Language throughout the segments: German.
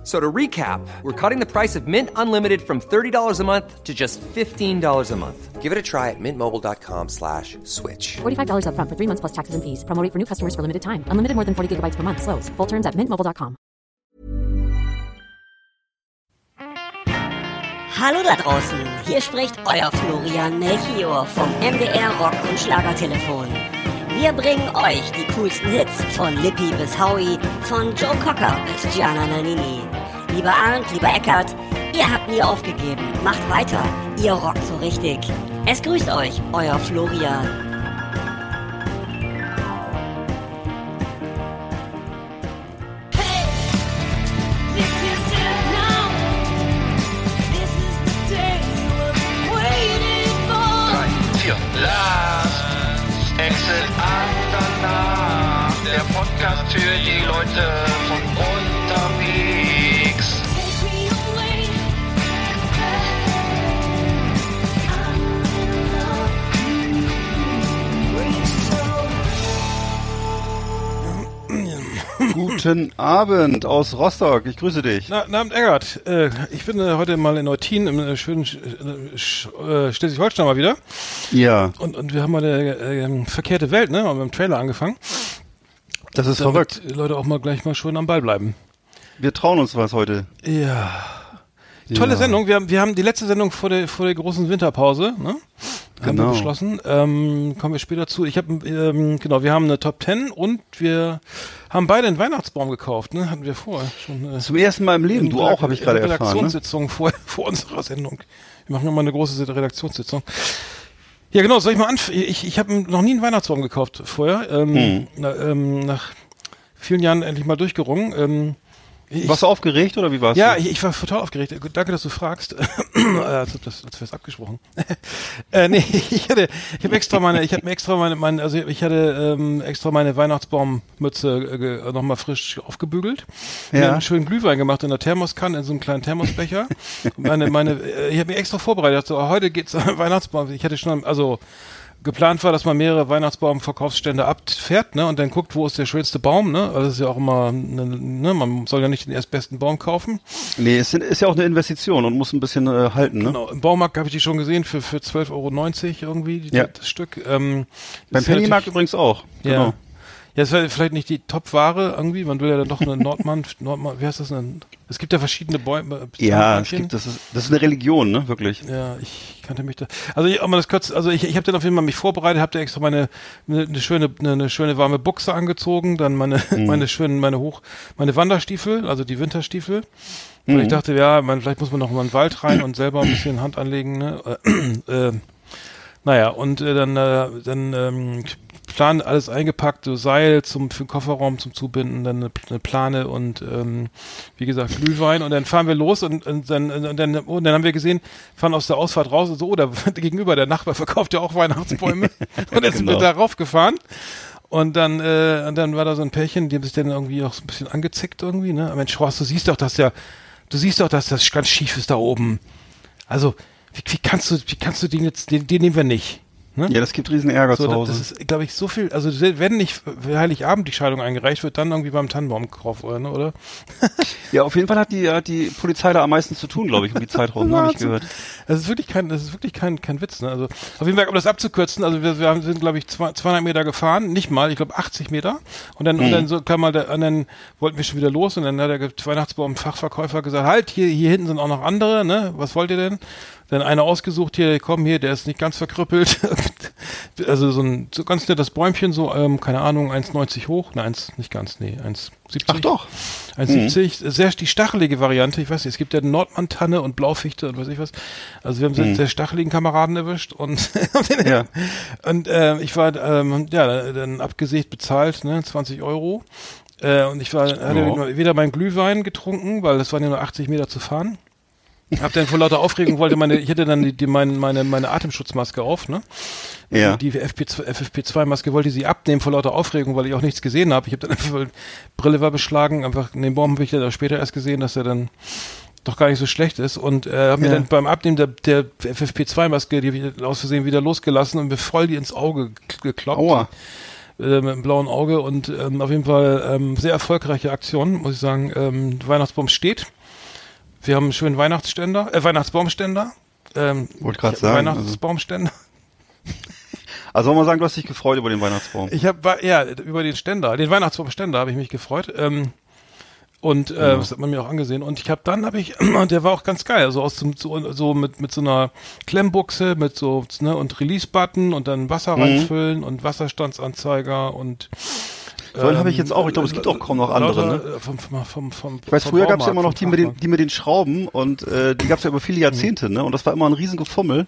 F- So to recap, we're cutting the price of Mint Unlimited from $30 a month to just $15 a month. Give it a try at mintmobile.com slash switch. $45 upfront for three months plus taxes and fees. Promo rate for new customers for limited time. Unlimited more than 40 gigabytes per month. Slows. Full terms at mintmobile.com. Hallo da draußen, hier spricht euer Florian Melchior vom MDR Rock und Schlagertelefon. Wir bringen euch die coolsten Hits von Lippi bis Howie, von Joe Cocker bis Gianna Nannini. Lieber Arndt, lieber Eckart, ihr habt nie aufgegeben. Macht weiter, ihr rockt so richtig. Es grüßt euch, euer Florian. This is it now. This is the day we're waiting for. 3, 4. Last Exit Andernach. Der Podcast für die Leute Guten Abend aus Rostock. Ich grüße dich. Na, guten Abend, Eggert. Äh, ich bin äh, heute mal in Neutin, im äh, schönen Sch- äh, äh, Schleswig-Holstein mal wieder. Ja, Und, und wir haben mal eine äh, verkehrte Welt, ne? Haben mit dem Trailer angefangen. das ist Damit verrückt. die Leute auch mal gleich mal schön am Ball bleiben. Wir trauen uns was heute. Ja. Tolle Ja. Sendung. Wir haben, wir haben die letzte Sendung vor der, vor der großen Winterpause, ne? Haben wir Genau. beschlossen. Ähm, kommen wir später zu. Ich habe, ähm, genau, wir haben eine Top 10 und wir haben beide einen Weihnachtsbaum gekauft, ne? Hatten wir vorher schon. Äh, Zum ersten Mal im Leben. Du auch, habe ich gerade erfahren. Ne? Redaktionssitzung vor, vor unserer Sendung. Wir machen nochmal eine große Redaktionssitzung. Ja, genau, soll ich mal anfangen? Ich, ich habe noch nie einen Weihnachtsbaum gekauft vorher. Ähm, Hm. na, ähm, nach vielen Jahren endlich mal durchgerungen. Ähm, ich, Warst du aufgeregt oder wie war's? ja, ich, ich war total aufgeregt. Danke, dass du fragst. Äh, als ob das, als wäre es abgesprochen. äh, nee, ich hatte, ich habe extra meine, ich habe mir extra meine, meine, also ich hatte ähm, extra meine Weihnachtsbaummütze äh, ge- nochmal frisch aufgebügelt. Mir Ja. einen schönen Glühwein gemacht in der Thermoskanne, in so einem kleinen Thermosbecher. Meine, meine, äh, ich habe mich extra vorbereitet. So, heute geht's an Weihnachtsbaum. Ich hatte schon, also geplant war, dass man mehrere Weihnachtsbaumverkaufsstände abfährt, ne, und dann guckt, wo ist der schönste Baum, ne? Also das ist ja auch immer, ne, man soll ja nicht den erstbesten Baum kaufen. Nee, es ist ja auch eine Investition und muss ein bisschen äh, halten, ne? Genau, im Baumarkt habe ich die schon gesehen für, für 12,90 Euro irgendwie, die, Ja. das Stück. Ähm, Beim ja Pennymarkt übrigens auch. Genau. Ja, es wäre vielleicht nicht die Top-Ware irgendwie, man will ja dann doch eine Nordmann, Nordmann, wie heißt das denn? Es gibt ja verschiedene Bäume. Ja, es gibt, das, ist, das ist eine Religion, ne? Wirklich. Ja, ich kannte mich da. Also ich, um das kurz, also ich, ich habe dann auf jeden Fall mich vorbereitet, habe da extra meine eine, eine schöne eine, eine schöne warme Buchse angezogen, dann meine Mhm. meine schönen meine hoch meine Wanderstiefel, also die Winterstiefel. Weil Mhm. ich dachte, ja, man, vielleicht muss man noch mal in den Wald rein und selber ein bisschen Hand anlegen. Ne? Äh, äh, naja, und äh, dann äh, dann ähm, Plan alles eingepackt, so Seil zum für den Kofferraum zum Zubinden, dann eine, eine Plane und ähm, wie gesagt Glühwein und dann fahren wir los und, und dann und dann und dann haben wir gesehen, fahren aus der Ausfahrt raus und so, oder gegenüber der Nachbar verkauft ja auch Weihnachtsbäume und dann sind wir Genau. darauf gefahren. Und dann, äh, und dann war da so ein Pärchen, die haben sich dann irgendwie auch so ein bisschen angezickt irgendwie, ne? Mensch, Horst, du siehst doch, dass der, du siehst doch, dass das ganz schief ist da oben. Also, wie, wie kannst du, wie kannst du den jetzt, den, den nehmen wir nicht. Ne? Ja, das gibt riesen Ärger So, zu Hause. das ist, glaube ich, so viel, also wenn nicht für Heiligabend die Scheidung eingereicht wird, dann irgendwie beim Tannenbaum gekauft, oder? ne, oder? ja, auf jeden Fall hat die, hat die Polizei da am meisten zu tun, glaube ich, um die Zeit rum, habe ich gehört. Das ist wirklich kein, das ist wirklich kein, kein Witz, ne? Also, auf jeden Fall, um das abzukürzen, also wir, wir haben- sind, glaube ich, zwei- 200 Meter gefahren, nicht mal, ich glaube 80 Meter. Und dann, Mhm. und dann so kam mal der, und dann wollten wir schon wieder los und dann hat der Weihnachtsbaum-Fachverkäufer gesagt, halt, hier, hier hinten sind auch noch andere, ne? Was wollt ihr denn? Dann einer ausgesucht hier, komm hier, der ist nicht ganz verkrüppelt. also so ein so ganz nettes Bäumchen, so, ähm, keine Ahnung, 1,90 hoch. Nein, eins, nicht ganz, nee, 1,70. Ach doch. 1,70, sehr die stachelige Variante, ich weiß nicht, es gibt ja Nordmann-Tanne und Blaufichte und weiß ich was. Also wir haben sehr, sehr stacheligen Kameraden erwischt und, Ja. und äh, ich war ähm, ja dann abgesägt bezahlt, ne, 20 Euro. Äh, und ich war, hatte Ja. weder meinen Glühwein getrunken, weil das waren ja nur 80 Meter zu fahren. Hab dann vor lauter Aufregung wollte meine, ich hatte dann die, die meine, meine, meine Atemschutzmaske auf, ne? Ja. Die FP2, FFP2-Maske wollte sie abnehmen vor lauter Aufregung, weil ich auch nichts gesehen habe. Ich habe dann einfach, weil Brille war beschlagen, einfach in den Baum habe ich dann später erst gesehen, dass er dann doch gar nicht so schlecht ist und äh, habe mir Ja. dann beim Abnehmen der, der FFP2-Maske, die aus Versehen wieder losgelassen und mir voll die ins Auge gekloppt Aua. äh, mit einem blauen Auge und ähm, auf jeden Fall ähm, sehr erfolgreiche Aktion, muss ich sagen. Ähm, Weihnachtsbaum steht. Wir haben einen schönen Weihnachtsständer, äh, Weihnachtsbaumständer. Ähm, Wollte einen sagen, also- Weihnachtsbaumständer. Also wollen wir sagen, du hast dich gefreut über den Weihnachtsbaum. Ich habe ja über den Ständer, den Weihnachtsbaumständer habe ich mich gefreut. Ähm, und äh, das hat man mir auch angesehen. Und ich habe dann habe ich, und der war auch ganz geil, also aus dem, so, so mit mit so einer Klemmbuchse mit so ne und Release-Button und dann Wasser reinfüllen und Wasserstandsanzeiger und So einen habe ich jetzt auch. Ich glaube, es gibt auch kaum noch andere. lauter, Ne? äh, Vom, vom, vom, vom, Ich weiß, früher gab es ja immer noch die mit, den, die mit den Schrauben und äh, die gab es ja über viele Jahrzehnte, ne? Und das war immer ein riesen Gefummel.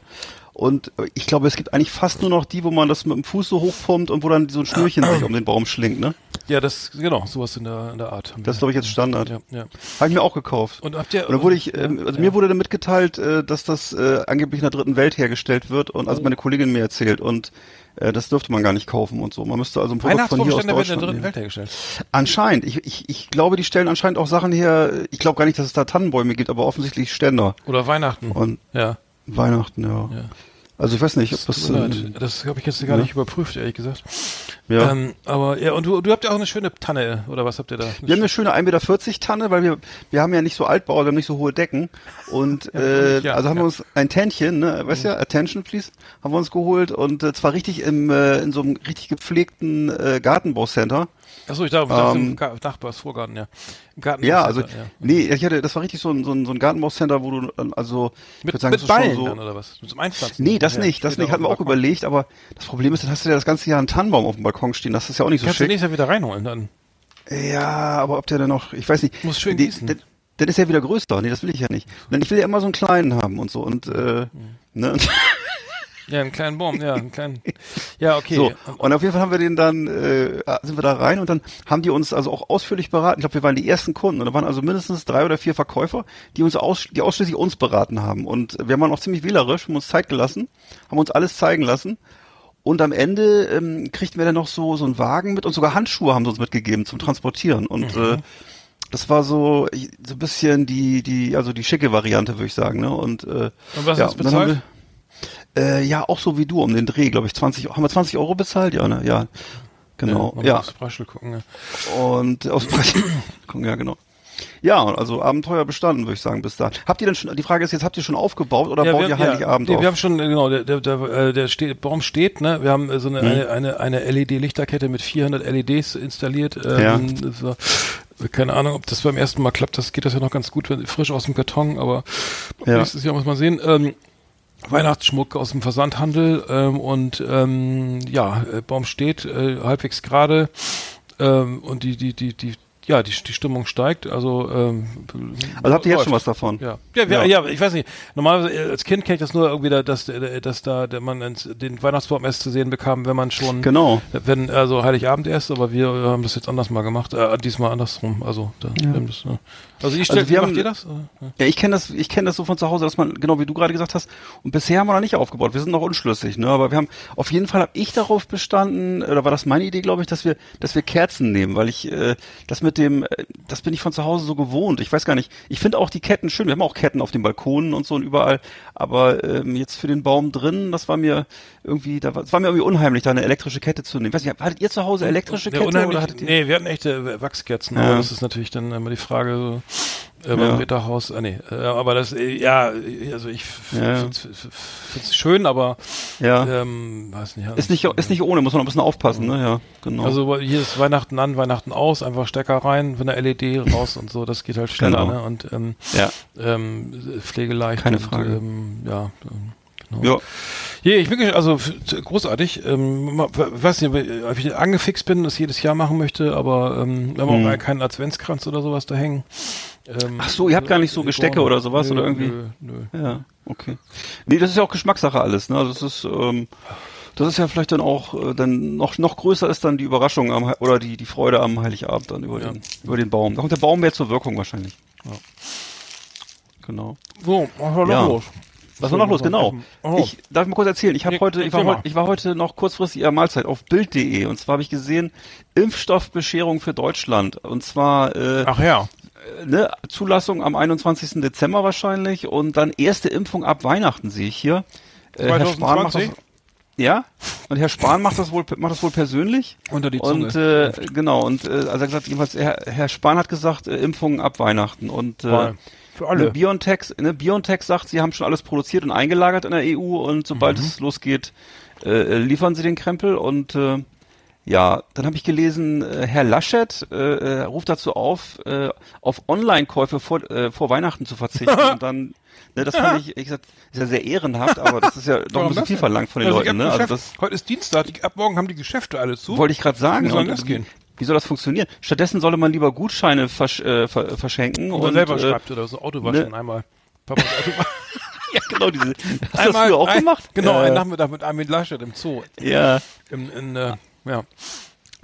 Und äh, ich glaube, es gibt eigentlich fast nur noch die, wo man das mit dem Fuß so hochpumpt und wo dann so ein Schnürchen sich um den Baum schlingt, ne? Ja, das, genau, sowas in der, in der Art. Das ist, glaube ich, jetzt Standard. Ja, ja. Habe ich mir auch gekauft. Und habt ihr, Und dann wurde ich, ähm, also ja. mir wurde dann mitgeteilt, äh, dass das äh, angeblich in der dritten Welt hergestellt wird und Oh. also meine Kollegin mir erzählt und äh, das dürfte man gar nicht kaufen und so. Man müsste also ein Produkt von hier aus Weihnachtsbaumstände werden in der Deutschland dritten. Welt hergestellt. Anscheinend. Ich, ich, ich glaube, die stellen anscheinend auch Sachen her. Ich glaube gar nicht, dass es da Tannenbäume gibt, aber offensichtlich Ständer. Oder Weihnachten. Und ja. Weihnachten, ja. Ja. Also ich weiß nicht, ob das. Leid. Das habe ich jetzt gar ja. nicht überprüft, ehrlich gesagt. ja. Ähm, aber ja, und du, du habt ja auch eine schöne Tanne, oder was habt ihr da? wir haben eine schöne 1,40 Meter Tanne, weil wir, wir haben ja nicht so Altbau, wir haben nicht so hohe Decken. Und Ja, äh, ja, also haben. Mhm. wir uns ein Tännchen, ne, weißt ja, Attention please, haben wir uns geholt und äh, zwar richtig im, äh, in so einem richtig gepflegten äh, Gartenbaucenter. Achso, ich dachte, Ähm, im Ga- Nachbars Vorgarten, ja. Im Garten Ja, also, ja. nee, ich hatte, das war richtig so ein, so ein, so ein Gartenbaucenter, wo du, dann, also, ich Mit, würde sagen, mit das ist schon so, dann, oder was? Zum Einpflanzen? Nee, das Ja, nicht, das nicht, hatten wir auch überlegt, aber das Problem ist, dann hast du ja das ganze Jahr einen Tannenbaum auf dem Balkon stehen, das ist ja auch nicht so Kannst du schick. nächstes Jahr wieder reinholen, dann. Ja, aber ob der dann noch, ich weiß nicht. Muss schön die, gießen. Der, der ist ja wieder größer, nee, das will ich ja nicht. Denn ich will ja immer so einen kleinen haben und so und, äh, ne, und Ja, einen kleinen Baum, ja, einen kleinen. Ja, okay. so. Und auf jeden Fall haben wir den dann, äh, sind wir da rein und dann haben die uns also auch ausführlich beraten. Ich glaube, wir waren die ersten Kunden und da waren also mindestens drei oder vier Verkäufer, die uns aus, die ausschließlich uns beraten haben. Und wir waren auch ziemlich wählerisch, haben uns Zeit gelassen, haben uns alles zeigen lassen. Und am Ende ähm, kriegten wir dann noch so so einen Wagen mit und sogar Handschuhe haben sie uns mitgegeben zum Transportieren. Und äh, das war so so ein bisschen die die also die schicke Variante, würde ich sagen. Ne? Und, äh, Und was ja, hast du bezahlt? Äh, ja, auch so wie du um den Dreh, glaube ich. 20, haben wir 20 Euro bezahlt? Ja, ne? Ja, genau. mal Ja, aufs Preisschild gucken, ja. und aus Preis. ja, genau. Ja, also Abenteuer bestanden, würde ich sagen, bis dahin. Habt ihr denn schon, die Frage ist jetzt, habt ihr schon aufgebaut oder Ja, baut wir, ihr Heiligabend ja, nee, auf? wir haben schon, äh, genau, der, der, der, äh, der steht, Baum steht, ne? Wir haben äh, so eine, eine, eine, eine LED-Lichterkette mit 400 LEDs installiert. Ähm, das war, keine Ahnung, ob das beim ersten Mal klappt. Das geht das ja noch ganz gut, wenn, frisch aus dem Karton, aber Ja. nächstes Jahr muss man sehen. Ähm, Weihnachtsschmuck aus dem Versandhandel ähm, und ähm, ja, äh, Baum steht äh, halbwegs gerade ähm, und die die die die ja die die Stimmung steigt. Also ähm, also habt ihr jetzt schon was davon? Ja, ja, wir, ja. ich weiß nicht. Normalerweise äh, als Kind kenne ich das nur irgendwie, da, dass, äh, dass da der man ins- den Weihnachtsbaum erst zu sehen bekam, wenn man schon, Genau. wenn also Heiligabend erst. Aber wir haben das jetzt anders mal gemacht. Äh, diesmal andersrum. Also, da, haben das, äh, also ich stell, Also wir haben- macht ihr das? Äh, Ja, ich kenne das, ich kenne das so von zu Hause, dass man, genau wie du gerade gesagt hast, und bisher haben wir noch nicht aufgebaut. Wir sind noch unschlüssig, ne? Aber wir haben, auf jeden Fall habe ich darauf bestanden, oder war das meine Idee, glaube ich, dass wir, dass wir Kerzen nehmen, weil ich, äh, das mit dem, äh, das bin ich von zu Hause so gewohnt. Ich weiß gar nicht. Ich finde auch die Ketten schön. Wir haben auch Ketten auf den Balkonen und so und überall. Aber ähm, jetzt für den Baum drin, das war mir irgendwie, da war, es war mir irgendwie unheimlich, da eine elektrische Kette zu nehmen. Weiß nicht, hattet ihr zu Hause elektrische ja, Kette oder hattet ihr? nee, wir hatten echte Wachskerzen, Ja. aber das ist natürlich dann immer die Frage, so, äh, beim Ja. Ritterhaus, äh, nee, äh, aber das, äh, ja, also ich finde es schön, aber Ja. ähm, weiß nicht. ist nicht, ist nicht ohne, muss man ein bisschen aufpassen, ne? Ja, genau. Also hier ist Weihnachten an, Weihnachten aus, einfach Stecker rein, von der LED raus und so, das geht halt schneller, Genau. ne? Und ähm, ja. ähm, pflegeleicht. Keine und, Frage. Ähm, ja. Ja. Ja, ich bin gesch- also großartig. Ähm, weiß nicht, ob ich angefixt bin, das jedes Jahr machen möchte, aber ähm, wir haben Mhm. auch keinen Adventskranz oder sowas da hängen. Ähm, Ach so, ihr habt gar nicht so Gestecke oder sowas nö, oder irgendwie? Nö, nö. Ja, okay. Nee, das ist ja auch Geschmackssache alles, ne? Also das ist, ähm, das ist ja vielleicht dann auch, äh, dann noch, noch größer ist dann die Überraschung am, He- oder die, die Freude am Heiligabend dann über Ja. den, über den Baum. Da kommt der Baum mehr zur Wirkung wahrscheinlich. Genau. So, was war Ja. los? Was war noch los? Genau. Oh. Ich darf mal kurz erzählen. Ich habe Nee, heute, ich war, mal. heute, ich war heute noch kurzfristig ihrer Mahlzeit auf Bild.de und zwar habe ich gesehen Impfstoffbescherung für Deutschland und zwar äh, Ach ja. ne, Zulassung am 21. Dezember wahrscheinlich und dann erste Impfung ab Weihnachten sehe ich hier. Äh, Herr Spahn macht das, 2020? ja, und Herr Spahn macht das wohl macht das wohl persönlich. Unter die Zunge. Und äh, genau und äh, also er hat gesagt, jedenfalls Herr, Herr Spahn hat gesagt äh, Impfungen ab Weihnachten und äh, Für alle. Ne, BioNTech, ne, BioNTech sagt, sie haben schon alles produziert und eingelagert in der EU und sobald Mhm. es losgeht, äh, liefern sie den Krempel und äh, ja, dann habe ich gelesen, äh, Herr Laschet äh, äh, ruft dazu auf, äh, auf Online-Käufe vor, äh, vor Weihnachten zu verzichten und dann, ne, das fand ich, ich gesagt, ist ja sehr ehrenhaft, aber das ist ja doch ein bisschen viel verlangt von den Also, Leuten, ne? Also das Heute ist Dienstag, die, ab morgen haben die Geschäfte alle zu. wollte ich gerade sagen. Wie soll das gehen? Wie soll das funktionieren? Stattdessen solle man lieber Gutscheine versch äh, ver verschenken Oder und selber äh, schreibt oder so Auto waschen ne. einmal. Papas Auto ja genau diese. Hast du das früher auch ein, gemacht? Genau, Ja. einen Nachmittag mit Armin Laschet im Zoo. Ja, In, in, äh, ja.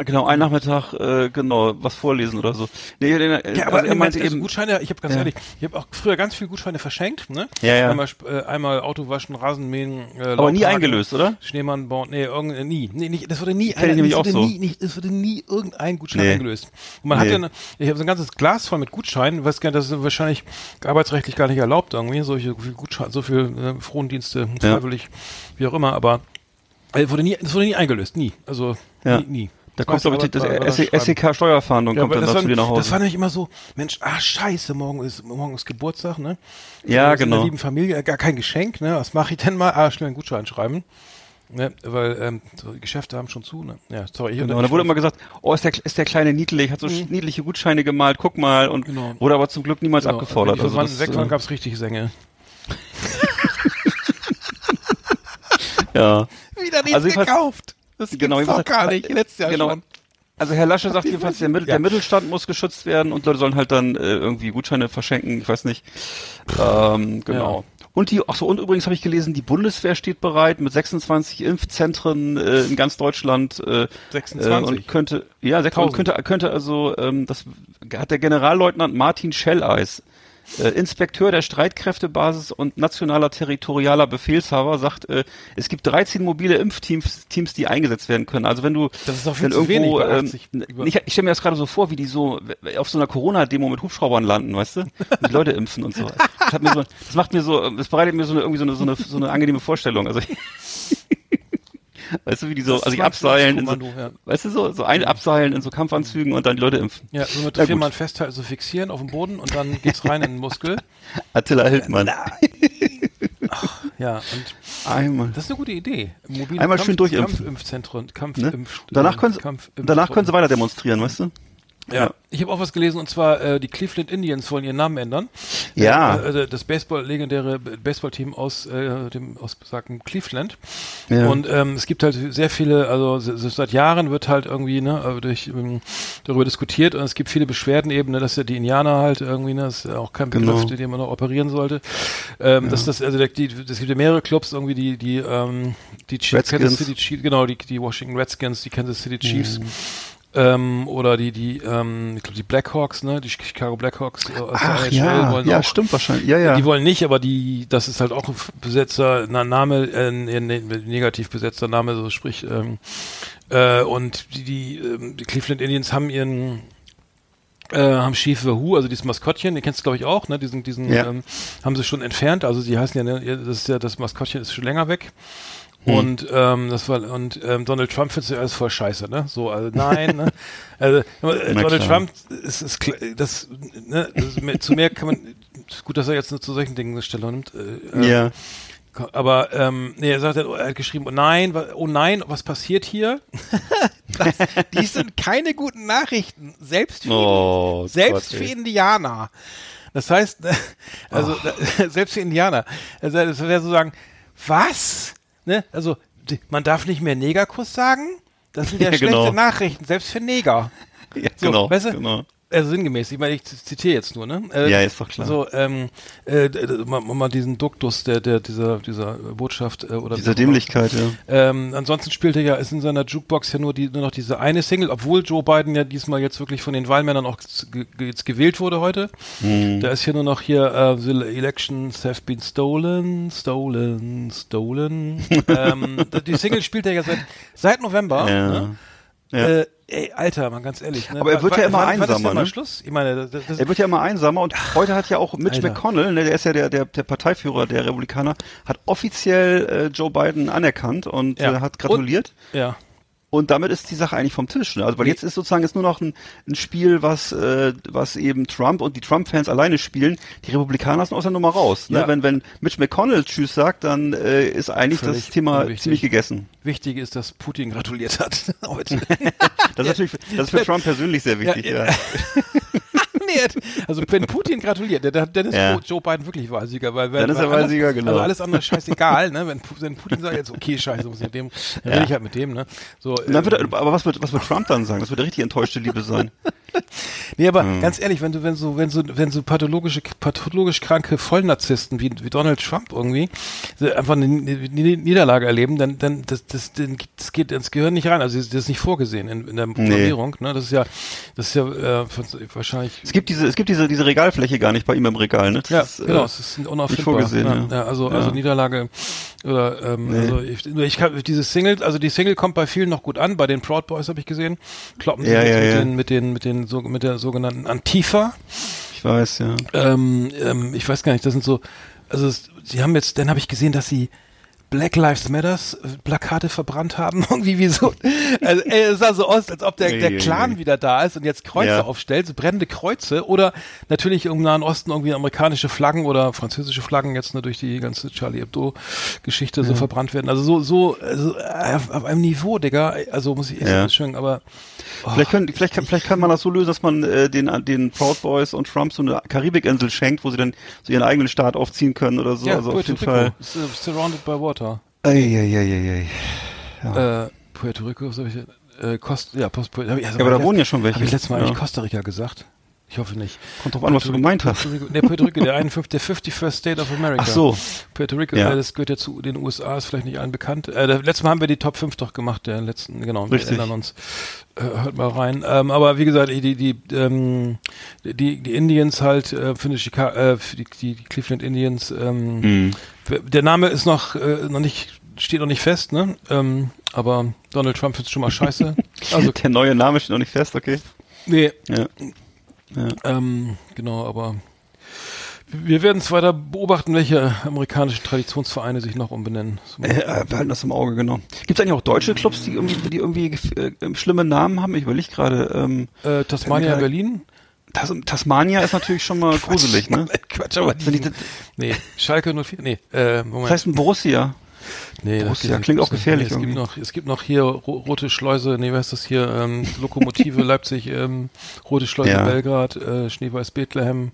Genau, ein Nachmittag, äh, genau, was vorlesen oder so. Nee, nee, nee, Ja, aber also er meinte eben, Gutscheine, ich habe ganz Ja. ehrlich, ich habe auch früher ganz viel Gutscheine verschenkt, ne? Ja, ja. Einmal, äh, einmal Auto waschen, Rasenmähen, äh, aber nie eingelöst, oder? Schneemann bauen, nee, irgend, äh, nie, nee, nicht, das wurde nie, nämlich das wurde so. nie, nicht, es wurde nie irgendein Gutschein Nee. eingelöst. Und man hat Nee. ja, eine, ich habe so ein ganzes Glas voll mit Gutscheinen, weiß gar nicht, das ist wahrscheinlich arbeitsrechtlich gar nicht erlaubt irgendwie, solche so viel Gutscheine, so viel äh, Frondienste, Ja. freiwillig, wie auch immer, aber äh, wurde nie, es wurde nie eingelöst, nie, also Ja. nie, nie. Da kommt, glaube ich, das. SEK-Steuerfahndung Ja, kommt dann dazu dir nach Hause. das war nämlich immer so, Mensch, ah scheiße, morgen ist morgen ist Geburtstag, ne? Ja, Also in genau. der lieben Familie, gar kein Geschenk, ne? Was mache ich denn mal? Ah, schnell einen Gutschein schreiben. Ne? Weil ähm, so, die Geschäfte haben schon zu, ne? Ja, sorry. Ich Genau, und da wurde immer gesagt, oh, ist der, ist der kleine niedlich, hat so niedliche Gutscheine gemalt, guck mal, und Mhm. Genau. wurde aber zum Glück niemals genau, abgefordert. Wenn die Verwandten das, weg waren, äh, gab's richtig Sänge. ja. Wieder nichts Also gekauft. Das Genau, doch gar nicht. Letztes Jahr genau. schon. Also Herr Lasche sagt jedenfalls, der, Mittel, Ja. der Mittelstand muss geschützt werden und Leute sollen halt dann äh, irgendwie Gutscheine verschenken, ich weiß nicht. Ähm, genau. Und die, ach so, und übrigens habe ich gelesen, die Bundeswehr steht bereit mit 26 Impfzentren äh, in ganz Deutschland. Äh, 26? Äh, und könnte, ja, sechs- und 1000. könnte, könnte also, ähm, das hat der Generalleutnant Martin Schelleis, äh, Inspekteur der Streitkräftebasis und nationaler territorialer Befehlshaber, sagt, äh, es gibt 13 mobile Impfteams, Teams, die eingesetzt werden können. Also wenn du Das ist doch viel wenn irgendwo, wenig ähm, 80 über- ich, ich stelle mir das gerade so vor, wie die so auf so einer Corona-Demo mit Hubschraubern landen, weißt du? Und die Leute impfen und so. Das, so, das macht mir so, das bereitet mir so eine, irgendwie so eine, so eine, so eine angenehme Vorstellung. Also Weißt du, wie die so, Das also die abseilen, so, ja. weißt du, so, so ein abseilen in so Kampfanzügen und dann die Leute impfen. Ja, so mit Na vier gut. Mann festhalten, so fixieren auf dem Boden und dann geht's rein in den Muskel. Attila Hildmann. Ja, und Einmal. das ist eine gute Idee. Mobile Einmal schön durchimpfen. Kampfimpfzentren, Kampf, Ne? Danach können sie, Kampfimpf- danach können sie weiter demonstrieren, weißt du? Ja. Ja. Ich habe auch was gelesen und zwar äh, die Cleveland Indians wollen ihren Namen ändern. Ja. Äh, äh, das Baseball legendäre Baseballteam aus äh, dem aus besagten Cleveland. Ja. Und ähm, es gibt halt sehr viele, also seit Jahren wird halt irgendwie ne äh, durch ähm, darüber diskutiert und es gibt viele Beschwerden eben, ne, dass ja die Indianer halt irgendwie ne, das ist auch kein Begriff, Genau. den man noch operieren sollte. Ähm, dass das also die, es gibt ja mehrere Clubs irgendwie die die ähm, die Chiefs, Redskins. Kansas City Chiefs, genau die die Washington Redskins, die Kansas City Chiefs. Ähm, oder die, die, ähm, ich glaube, die Blackhawks, ne, die Chicago Blackhawks äh, Ach NHL ja, wollen ja, auch, stimmt wahrscheinlich. Ja, ja. die wollen nicht, aber die, das ist halt auch ein Besetzer, na, Name, äh, ne, ne, negativ besetzter Name, so sprich, ähm, äh, und die, die, ähm, die Cleveland Indians haben ihren, äh, haben Chief Wahoo, also dieses Maskottchen, den kennst du glaube ich auch, ne, diesen, diesen, Ja. ähm, haben sie schon entfernt, also die heißen ja, ne, das ist ja, das Maskottchen ist schon länger weg. Hm. Und ähm, das war und ähm, Donald Trump findet ja alles voll scheiße, ne? So, also nein, ne? Also äh, Na Donald klar. Trump ist, ist das, ne, das ist mehr, zu mehr kann man ist gut, dass er jetzt nur zu solchen Dingen eine Stellung nimmt. Äh, äh, ja. Aber ähm, nee, er sagt, er hat geschrieben, oh nein, oh nein, was passiert hier? das, dies sind keine guten Nachrichten, selbst für, Oh, selbst Gott, für. Indianer. Das heißt, also da, selbst für Indianer. Also das wäre so sagen, was? Ne? Also man darf nicht mehr Negerkuss sagen? Das sind ja, Ja, schlechte genau. Nachrichten, selbst für Neger. Ja, So, genau, weißt du? genau. Also sinngemäß, ich meine, ich zitiere jetzt nur, ne? Äh, Ja, ist doch klar. So, ähm, äh, mal, mal diesen Duktus der, der, dieser, dieser Botschaft äh, oder Dieser Dämlichkeit, ja. Ähm, ansonsten spielt er ja, ist in seiner Jukebox ja nur, die, nur noch diese eine Single, obwohl Joe Biden ja diesmal jetzt wirklich von den Wahlmännern auch jetzt gewählt wurde heute. Mhm. Da ist hier nur noch hier, äh, the elections have been stolen, stolen, stolen. ähm, die Single spielt er ja seit, seit November. Ja. Ne? Ja. Äh, ey, Alter, mal ganz ehrlich. Ne? Aber er wird Wann- ja immer denn einsamer, mal ne? Schluss? Ich meine, das, das, Er wird ja immer einsamer und heute hat ja auch Mitch Alter. McConnell, ne, der ist ja der, der, der Parteiführer der Republikaner, hat offiziell äh, Joe Biden anerkannt und Ja. äh, hat gratuliert. ja. Und damit ist die Sache eigentlich vom Tisch. Ne? Also weil jetzt ist sozusagen jetzt nur noch ein, ein Spiel, was äh, was eben Trump und die Trump-Fans alleine spielen. Die Republikaner sind aus der Nummer raus. Ne? Ja. Wenn wenn Mitch McConnell Tschüss sagt, dann äh, ist eigentlich Völlig das Thema unwichtig. ziemlich gegessen. Wichtig ist, dass Putin gratuliert hat heute. Das ist natürlich das ist für Trump persönlich sehr wichtig. Ja, Ja, nee, also wenn Putin gratuliert, dann, dann ist Ja. Joe Biden wirklich Wahlsieger. Weil, wenn, Dann ist er weil alles- Wahlsieger, genau. Also alles andere scheißegal, ne? Wenn, wenn Putin sagt jetzt, okay, scheiße, muss ich mit dem, dann Ja. rede ich halt mit dem, ne? So, ähm, er, aber was wird was wird Trump dann sagen? Das wird eine richtig enttäuschte Liebe sein. Nee, aber Hm. ganz ehrlich, wenn du, wenn so, wenn so, wenn so pathologische, pathologisch kranke Vollnarzissten wie, wie Donald Trump irgendwie so einfach eine Ni- Ni- Niederlage erleben, dann, dann, das, das, das geht ins Gehirn nicht rein. Also, das ist nicht vorgesehen in, in der Programmierung, ne? Das ist ja, das ist ja, äh, wahrscheinlich. Es gibt diese es gibt diese diese Regalfläche gar nicht bei ihm im Regal. Ne? Das Ja, ist, genau, äh, es ist unauffindbar. vorgesehen, ja, ja. ja, also, Ja. also Niederlage oder ähm, Nee. also ich, ich kann dieses Single, also die Single kommt bei vielen noch gut an, bei den Proud Boys habe ich gesehen. Kloppen sie Ja, mit den mit den mit den so, mit der sogenannten Antifa. Ich weiß, ja. Ähm, ähm, ich weiß gar nicht, das sind so, also es, sie haben jetzt, dann habe ich gesehen, dass sie Black Lives Matters äh, Plakate verbrannt haben, irgendwie wie so, also, ey, es sah so aus, als ob der, der Clan wieder da ist und jetzt Kreuze Ja. aufstellt, so brennende Kreuze oder natürlich im Nahen Osten irgendwie amerikanische Flaggen oder französische Flaggen jetzt nur durch die ganze Charlie Hebdo Geschichte so verbrannt werden. Also so, so, also äh, auf, auf einem Niveau, Digga, also muss ich echt Ja. entschuldigen, aber oh, Vielleicht, können, vielleicht, kann, vielleicht kann man das so lösen, dass man äh, den, den Proud Boys und Trump so eine Karibikinsel schenkt, wo sie dann so ihren eigenen Staat aufziehen können oder so. ja, also auf jeden Fall. äh, surrounded by water. Eieieiei. Äh, Puerto Rico, was hab ich, äh, ja, Post, hab ich, also Ja, aber da hab wohnen ja schon welche. Habe ich letztes Mal Ja. eigentlich Costa Rica gesagt? Ich hoffe nicht. Kommt drauf an, was du gemeint hast. Puerto Rico, nee, Puerto Rico, der, 51, der 51st State of America. Ach so. Puerto Rico, Ja. das gehört ja zu den USA, ist vielleicht nicht allen bekannt. Äh, der, letztes Mal haben wir die Top 5 doch gemacht, der letzten, genau, wir Richtig. erinnern uns. Äh, hört mal rein. Ähm, aber wie gesagt, die, die, ähm, die, die Indians halt, äh, finde ich, Chica- äh, die, die, die Cleveland Indians, ähm, Mhm. Der Name ist noch, äh, noch nicht, steht noch nicht fest, ne? Ähm, aber Donald Trump findet schon mal scheiße. Also, Der neue Name steht noch nicht fest, okay? nee, Ja. ähm, genau, aber wir werden es weiter beobachten, welche amerikanischen Traditionsvereine sich noch umbenennen. Äh, äh, wir halten das im Auge, genau. Gibt es eigentlich auch deutsche Clubs, die irgendwie, die irgendwie äh, schlimme Namen haben? Ich überlege gerade. Ähm, äh, Tasmania, Keine- Berlin? Tas Tasmania ist natürlich schon mal gruselig, ne? Quatsch, aber ich die, das- nee, Schalke 04, nee, äh, Moment. Das heißt ein Borussia. nee, Borussia geht klingt auch gefährlich Nee, es gibt noch, es gibt noch hier Ro Rote Schleuse, nee, was ist das hier, ähm, Lokomotive Leipzig, ähm, Rote Schleuse Ja. Belgrad, äh, Schneeweiß Bethlehem.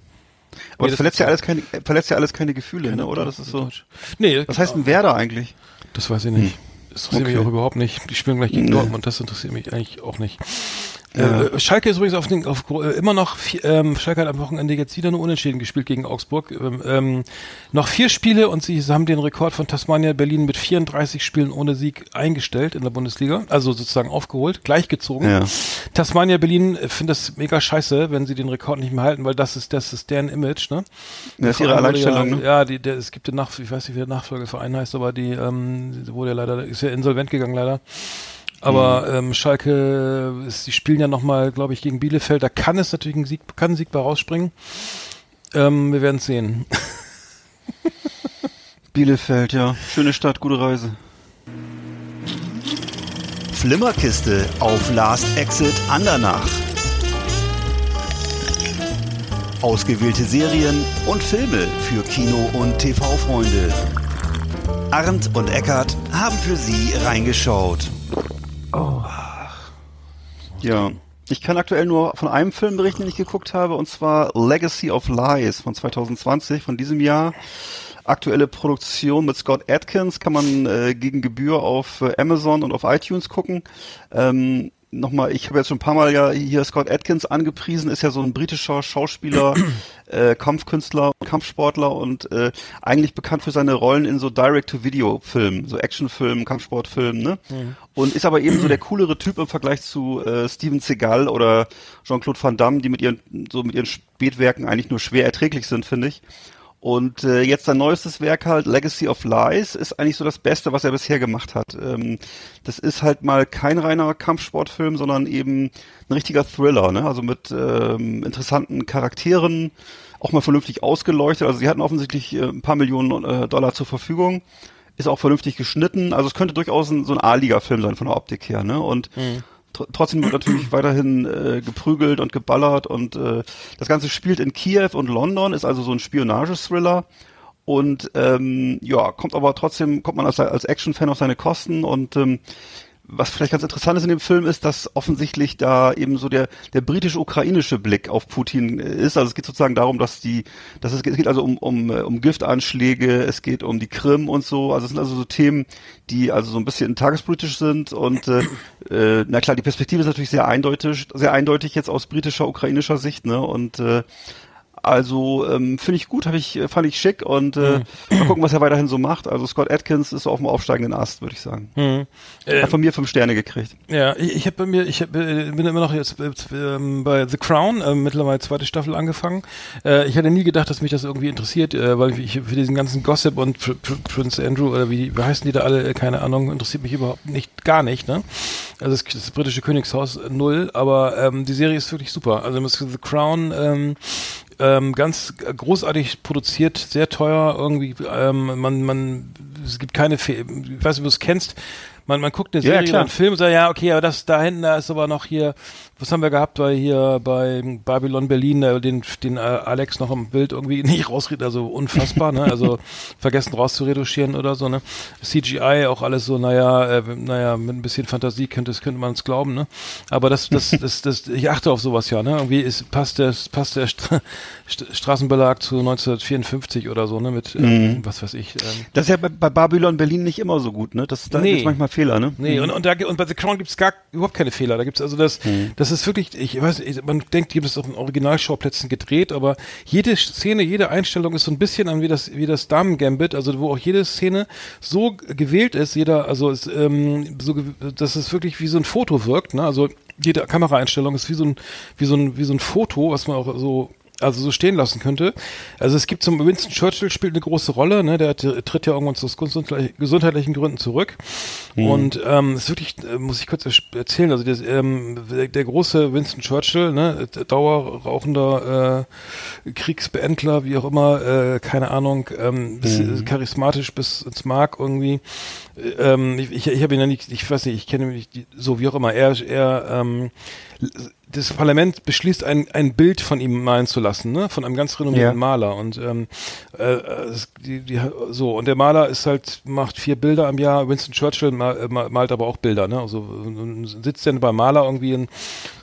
Aber Nee, das das verletzt ja alles keine, verletzt ja alles keine Gefühle, ne? Oder? Das ist so. Nee, Was heißt ein Werder eigentlich? Das weiß ich nicht. Das interessiert mich Okay. auch überhaupt nicht. Die spielen gleich gegen Nee. Dortmund, das interessiert mich eigentlich auch nicht. Ja. Äh, Schalke ist übrigens auf den, auf, äh, immer noch, ähm, Schalke hat am Wochenende jetzt wieder nur Unentschieden gespielt gegen Augsburg. Ähm, ähm, noch vier Spiele und sie haben den Rekord von Tasmania Berlin mit 34 Spielen ohne Sieg eingestellt in der Bundesliga, also sozusagen aufgeholt, gleichgezogen. Ja. Tasmania Berlin äh, findet das mega scheiße, wenn sie den Rekord nicht mehr halten, weil das ist, das ist deren Image, ne? Das ist ihre Alleinstellung, Ja, ne? ja die, der, es gibt den Nach, ich weiß nicht, wie der Nachfolgeverein heißt, aber die ähm, wurde ja leider, ist ja insolvent gegangen leider. Aber Mhm. ähm, Schalke, ist, die spielen ja nochmal, glaube ich, gegen Bielefeld. Da kann es natürlich ein Sieg, kann ein Sieg bei rausspringen. Ähm, wir werden es sehen. Bielefeld, ja. Schöne Stadt, gute Reise. Flimmerkiste auf Last Exit Andernach. Ausgewählte Serien und Filme für Kino- und TV-Freunde. Arndt und Eckart haben für Sie reingeschaut. Ja. Ich kann aktuell nur von einem Film berichten, den ich geguckt habe, und zwar Legacy of Lies von 2020, von diesem Jahr. Aktuelle Produktion mit Scott Atkins kann man äh, gegen Gebühr auf äh, Amazon und auf iTunes gucken. Ähm, nochmal, ich habe jetzt schon ein paar Mal ja hier Scott Atkins angepriesen, ist ja so ein britischer Schauspieler, äh, Kampfkünstler, Kampfsportler und äh, eigentlich bekannt für seine Rollen in so Direct-to-Video-Filmen, so Actionfilmen, Kampfsportfilmen, ne? Und ist aber eben so der coolere Typ im Vergleich zu äh, Steven Seagal oder Jean-Claude Van Damme, die mit ihren so mit ihren Spätwerken eigentlich nur schwer erträglich sind, finde ich. Und äh, jetzt sein neuestes Werk halt, Legacy of Lies, ist eigentlich so das Beste, was er bisher gemacht hat. Ähm, das ist halt mal kein reiner Kampfsportfilm, sondern eben ein richtiger Thriller, ne? Also mit ähm, interessanten Charakteren, auch mal vernünftig ausgeleuchtet. Also sie hatten offensichtlich äh, ein paar Millionen äh, Dollar zur Verfügung. Ist auch vernünftig geschnitten. Also es könnte durchaus ein, so ein A-Liga-Film sein von der Optik her, ne? Und tr trotzdem wird natürlich weiterhin äh, geprügelt und geballert und äh, das Ganze spielt in Kiew und London, ist also so ein Spionage-Thriller und ähm, ja, kommt aber trotzdem, kommt man als, als Action-Fan auf seine Kosten und ähm, was vielleicht ganz interessant ist in dem Film ist, dass offensichtlich da eben so der, der britisch-ukrainische Blick auf Putin äh, ist. Also es geht sozusagen darum, dass die, dass es, geht- es geht also um, um, äh, um Giftanschläge, es geht um die Krim und so. Also es sind also so Themen, die also so ein bisschen tagespolitisch sind und äh, äh, na klar, die Perspektive ist natürlich sehr eindeutig, sehr eindeutig jetzt aus britischer, ukrainischer Sicht, ne? Und äh, also ähm, finde ich gut, habe ich, äh, fand ich schick und äh, mal gucken, was er weiterhin so macht. Also Scott Atkins ist so auf dem aufsteigenden Ast, würde ich sagen. Hat von mir fünf Sterne gekriegt. Ja, ich, ich habe bei mir, ich hab, äh, bin immer noch jetzt, jetzt ähm, bei The Crown, äh, mittlerweile zweite Staffel angefangen. Äh, ich hätte nie gedacht, dass mich das irgendwie interessiert, äh, weil ich für diesen ganzen Gossip und Pr Pr Prince Andrew oder wie, wie heißen die da alle, äh, keine Ahnung, interessiert mich überhaupt nicht, gar nicht, ne? Also das, das britische Königshaus äh, null, aber ähm, die Serie ist wirklich super. Also The Crown, ähm, ähm, ganz großartig produziert, sehr teuer irgendwie. Ähm, man, man, es gibt keine, Fe ich weiß nicht, ob du es kennst. Man, man guckt eine Ja, Serie klar. oder einen Film und sagt, ja, okay, aber das da hinten, da ist aber noch hier, was haben wir gehabt bei hier bei Babylon Berlin, den, den äh, Alex noch im Bild irgendwie nicht rausredet, also unfassbar, ne? Also vergessen rauszuretuschieren oder so, ne? CGI auch alles so, naja, äh, naja, mit ein bisschen Fantasie könnte, es könnte man es glauben, ne? Aber das, das, das, das, ich achte auf sowas ja, ne? Irgendwie ist, passt der, passt der Stra St Straßenbelag zu 1954 oder so, ne? Mit, ähm, was weiß ich, ähm, Das ist ja bei, bei Babylon Berlin nicht immer so gut, ne? Das da Nee. manchmal Fehler, ne? Nee, und, und, da, und bei The Crown gibt's gar überhaupt keine Fehler. Da gibt's also das, das ist wirklich, ich weiß, man denkt, die haben das auf den Originalschauplätzen gedreht, aber jede Szene, jede Einstellung ist so ein bisschen an wie das, wie das Damen-Gambit, also wo auch jede Szene so gewählt ist, jeder, also ist, ähm, so, dass es wirklich wie so ein Foto wirkt, ne? Also jede Kameraeinstellung ist wie so ein, wie so ein, wie so ein Foto, was man auch so also so stehen lassen könnte. Also es gibt zum Winston Churchill spielt eine große Rolle, ne? Der tritt ja irgendwann aus gesundheitlich- gesundheitlichen Gründen zurück. Und ähm, ist wirklich, äh, muss ich kurz erzählen, also der, ähm, der, der große Winston Churchill, ne, dauerrauchender äh, Kriegsbeendler, wie auch immer, äh, keine Ahnung, ähm, bis, charismatisch bis ins Mark irgendwie. Ähm, ich ich, habe ihn ja nicht, ich weiß nicht, ich kenne nicht, die- so wie auch immer. Er, er ähm, das Parlament beschließt, ein, ein Bild von ihm malen zu lassen, ne? von einem ganz renommierten Ja. Maler. Und ähm, äh, die, die, so und der Maler ist halt macht vier Bilder am Jahr. Winston Churchill mal, äh, mal- malt aber auch Bilder, ne? Also äh, sitzt dann beim Maler irgendwie in,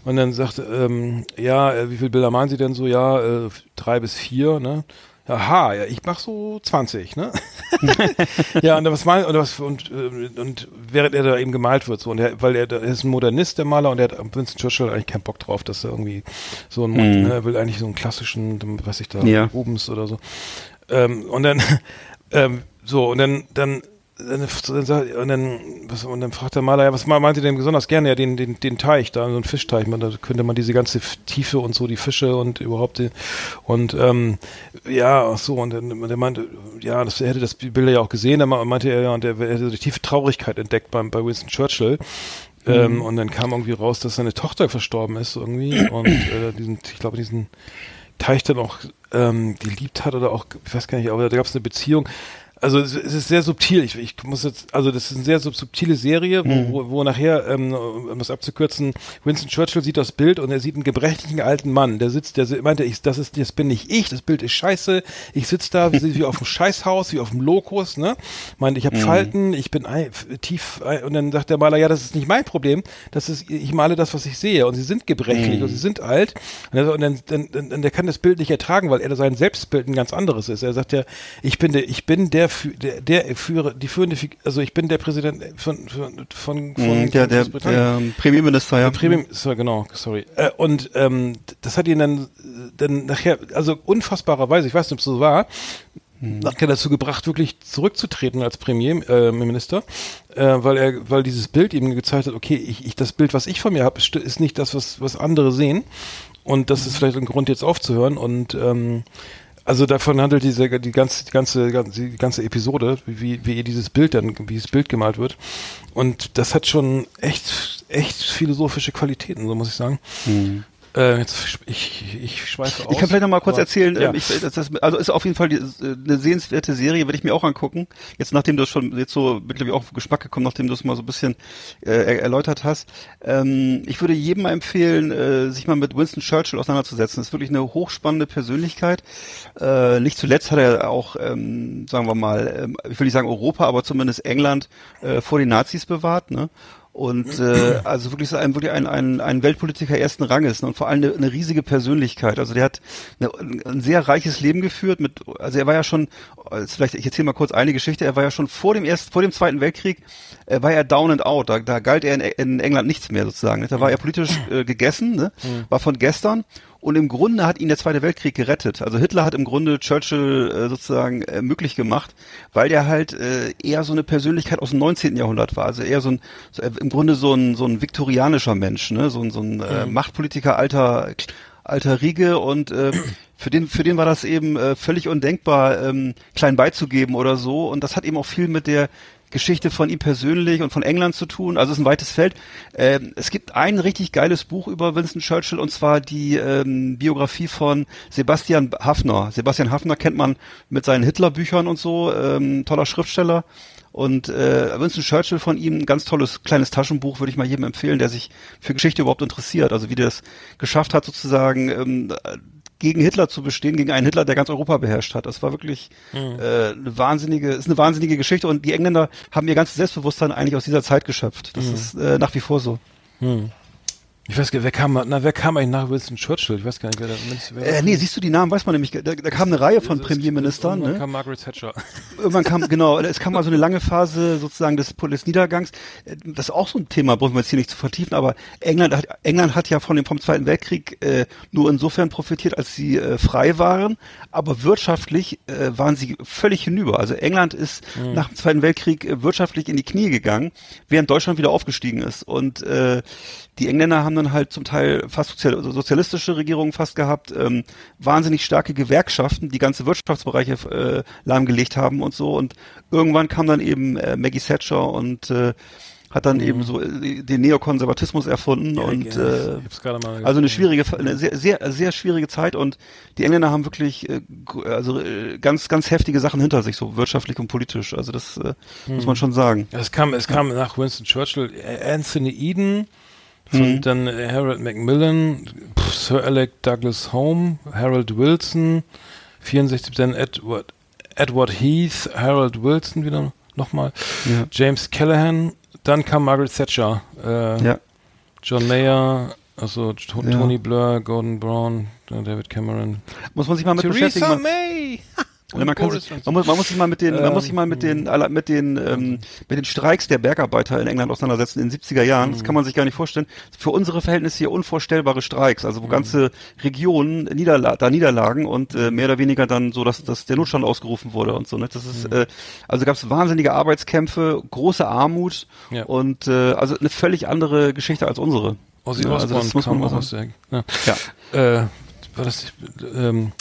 und dann sagt ähm, ja, äh, wie viele Bilder malen Sie denn so? Ja, äh, drei bis vier, ne? Aha, ja, ich mach so 20, ne? ja, und was mal, oder was, und, äh, und während er da eben gemalt wird, so, und er, weil er, er ist ein Modernist, der Maler, und er hat Winston Churchill eigentlich keinen Bock drauf, dass er irgendwie so ein, Mhm. ne, er will eigentlich so einen klassischen, was ich da, Ja. Rubens oder so. Ähm, und dann, ähm, so, und dann, dann, und dann, was, und dann fragt der Maler, ja, was meint ihr denn besonders gerne? Ja, den, den, den Teich, da, so ein Fischteich, man, da könnte man diese ganze Tiefe und so, die Fische und überhaupt, die, und, ähm, ja, ach so, und dann, der meinte, ja, das, er hätte das Bilder ja auch gesehen, dann meinte er, ja, und er hätte so die tiefe Traurigkeit entdeckt beim, bei Winston Churchill. Ähm, und dann kam irgendwie raus, dass seine Tochter verstorben ist irgendwie und äh, diesen, ich glaube, diesen Teich dann auch ähm, geliebt hat oder auch, ich weiß gar nicht, aber da gab es eine Beziehung. Also es, es ist sehr subtil. Ich, ich muss jetzt, also das ist eine sehr sub- subtile Serie, wo, wo, wo nachher, ähm, um das abzukürzen, Winston Churchill sieht das Bild und er sieht einen gebrechlichen alten Mann, der sitzt, der meinte, ich, das ist, das bin nicht ich, das Bild ist scheiße, ich sitze da wie, wie auf dem Scheißhaus, wie auf dem Lokus, ne? Meinte, ich habe Falten, ich bin ein, tief ein, und dann sagt der Maler, ja, das ist nicht mein Problem, das ist, ich male das, was ich sehe. Und sie sind gebrechlich und sie sind alt. Und, er, und dann, dann, dann, dann der kann das Bild nicht ertragen, weil er sein Selbstbild ein ganz anderes ist. Er sagt ja, ich bin der, ich bin der der, der führe, die führende, also ich bin der Präsident von, von, von, von Mhm, der, der, Premierminister, ja. Der so, genau, sorry. Äh, und ähm, das hat ihn dann, dann nachher, also unfassbarerweise, ich weiß nicht, ob es so war, nachher dazu gebracht, wirklich zurückzutreten als Premierminister, äh, äh, weil er, weil dieses Bild ihm gezeigt hat, okay, ich, ich das Bild, was ich von mir habe, ist, ist nicht das, was, was andere sehen. Und das ist vielleicht ein Grund, jetzt aufzuhören. Und ähm, also davon handelt diese die ganze die ganze die ganze Episode, wie wie dieses Bild dann wie das Bild gemalt wird und das hat schon echt echt philosophische Qualitäten, so muss ich sagen. Äh, jetzt ich ich schweife aus. Ich kann vielleicht noch mal kurz aber- erzählen, Ja. ähm, ich, das, das, also ist auf jeden Fall die, eine sehenswerte Serie, werde ich mir auch angucken. Jetzt nachdem du es schon jetzt so ich auch auf Geschmack gekommen, nachdem du es mal so ein bisschen äh, er- erläutert hast. Ähm, ich würde jedem mal empfehlen, äh, sich mal mit Winston Churchill auseinanderzusetzen. Das ist wirklich eine hochspannende Persönlichkeit. Äh, nicht zuletzt hat er auch, ähm, sagen wir mal, ähm, ich will nicht sagen Europa, aber zumindest England äh, vor den Nazis bewahrt. Ne? Und äh, also wirklich so ein, wirklich ein, ein, ein Weltpolitiker ersten Ranges ne? und vor allem eine, eine riesige Persönlichkeit. Also der hat eine, ein sehr reiches Leben geführt. Mit, also er war ja schon, also vielleicht ich erzähle mal kurz eine Geschichte. Er war ja schon vor dem ersten, vor dem Zweiten Weltkrieg äh, war er down and out. Da, da galt er in, in England nichts mehr sozusagen. Ne? Da war er politisch äh, gegessen, ne? war von gestern. Und im Grunde hat ihn der Zweite Weltkrieg gerettet. Also Hitler hat im Grunde Churchill äh, sozusagen äh, möglich gemacht, weil der halt äh, eher so eine Persönlichkeit aus dem 19. Jahrhundert war. Also eher so ein, so, äh, im Grunde so ein, so ein viktorianischer Mensch, ne? so ein, so ein äh, Machtpolitiker alter, alter Riege und äh, für den, für den war das eben äh, völlig undenkbar, ähm, klein beizugeben oder so. Und das hat eben auch viel mit der Geschichte von ihm persönlich und von England zu tun. Also es ist ein weites Feld. Ähm, es gibt ein richtig geiles Buch über Winston Churchill und zwar die ähm, Biografie von Sebastian Hafner. Sebastian Hafner kennt man mit seinen Hitler-Büchern und so, ähm, toller Schriftsteller. Und äh, Winston Churchill von ihm, ein ganz tolles kleines Taschenbuch, würde ich mal jedem empfehlen, der sich für Geschichte überhaupt interessiert. Also wie der es geschafft hat, sozusagen ähm, gegen Hitler zu bestehen, gegen einen Hitler, der ganz Europa beherrscht hat. Das war wirklich äh, eine wahnsinnige, ist eine wahnsinnige Geschichte und die Engländer haben ihr ganzes Selbstbewusstsein eigentlich aus dieser Zeit geschöpft. Das ist äh, nach wie vor so. Ich weiß gar nicht, wer kam, na, wer kam eigentlich nach Winston Churchill? Ich weiß gar nicht, wer da, wer Äh, nee, siehst du die Namen, weiß man nämlich, da, da kam eine Reihe von Premierministern, Dann ne? kam Margaret Thatcher. Irgendwann kam, genau, es kam mal so eine lange Phase sozusagen des, des Niedergangs. Das ist auch so ein Thema, brauchen wir jetzt hier nicht zu vertiefen, aber England hat, England hat ja von dem, vom Zweiten Weltkrieg äh, nur insofern profitiert, als sie äh, frei waren, aber wirtschaftlich äh, waren sie völlig hinüber. Also England ist nach dem Zweiten Weltkrieg äh, wirtschaftlich in die Knie gegangen, während Deutschland wieder aufgestiegen ist. Und äh, die Engländer haben dann halt zum Teil fast also sozialistische Regierungen fast gehabt, ähm, wahnsinnig starke Gewerkschaften, die ganze Wirtschaftsbereiche äh, lahmgelegt haben und so. Und irgendwann kam dann eben äh, Maggie Thatcher und äh, hat dann eben so äh, den Neokonservatismus erfunden und ich äh, also eine schwierige, eine sehr, sehr, sehr schwierige Zeit und die Engländer haben wirklich äh, also äh, ganz, ganz heftige Sachen hinter sich, so wirtschaftlich und politisch. Also das äh, muss man schon sagen. Es kam, es kam nach Winston Churchill Anthony Eden, Mhm. dann äh, Harold Macmillan, pff, Sir Alec Douglas Home, Harold Wilson, 64 dann Edward, Edward Heath, Harold Wilson wieder nochmal, Ja. James Callahan, dann kam Margaret Thatcher, äh, Ja. John Mayer, also To- Ja. Tony Blair, Gordon Brown, äh, David Cameron, Muss man sich mal mit beschäftigen. Theresa Man, May. Ja, man, kann sich, man, muss, man muss sich mal mit den, man muss sich mal mit Ähm, den, alle- mit den, ähm, mit den Streiks der Bergarbeiter in England auseinandersetzen in den 70er Jahren. Mhm. Das kann man sich gar nicht vorstellen. Für unsere Verhältnisse hier unvorstellbare Streiks, also wo Mhm. ganze Regionen niederla da niederlagen und äh, mehr oder weniger dann so, dass, dass der Notstand ausgerufen wurde und so. Ne? Das ist, Mhm. äh, also gab es wahnsinnige Arbeitskämpfe, große Armut Ja. und äh, also eine völlig andere Geschichte als unsere. Ozzy Ja, also das muss man mal sagen. aus ja. Ja. Äh, war das, ähm,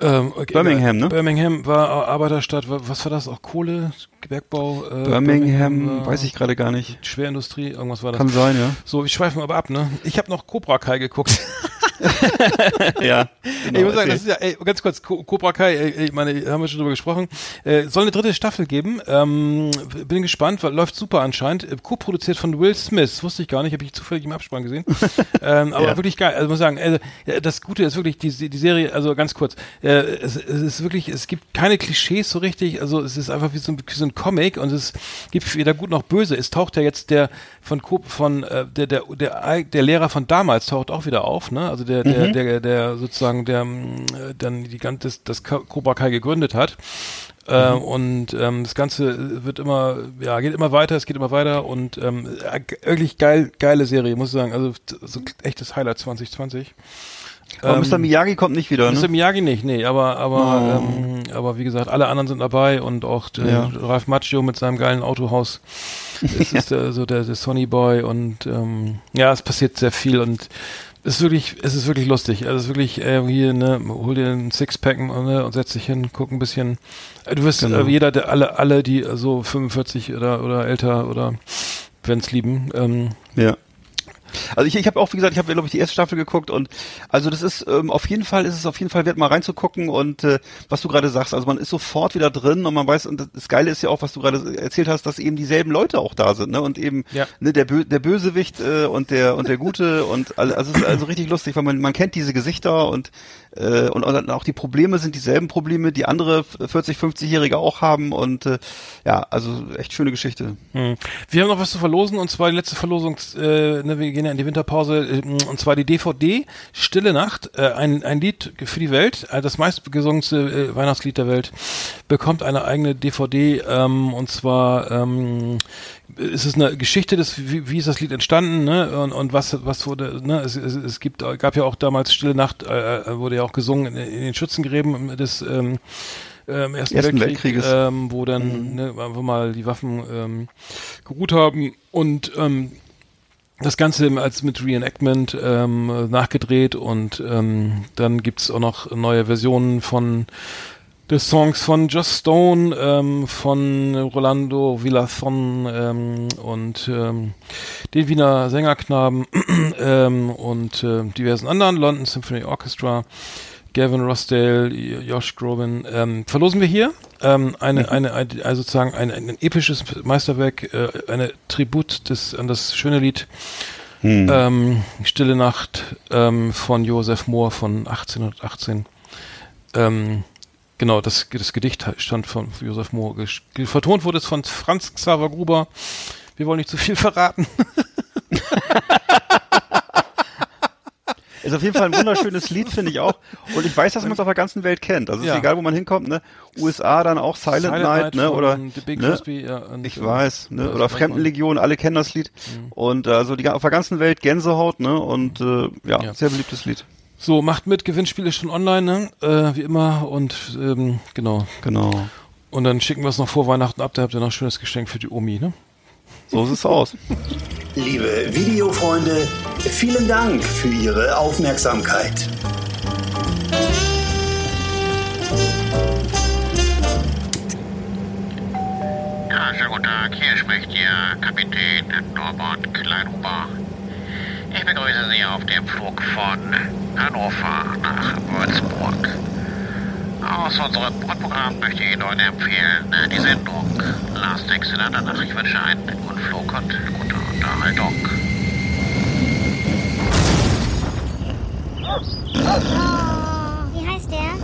ähm, okay, Birmingham, ne? Birmingham war Arbeiterstadt, wa- was war das? Auch Kohle, Bergbau? Äh, Birmingham, war weiß ich gerade gar nicht. Schwerindustrie, irgendwas war das. Kann sein, ja. So, ich schweife mal aber ab, ne? Ich habe noch Cobra Kai geguckt. ja. ich muss sagen, das ist ja, ey, ganz kurz, Co- Cobra Kai, ey, ich meine, haben wir schon drüber gesprochen, äh, soll eine dritte Staffel geben. Ähm, bin gespannt, weil läuft super anscheinend. Äh, Co-produziert von Will Smith, wusste ich gar nicht, habe ich zufällig im Abspann gesehen. ähm, aber Ja. wirklich geil. Also muss sagen, also, das Gute ist wirklich die, die Serie, also ganz kurz, äh, es, es ist wirklich, es gibt keine Klischees so richtig, also es ist einfach wie so ein, wie so ein Comic und es gibt weder gut noch böse. Es taucht ja jetzt der von Co von äh, der, der der der Lehrer von damals taucht auch wieder auf, ne? Also der, der, der, der sozusagen, der ähm, äh, dann die ganze, das, Cobra Kai gegründet hat. Äh, und ähm, das Ganze wird immer, ja, geht immer weiter, es geht immer weiter und ähm, äh, wirklich geil, geile Serie, muss ich sagen. Also so echtes Highlight 2020. Aber Mr. Miyagi kommt nicht wieder, Mr. ne? Miyagi nicht, nee, aber aber Oh. ähm, aber wie gesagt, alle anderen sind dabei und auch äh, Ja. Ralph Macchio mit seinem geilen Autohaus. Es ist der, so der, der Sonny Boy und ähm, ja, es passiert sehr viel und ist wirklich, es ist wirklich lustig. Also es ist wirklich äh, hier, ne, hol dir einen Sixpack ne, und setz dich hin, guck ein bisschen. Äh, Du wirst Genau. äh, jeder, der alle, alle, die so 45 oder oder älter oder wenn's lieben, ähm, Ja. Also ich, ich habe auch, wie gesagt, ich habe, glaube ich, die erste Staffel geguckt und also das ist ähm, auf jeden Fall, ist es auf jeden Fall wert, mal reinzugucken und äh, was du gerade sagst, also man ist sofort wieder drin und man weiß, und das, Geile ist ja auch, was du gerade erzählt hast, dass eben dieselben Leute auch da sind, ne? Und eben Ja. ne, der, Bö der Bösewicht äh, und der und der Gute und all- also es ist also richtig lustig, weil man, man kennt diese Gesichter und äh, und, und auch die Probleme sind dieselben Probleme, die andere 40, 50-Jährige auch haben und äh, ja, also echt schöne Geschichte. Hm. Wir haben noch was zu verlosen und zwar die letzte Verlosung, äh, ne, wir gehen ja in die Winterpause äh, und zwar die DVD Stille Nacht, äh, ein, ein Lied für die Welt, äh, das meistgesungenste Weihnachtslied der Welt, bekommt eine eigene DVD ähm, und zwar ähm, ist es eine Geschichte des, wie, wie ist das Lied entstanden, ne? Und, und was, was wurde, ne? Es, es, es gibt, gab ja auch damals Stille Nacht, äh, wurde ja auch gesungen in, in den Schützengräben des ähm, ähm, Ersten, Ersten Weltkrieg, Weltkrieges. ähm, wo dann ne, einfach mal die Waffen ähm, geruht haben und ähm, das Ganze als mit Reenactment ähm, nachgedreht und ähm, dann gibt's auch noch neue Versionen von des Songs von Just Stone, ähm, von Rolando Villazon ähm, und ähm, den Wiener Sängerknaben ähm, und äh, diversen anderen, London Symphony Orchestra, Gavin Rossdale, Josh Groban, ähm, verlosen wir hier ähm, eine, eine, eine, also sozusagen ein, ein episches Meisterwerk, äh, eine Tribut des, an das schöne Lied ähm, Stille Nacht ähm, von Joseph Mohr von 1818. Ähm, genau, das, das Gedicht stand von Joseph ge- Vertont wurde es von Franz Xaver Gruber. Wir wollen nicht zu viel verraten. Ist auf jeden Fall ein wunderschönes Lied, finde ich auch. Und ich weiß, dass man es auf der ganzen Welt kennt. Also es Ja. ist egal, wo man hinkommt, ne? USA dann auch Silent, Night, ne? Oder The Big ne? Crosby, ja, und, Ich äh, weiß, ne? Oder man. Fremdenlegion, alle kennen das Lied. Und äh, also die auf der ganzen Welt Gänsehaut, ne? Und äh, ja, Ja. sehr beliebtes Lied. So, macht mit, Gewinnspiel ist schon online, ne? Äh, wie immer. Und ähm, genau. Genau. Und dann schicken wir es noch vor Weihnachten ab, da habt ihr noch ein schönes Geschenk für die Omi, ne? So sieht es aus. Liebe Videofreunde, vielen Dank für Ihre Aufmerksamkeit. Ja, schönen guten Tag. Hier spricht Ihr Kapitän Norbert Kleinhuber. Ich begrüße Sie auf dem Flug von Hannover nach Würzburg. Aus unserem Grundprogramm möchte ich Ihnen heute empfehlen äh, die Sendung Last Exit Andernach. Ich wünsche einen guten Flug und gute Unterhaltung. Oh, wie heißt der?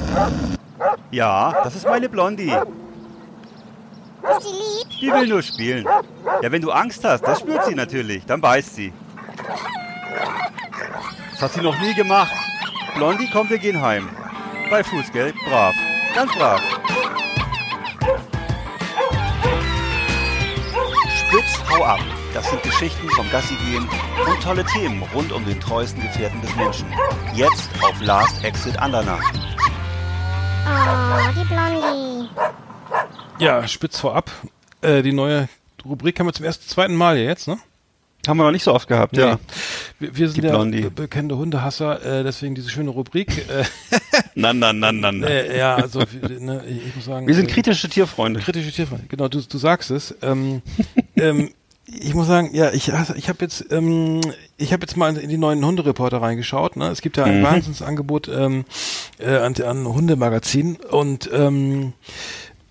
Ja, das ist meine Blondie. Ist die lieb? Die will nur spielen. Ja, wenn du Angst hast, das spürt sie natürlich. Dann beißt sie. Das hat sie noch nie gemacht. Blondie, komm, wir gehen heim. Bei Fußgeld, brav. Ganz brav. Spitz, hau ab. Das sind Geschichten vom Gassigehen und tolle Themen rund um den treuesten Gefährten des Menschen. Jetzt auf Last Exit Andernach. Oh, die Blondie. Ja, spitz vorab. Äh, die neue Rubrik haben wir zum ersten, zweiten Mal hier jetzt, ne? Haben wir noch nicht so oft gehabt, ja. Wir, wir sind Die ja Blondie. be bekannte Hundehasser, äh, deswegen diese schöne Rubrik. Äh, Na, na, na, na, na. äh, ja, also ne, ich, muss sagen. Wir sind äh, kritische Tierfreunde. kritische Tierfreunde. Genau, du, du sagst es. Ähm, ähm, ich muss sagen, ja, ich, ich habe jetzt, ähm, ich habe jetzt mal in die neuen Hundereporter reingeschaut. Ne? Es gibt ja ein Mhm. Wahnsinnsangebot ähm, äh, an, an Hundemagazin und ähm,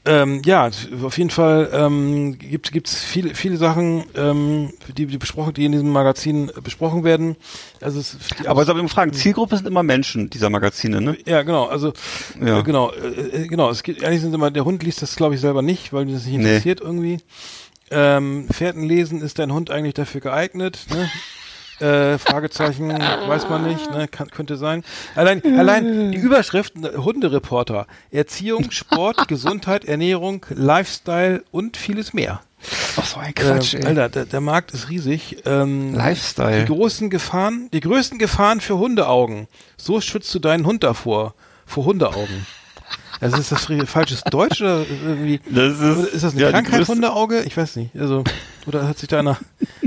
ähm, ja, auf jeden Fall ähm, gibt gibt's viele viele Sachen, ähm, die, die besprochen, die in diesem Magazin besprochen werden. Also es, Aber ich soll ich mal fragen, Zielgruppe sind immer Menschen dieser Magazine, ne? ja, genau. Also Ja. äh, genau, äh, äh, genau. Es gibt eigentlich sind immer der Hund liest das glaube ich selber nicht, weil ihn das nicht Nee. interessiert irgendwie. Ähm, Pferden lesen ist dein Hund eigentlich dafür geeignet? Ne? Äh, Fragezeichen, weiß man nicht, ne? Kann, könnte sein. Allein, allein die Überschrift, ne, Hundereporter. Erziehung, Sport, Gesundheit, Ernährung, Lifestyle und vieles mehr. Ach so ein Quatsch, äh. Alter, der, der Markt ist riesig. Ähm, Lifestyle. Die großen Gefahren, die größten Gefahren für Hundeaugen. So schützt du deinen Hund davor. Vor Hundeaugen. Also ist das falsches Deutsch oder irgendwie? Das ist- ist das eine ja, Krankheit, größte- Hundeauge? Ich weiß nicht. Also, oder hat sich da einer,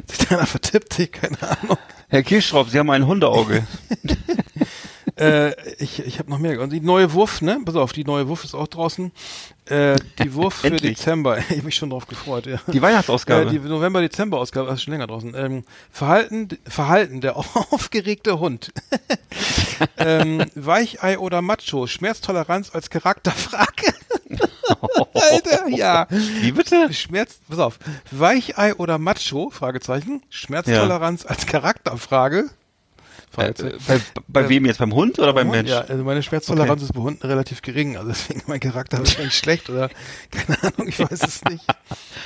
hat sich da einer vertippt? Ich, keine Ahnung. Herr Kirschraub, Sie haben ein Hundeauge. äh, ich ich habe noch mehr. Und die neue Wurf, ne? Pass auf, die neue Wurf ist auch draußen. Äh, die Wurf für. Dezember. Ich habe mich schon drauf gefreut, ja. Die Weihnachtsausgabe. Äh, die November-Dezember-Ausgabe, ist schon länger draußen. Ähm, Verhalten, Verhalten, der aufgeregte Hund. ähm, Weichei oder Macho, Schmerztoleranz als Charakterfrage. Alter, ja. Wie bitte? Schmerz, pass auf. Weichei oder Macho, Fragezeichen. Schmerztoleranz als Charakterfrage. Fragezeichen. Bei, bei Ähm, wem jetzt? Beim Hund oder beim Hund, Mensch? Ja, also meine Schmerztoleranz Okay. ist bei Hunden relativ gering, also deswegen mein Charakter wahrscheinlich schlecht oder keine Ahnung, ich weiß es nicht.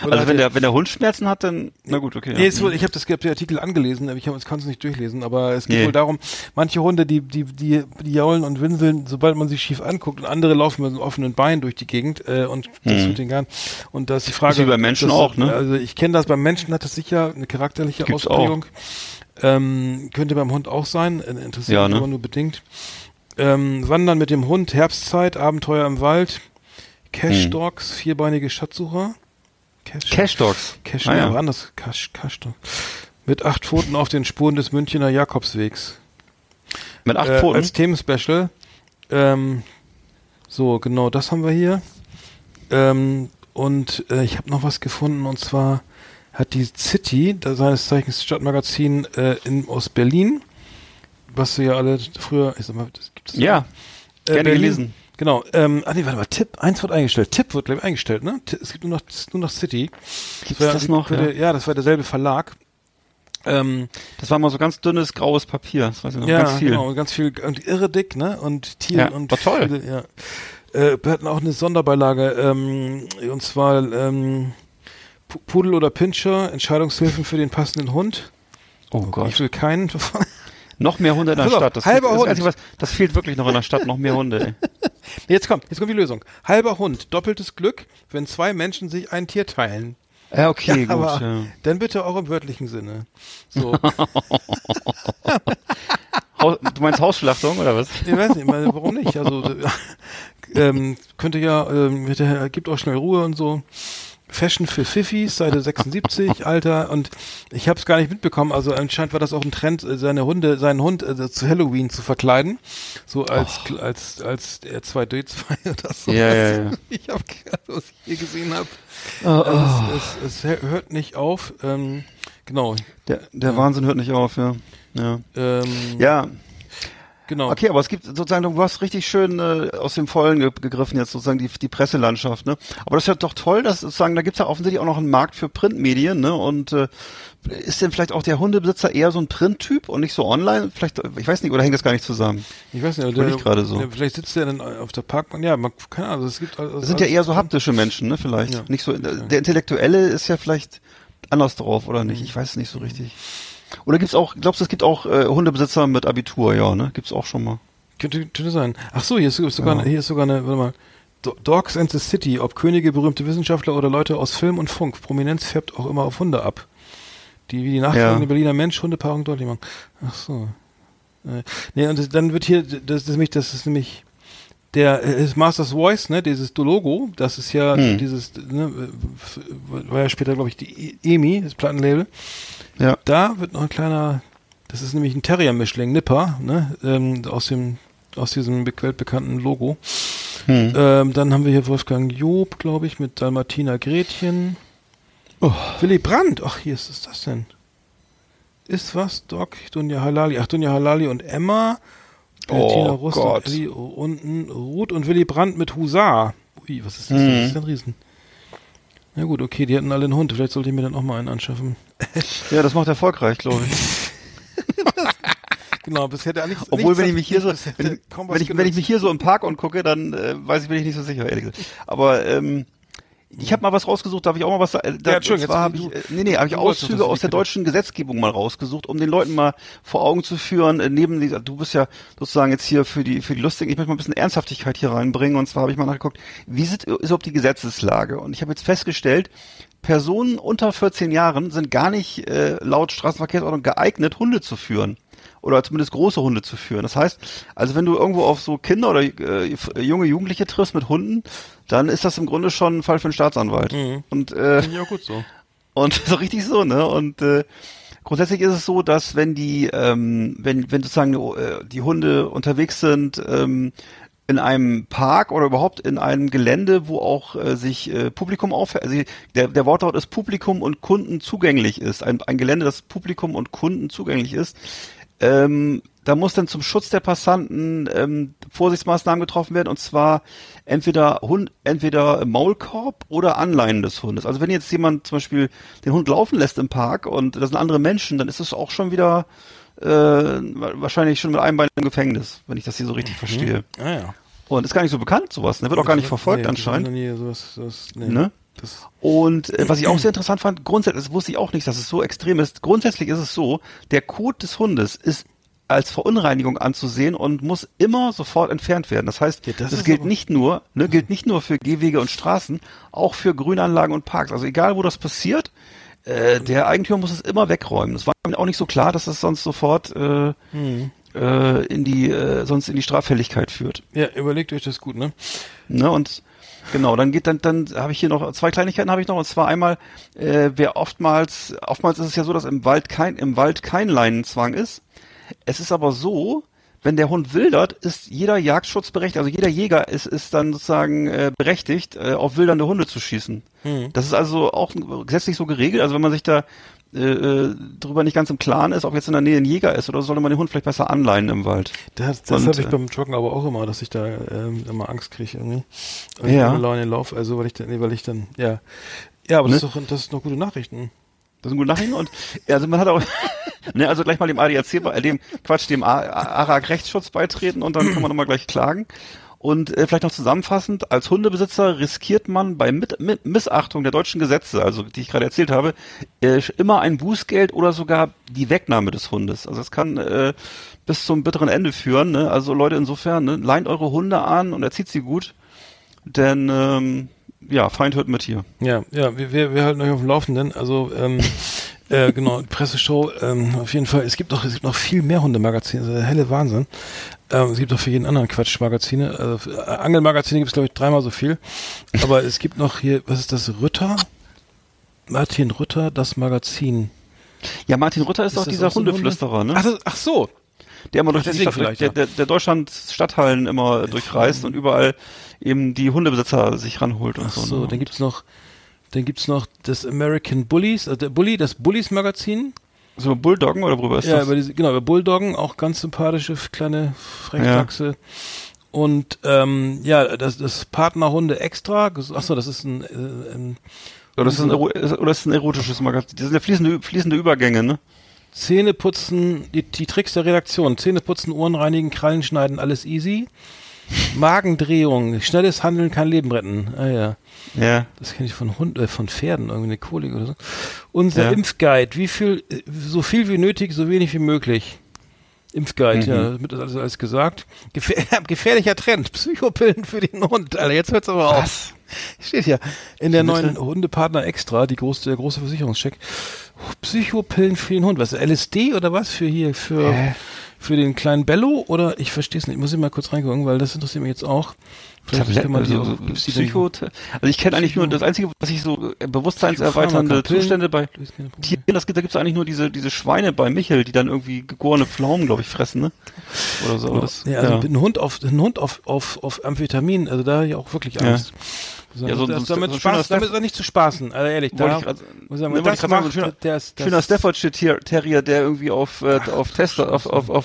Oder Also wenn der, wenn der Hund Schmerzen hat, dann, na gut, okay. Nee, ja. ist wohl, ich habe das ich hab den Artikel angelesen, aber ich kann es nicht durchlesen, aber es geht Nee. wohl darum, manche Hunde, die, die, die, die jaulen und winseln, sobald man sie schief anguckt und andere laufen mit einem offenen Bein durch die Gegend äh, und das Hm. mit den Garn. Und da ist die Frage. Ist wie bei Menschen das, auch, ne? Also ich kenne das, beim Menschen hat das sicher eine charakterliche Gibt's Ausprägung. Ähm, könnte beim Hund auch sein, äh, interessiert Ja, ne? aber nur bedingt. Ähm, Wandern mit dem Hund, Herbstzeit, Abenteuer im Wald, Cash Hm. Dogs, vierbeinige Schatzsucher. Cash, Cash Dogs. Cash, Ah, ja. anders. Cash, Cash. Mit acht Pfoten auf den Spuren des Münchner Jakobswegs. Mit acht äh, Pfoten? Als Themenspecial. Ähm, so, genau, das haben wir hier. Ähm, und äh, ich habe noch was gefunden und zwar hat die City, seines Zeichens Stadtmagazin äh, in, aus Berlin, was wir ja alle früher, ich sag mal, das gibt es Ja, gerne gelesen. Genau, ähm, ah nee, warte mal, Tipp, eins wird eingestellt. Tipp wird, glaube ich, eingestellt, ne? Es gibt nur noch, nur noch City. Gibt's war- das noch, ja? Ja, das war derselbe Verlag. Ähm, Das war mal so ganz dünnes graues Papier. Das weiß ich noch. ja, ganz viel. genau, ganz viel und irre dick, ne? Und Tier Ja, und war toll. Viele, ja. Äh, wir hatten auch eine Sonderbeilage, ähm, und zwar ähm, Pudel oder Pinscher, Entscheidungshilfen für den passenden Hund. Oh Ich Gott. will keinen davon. Noch mehr Hunde in der Pass Stadt. Das, halber das, Hund. Einzige, was, das fehlt wirklich noch in der Stadt. Noch mehr Hunde. Ey. Jetzt kommt, jetzt kommt die Lösung. Halber Hund, doppeltes Glück, wenn zwei Menschen sich ein Tier teilen. Ja, okay, gut. aber ja. dann bitte auch im wörtlichen Sinne. So. Du meinst Hausschlachtung oder was? Ich weiß nicht, warum nicht? Also äh, ähm, könnte ja, ähm, gibt auch schnell Ruhe und so. Fashion für Fiffis, Seite 76, Alter. Und ich habe es gar nicht mitbekommen. Also anscheinend war das auch ein Trend, äh, seine Hunde, seinen Hund äh, zu Halloween zu verkleiden, so als als als R2D2 oder so. Oh. Ja, ja, ja. Ich habe gerade, was ich hier gesehen habe. Oh, Es, es, es hört nicht auf. Ähm, genau. Der, der Wahnsinn hört nicht auf, ja. Ja. Ähm, Ja, genau. okay, aber es gibt sozusagen, du hast richtig schön äh, aus dem Vollen ge gegriffen jetzt sozusagen die, die Presselandschaft, ne? Aber das ist ja doch toll, dass sozusagen, da gibt's ja offensichtlich auch noch einen Markt für Printmedien, ne? Und äh, ist denn vielleicht auch der Hundebesitzer eher so ein Printtyp und nicht so online? Vielleicht, ich weiß nicht, oder hängt das gar nicht zusammen? Ich weiß nicht, Überleg gerade so. der, vielleicht sitzt der dann auf der Parkbank. Ja, man, keine Ahnung, es gibt also Das sind ja eher so haptische Menschen, ne? Vielleicht. Ja. Nicht so, der Intellektuelle ist ja vielleicht anders drauf, oder nicht? Ich weiß es nicht so richtig. Oder gibt's auch, glaubst du, es gibt auch äh, Hundebesitzer mit Abitur, ja, ne? Gibt's auch schon mal. Könnte, könnte sein. Ach so, hier ist sogar, Ja. eine, hier ist sogar eine, warte mal. Do- Dogs and the City, ob Könige, berühmte Wissenschaftler oder Leute aus Film und Funk. Prominenz färbt auch immer auf Hunde ab. Die wie die nachfolgende Ja. Berliner Mensch Hundepaarung deutlich machen. Ach so. Äh, nee, und dann wird hier, das ist nämlich, das ist nämlich der äh, ist Masters Voice, ne, dieses Logo, das ist ja Hm. dieses, ne, f- war ja später, glaube ich, die E- EMI, das Plattenlabel. Ja. Da wird noch ein kleiner, das ist nämlich ein Terrier-Mischling, Nipper, ne, ähm, aus dem, aus diesem be- weltbekannten Logo. Hm. Ähm, dann haben wir hier Wolfgang Job, glaube ich, mit Dalmatina Gretchen. Oh. Willy Brandt, ach, hier ist es das denn? Ist was? Doc, Dunja Halali, ach, Dunja Halali und Emma. Oh Bettina Rust und Gott. Elli unten, Ruth und Willy Brandt mit Husar. Ui, was ist das? Denn? Das ist ein Riesen. Na gut, okay, die hatten alle einen Hund. Vielleicht sollte ich mir dann auch mal einen anschaffen. Ja, das macht erfolgreich, glaube ich. Genau, bisher der nichts. Obwohl, nichts wenn ich mich hier so, wenn, wenn, ich, wenn ich mich hier so im Park angucke, dann äh, weiß ich, bin ich nicht so sicher, ehrlich gesagt. Aber ähm, Ich habe mal was rausgesucht, darf ich auch mal was sagen? Da, Ja, habe jetzt ich, du- äh, nee, nee, habe ich Auszüge aus der deutschen Gesetzgebung mal rausgesucht, um den Leuten mal vor Augen zu führen, äh, neben dieser, du bist ja sozusagen jetzt hier für die, für die lustigen, ich möchte mal ein bisschen Ernsthaftigkeit hier reinbringen, und zwar habe ich mal nachgeguckt, wie sieht, ist überhaupt die Gesetzeslage? Und ich habe jetzt festgestellt, Personen unter 14 Jahren sind gar nicht äh, laut Straßenverkehrsordnung geeignet, Hunde zu führen. Oder zumindest große Hunde zu führen. Das heißt, also wenn du irgendwo auf so Kinder oder äh, junge Jugendliche triffst mit Hunden, dann ist das im Grunde schon ein Fall für einen Staatsanwalt. Und äh, Ja, gut so. und so richtig so, ne? Und äh, grundsätzlich ist es so, dass wenn die, ähm, wenn, wenn sozusagen äh, die Hunde unterwegs sind, ähm, in einem Park oder überhaupt in einem Gelände, wo auch äh, sich äh, Publikum aufhält. Also der, der Wortlaut ist Publikum und Kunden zugänglich ist. Ein, ein Gelände, das Publikum und Kunden zugänglich ist. Ähm, da muss dann zum Schutz der Passanten ähm, Vorsichtsmaßnahmen getroffen werden und zwar entweder Hund, entweder Maulkorb oder Anleihen des Hundes. Also wenn jetzt jemand zum Beispiel den Hund laufen lässt im Park und das sind andere Menschen, dann ist es auch schon wieder äh, wahrscheinlich schon mit einem Bein im Gefängnis, wenn ich das hier so richtig verstehe. Ah ja. Und ist gar nicht so bekannt sowas, ne? Wird auch gar nicht verfolgt Nee, anscheinend. nie sowas- sowas- nee. Ne? Das, Und äh, was ich auch sehr interessant fand, grundsätzlich, das wusste ich auch nicht, dass es so extrem ist. Grundsätzlich ist es so, der Kot des Hundes ist als Verunreinigung anzusehen und muss immer sofort entfernt werden. Das heißt, Ja, das das, gilt nicht nur, ne, gilt nicht nur für Gehwege und Straßen, auch für Grünanlagen und Parks. Also egal, wo das passiert, äh, der Eigentümer muss es immer wegräumen. Es war mir auch nicht so klar, dass es sonst sofort äh, Hm. äh, in die äh, sonst in die Straffälligkeit führt. ja, überlegt euch das gut, ne? Ne, und genau, dann geht dann dann habe ich hier noch zwei Kleinigkeiten habe ich noch und zwar einmal äh, wer oftmals oftmals ist es ja so, dass im Wald kein im Wald kein Leinenzwang ist. Es ist aber so, wenn der Hund wildert, ist jeder Jagdschutz berechtigt, also jeder Jäger ist ist dann sozusagen äh, berechtigt, äh, auf wildernde Hunde zu schießen. Das ist also auch gesetzlich so geregelt, also wenn man sich da äh, äh, darüber nicht ganz im Klaren ist, ob jetzt in der Nähe ein Jäger ist oder sollte man den Hund vielleicht besser anleihen im Wald. Das, das habe ich äh, beim Joggen aber auch immer, dass ich da ähm, immer Angst kriege irgendwie. Ja. Laune lauf, also weil ich dann, nee, weil ich dann, ja. Ja, aber das, Ne? ist doch, das ist noch gute Nachrichten. Das sind gute Nachrichten und also man hat auch ne, also gleich mal dem ADAC bei- äh, dem Quatsch dem ARAG Rechtsschutz beitreten und dann kann man nochmal gleich klagen. Und äh, vielleicht noch zusammenfassend, als Hundebesitzer riskiert man bei Mit Mit Missachtung der deutschen Gesetze, also die ich gerade erzählt habe, äh, immer ein Bußgeld oder sogar die Wegnahme des Hundes. Also das kann äh, bis zum bitteren Ende führen. Ne? Also Leute, insofern, ne, leint eure Hunde an und erzieht sie gut, denn ähm, ja, Feind hört mit hier. Ja, ja, wir, wir, wir halten euch auf dem Laufenden. Also, ähm, äh, genau, Presseshow, ähm, auf jeden Fall. Es gibt noch, es gibt noch viel mehr Hundemagazine, also der helle Wahnsinn. Ähm, es gibt auch für jeden anderen Quatsch Magazine. Also, äh, Angelmagazine gibt es, glaube ich, dreimal so viel. Aber es gibt noch hier, was ist das, Rütter? Martin Rütter, das Magazin. Ja, Martin Rütter ist, Ist doch das dieser auch so Hundeflüsterer, ne? Ach, ach so. der immer durch die Stadt, vielleicht, der, der, der Deutschlands Stadthallen immer durchreist und überall eben die Hundebesitzer sich ranholt und Ach so. so, ne? dann gibt's noch, dann gibt's noch das American Bullies, also der Bully, das Bullies Magazin. so Bulldoggen oder worüber ist ja, das? über diese, genau, über Bulldoggen, auch ganz sympathische kleine Frechdachse. Und ähm, ja, das, das Partnerhunde extra. ges- Ach so, das ist ein, äh, ein oder, das ist ein, ist- oder ist ein erotisches Magazin. Das sind ja fließende, fließende Übergänge, ne? Zähneputzen, die, die Tricks der Redaktion. Zähneputzen, Ohren reinigen, Krallen schneiden, alles easy. Magendrehung, schnelles Handeln kann Leben retten. Ah ja. Ja. Das kenne ich von Hund, äh, von Pferden, irgendwie eine Kolik oder so. Unser Ja. Impfguide, wie viel, äh, so viel wie nötig, so wenig wie möglich. Impfguide, Mhm. ja, damit ist alles, alles gesagt. Gefähr gefährlicher Trend, Psychopillen für den Hund. Alter, jetzt hört's aber auf. Steht ja in der neuen Hundepartner Extra, die große, der große Versicherungscheck. Psychopillen für den Hund. Was, LSD oder was für hier, für, Hä? für den kleinen Bello? Oder, ich verstehe es nicht, muss ich mal kurz reingucken, weil das interessiert mich jetzt auch. Die also, auch, gibt's die denn- Psycho also ich kenne eigentlich nur das einzige, was ich so äh, bewusstseinserweiternde. Zustände bei. Tieren, das gibt, da gibt's eigentlich nur diese diese Schweine bei Michel, die dann irgendwie gegorene Pflaumen, glaube ich, fressen, ne? Oder so. aber Das, ja, also ja. ein Hund auf ein Hund auf auf auf Amphetamin, also da habe ich auch wirklich Ja. Angst. Ja, so- das, so- damit so Spaß, damit ist er nicht zu spaßen, also ehrlich. Da, ich grad- muss ich sagen, Ne, das sagen, macht, schöner- das, Schöner Staffordshire Ter- Terrier, der irgendwie auf äh, auf Tester auf, auf auf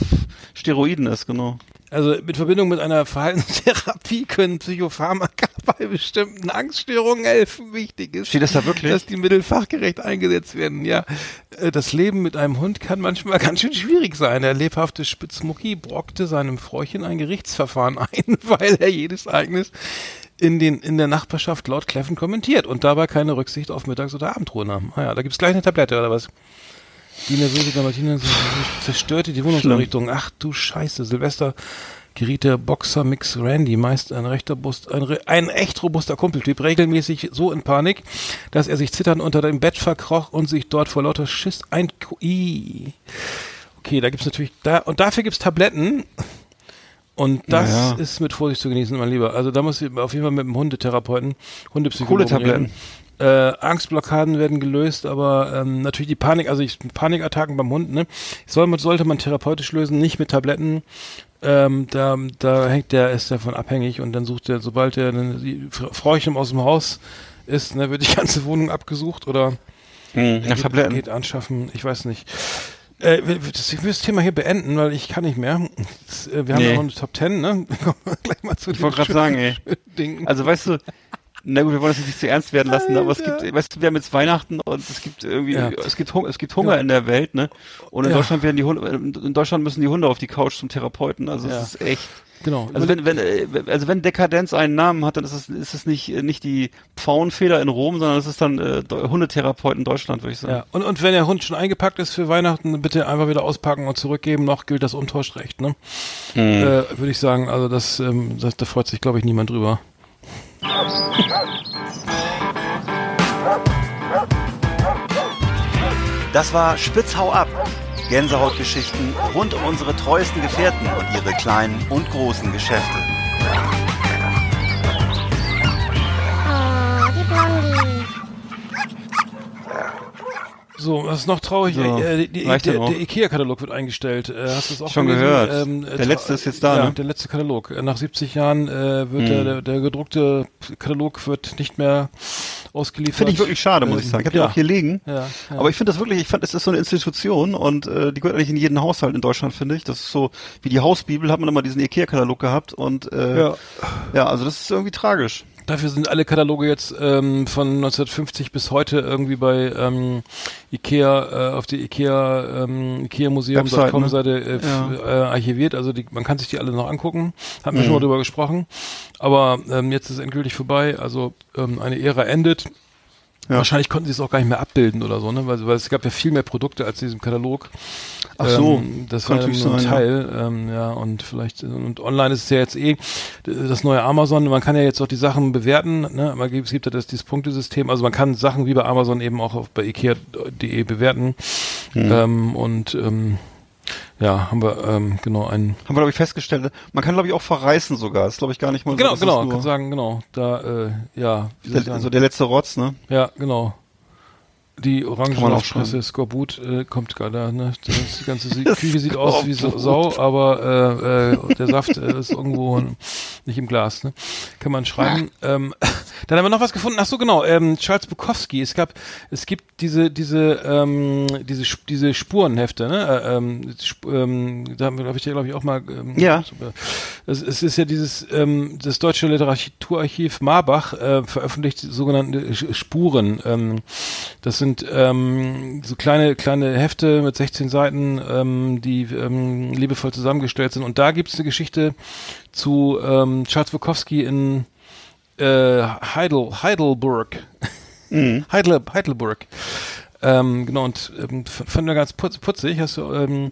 Steroiden ist, genau. Also mit Verbindung mit einer Verhaltenstherapie können Psychopharmaka bei bestimmten Angststörungen helfen. Wichtig ist, Steht das da wirklich? dass die Mittel fachgerecht eingesetzt werden. Ja, Äh, das Leben mit einem Hund kann manchmal ganz schön schwierig sein. Der lebhafte Spitzmucki brockte seinem Fräuchen ein Gerichtsverfahren ein, weil er jedes Ereignis in den in der Nachbarschaft laut kläffen kommentiert und dabei keine Rücksicht auf Mittags- oder Abendruhe nahm. Ah ja, da gibt's gleich eine Tablette oder was? Die nervöse Martina zerstörte die Wohnungseinrichtung. Ach du Scheiße, Silvester geriet der Boxer Mix Randy, meist ein rechter Bust, ein, re- ein echt robuster Kumpeltyp, regelmäßig so in Panik, dass er sich zitternd unter dem Bett verkroch und sich dort vor lauter Schiss ein... Ii. Okay, da gibt's natürlich... da Und dafür gibt's Tabletten. Und das Ja, ja. ist mit Vorsicht zu genießen, mein Lieber. Also da muss ich auf jeden Fall mit dem Hundetherapeuten, Hundepsychologen Kohletabletten. reden. Äh, Angstblockaden werden gelöst, aber ähm, natürlich die Panik, also ich, Panikattacken beim Hund, ne, soll man, sollte man therapeutisch lösen, nicht mit Tabletten. Ähm, da, da hängt der, ist davon abhängig und dann sucht er, sobald er Fra- Frauchen aus dem Haus ist, ne, wird die ganze Wohnung abgesucht oder Hm, geht, Tabletten. geht anschaffen, ich weiß nicht. Äh, wir- das, ich will das Thema hier beenden, weil ich kann nicht mehr. Das, äh, wir haben Nee. ja noch eine Top Ten, ne? Kommen wir gleich mal zu Ich wollte gerade sagen, ey. Dingen. Also weißt du, na gut, wir wollen das nicht zu ernst werden lassen, aber es gibt, weißt du, wir haben jetzt Weihnachten und es gibt irgendwie, Ja. es gibt Hunger, es gibt Hunger in der Welt, ne? Und in Ja. Deutschland werden die Hunde, in Deutschland müssen die Hunde auf die Couch zum Therapeuten. Also Ja. es ist echt. Genau. Also wenn, wenn, äh, also wenn Dekadenz einen Namen hat, dann ist es, ist es nicht, äh, nicht die Pfauenfeder in Rom, sondern es ist dann äh, Hundetherapeut in Deutschland, würde ich sagen. Ja, und, und wenn der Hund schon eingepackt ist für Weihnachten, bitte einfach wieder auspacken und zurückgeben. Noch gilt das Umtauschrecht, ne? Hm. Äh, Würde ich sagen, also das, ähm, das da freut sich, glaube ich, niemand drüber. Das war Spitzhau ab. Gänsehautgeschichten rund um unsere treuesten Gefährten und ihre kleinen und großen Geschäfte. So, was ist noch traurig? So, äh, der, der Ikea-Katalog wird eingestellt. Äh, hast du das auch Schon gelesen? gehört. äh, Der letzte ist jetzt da, Ja, ne? der letzte Katalog. Äh, Nach 70 Jahren äh, wird Hm. der, der, der gedruckte Katalog wird nicht mehr ausgeliefert. Finde ich wirklich schade, muss ich Ähm, sagen. Ich habe ja. den auch hier liegen. Ja, ja. Aber ich finde das wirklich, ich fand, es ist so eine Institution und äh, die gehört eigentlich in jeden Haushalt in Deutschland, finde ich. Das ist so, wie die Hausbibel hat man immer diesen Ikea-Katalog gehabt und äh, Ja. ja, also das ist irgendwie tragisch. Dafür sind alle Kataloge jetzt ähm, von 1950 bis heute irgendwie bei ähm, Ikea äh, auf die Ikea ähm, IkeaMuseum.com ne? Seite äh, Ja. äh, archiviert. Also die, man kann sich die alle noch angucken. Haben wir Mhm. schon mal drüber gesprochen. Aber ähm, jetzt ist es endgültig vorbei. Also ähm, eine Ära endet. Ja. Wahrscheinlich konnten sie es auch gar nicht mehr abbilden oder so, ne? Weil, weil es gab ja viel mehr Produkte als in diesem Katalog. Ach so, ähm, das war natürlich nur ein sein, ja. Teil, ähm, ja, und vielleicht, und online ist es ja jetzt eh das neue Amazon, man kann ja jetzt auch die Sachen bewerten, ne? Man gibt- Es gibt ja das, dieses Punktesystem, also man kann Sachen wie bei Amazon eben auch auf, bei Ikea.de bewerten. Mhm. Ähm, und ähm, ja, haben wir ähm, genau einen Haben wir, glaube ich, festgestellt. Man kann, glaube ich, auch verreißen sogar. Das ist, glaube ich, gar nicht mal so. Genau, dass genau, es kann sagen, genau. Da, äh, ja, Der, sagen? so der letzte Rotz, ne? Ja, genau. Die schreiben. Skorbut äh, kommt gerade, ne? Das, die ganze Küche sieht aus wie so. Sau, aber äh, äh, der Saft äh, ist irgendwo nicht im Glas, ne? Kann man schreiben. Ähm, dann haben wir noch was gefunden. Ach so, genau. Ähm, Charles Bukowski. Es gab, es gibt diese, diese, ähm, diese, diese Spurenhefte, ne? Äh, ähm, Sp ähm, da habe ich ja, glaube ich, auch mal. Ähm, Ja. es, es ist ja dieses, ähm, das Deutsche Literaturarchiv Marbach äh, veröffentlicht sogenannte Spuren. Ähm, das sind ähm, so kleine, kleine Hefte mit 16 Seiten, ähm, die ähm, liebevoll zusammengestellt sind. Und da gibt es eine Geschichte zu ähm, Charles Bukowski in äh, Heidel, Heidelberg. Mhm. Heidel, Heidelberg. Ähm, genau, und ähm, fand er ganz putz, putzig. Hast du, ähm,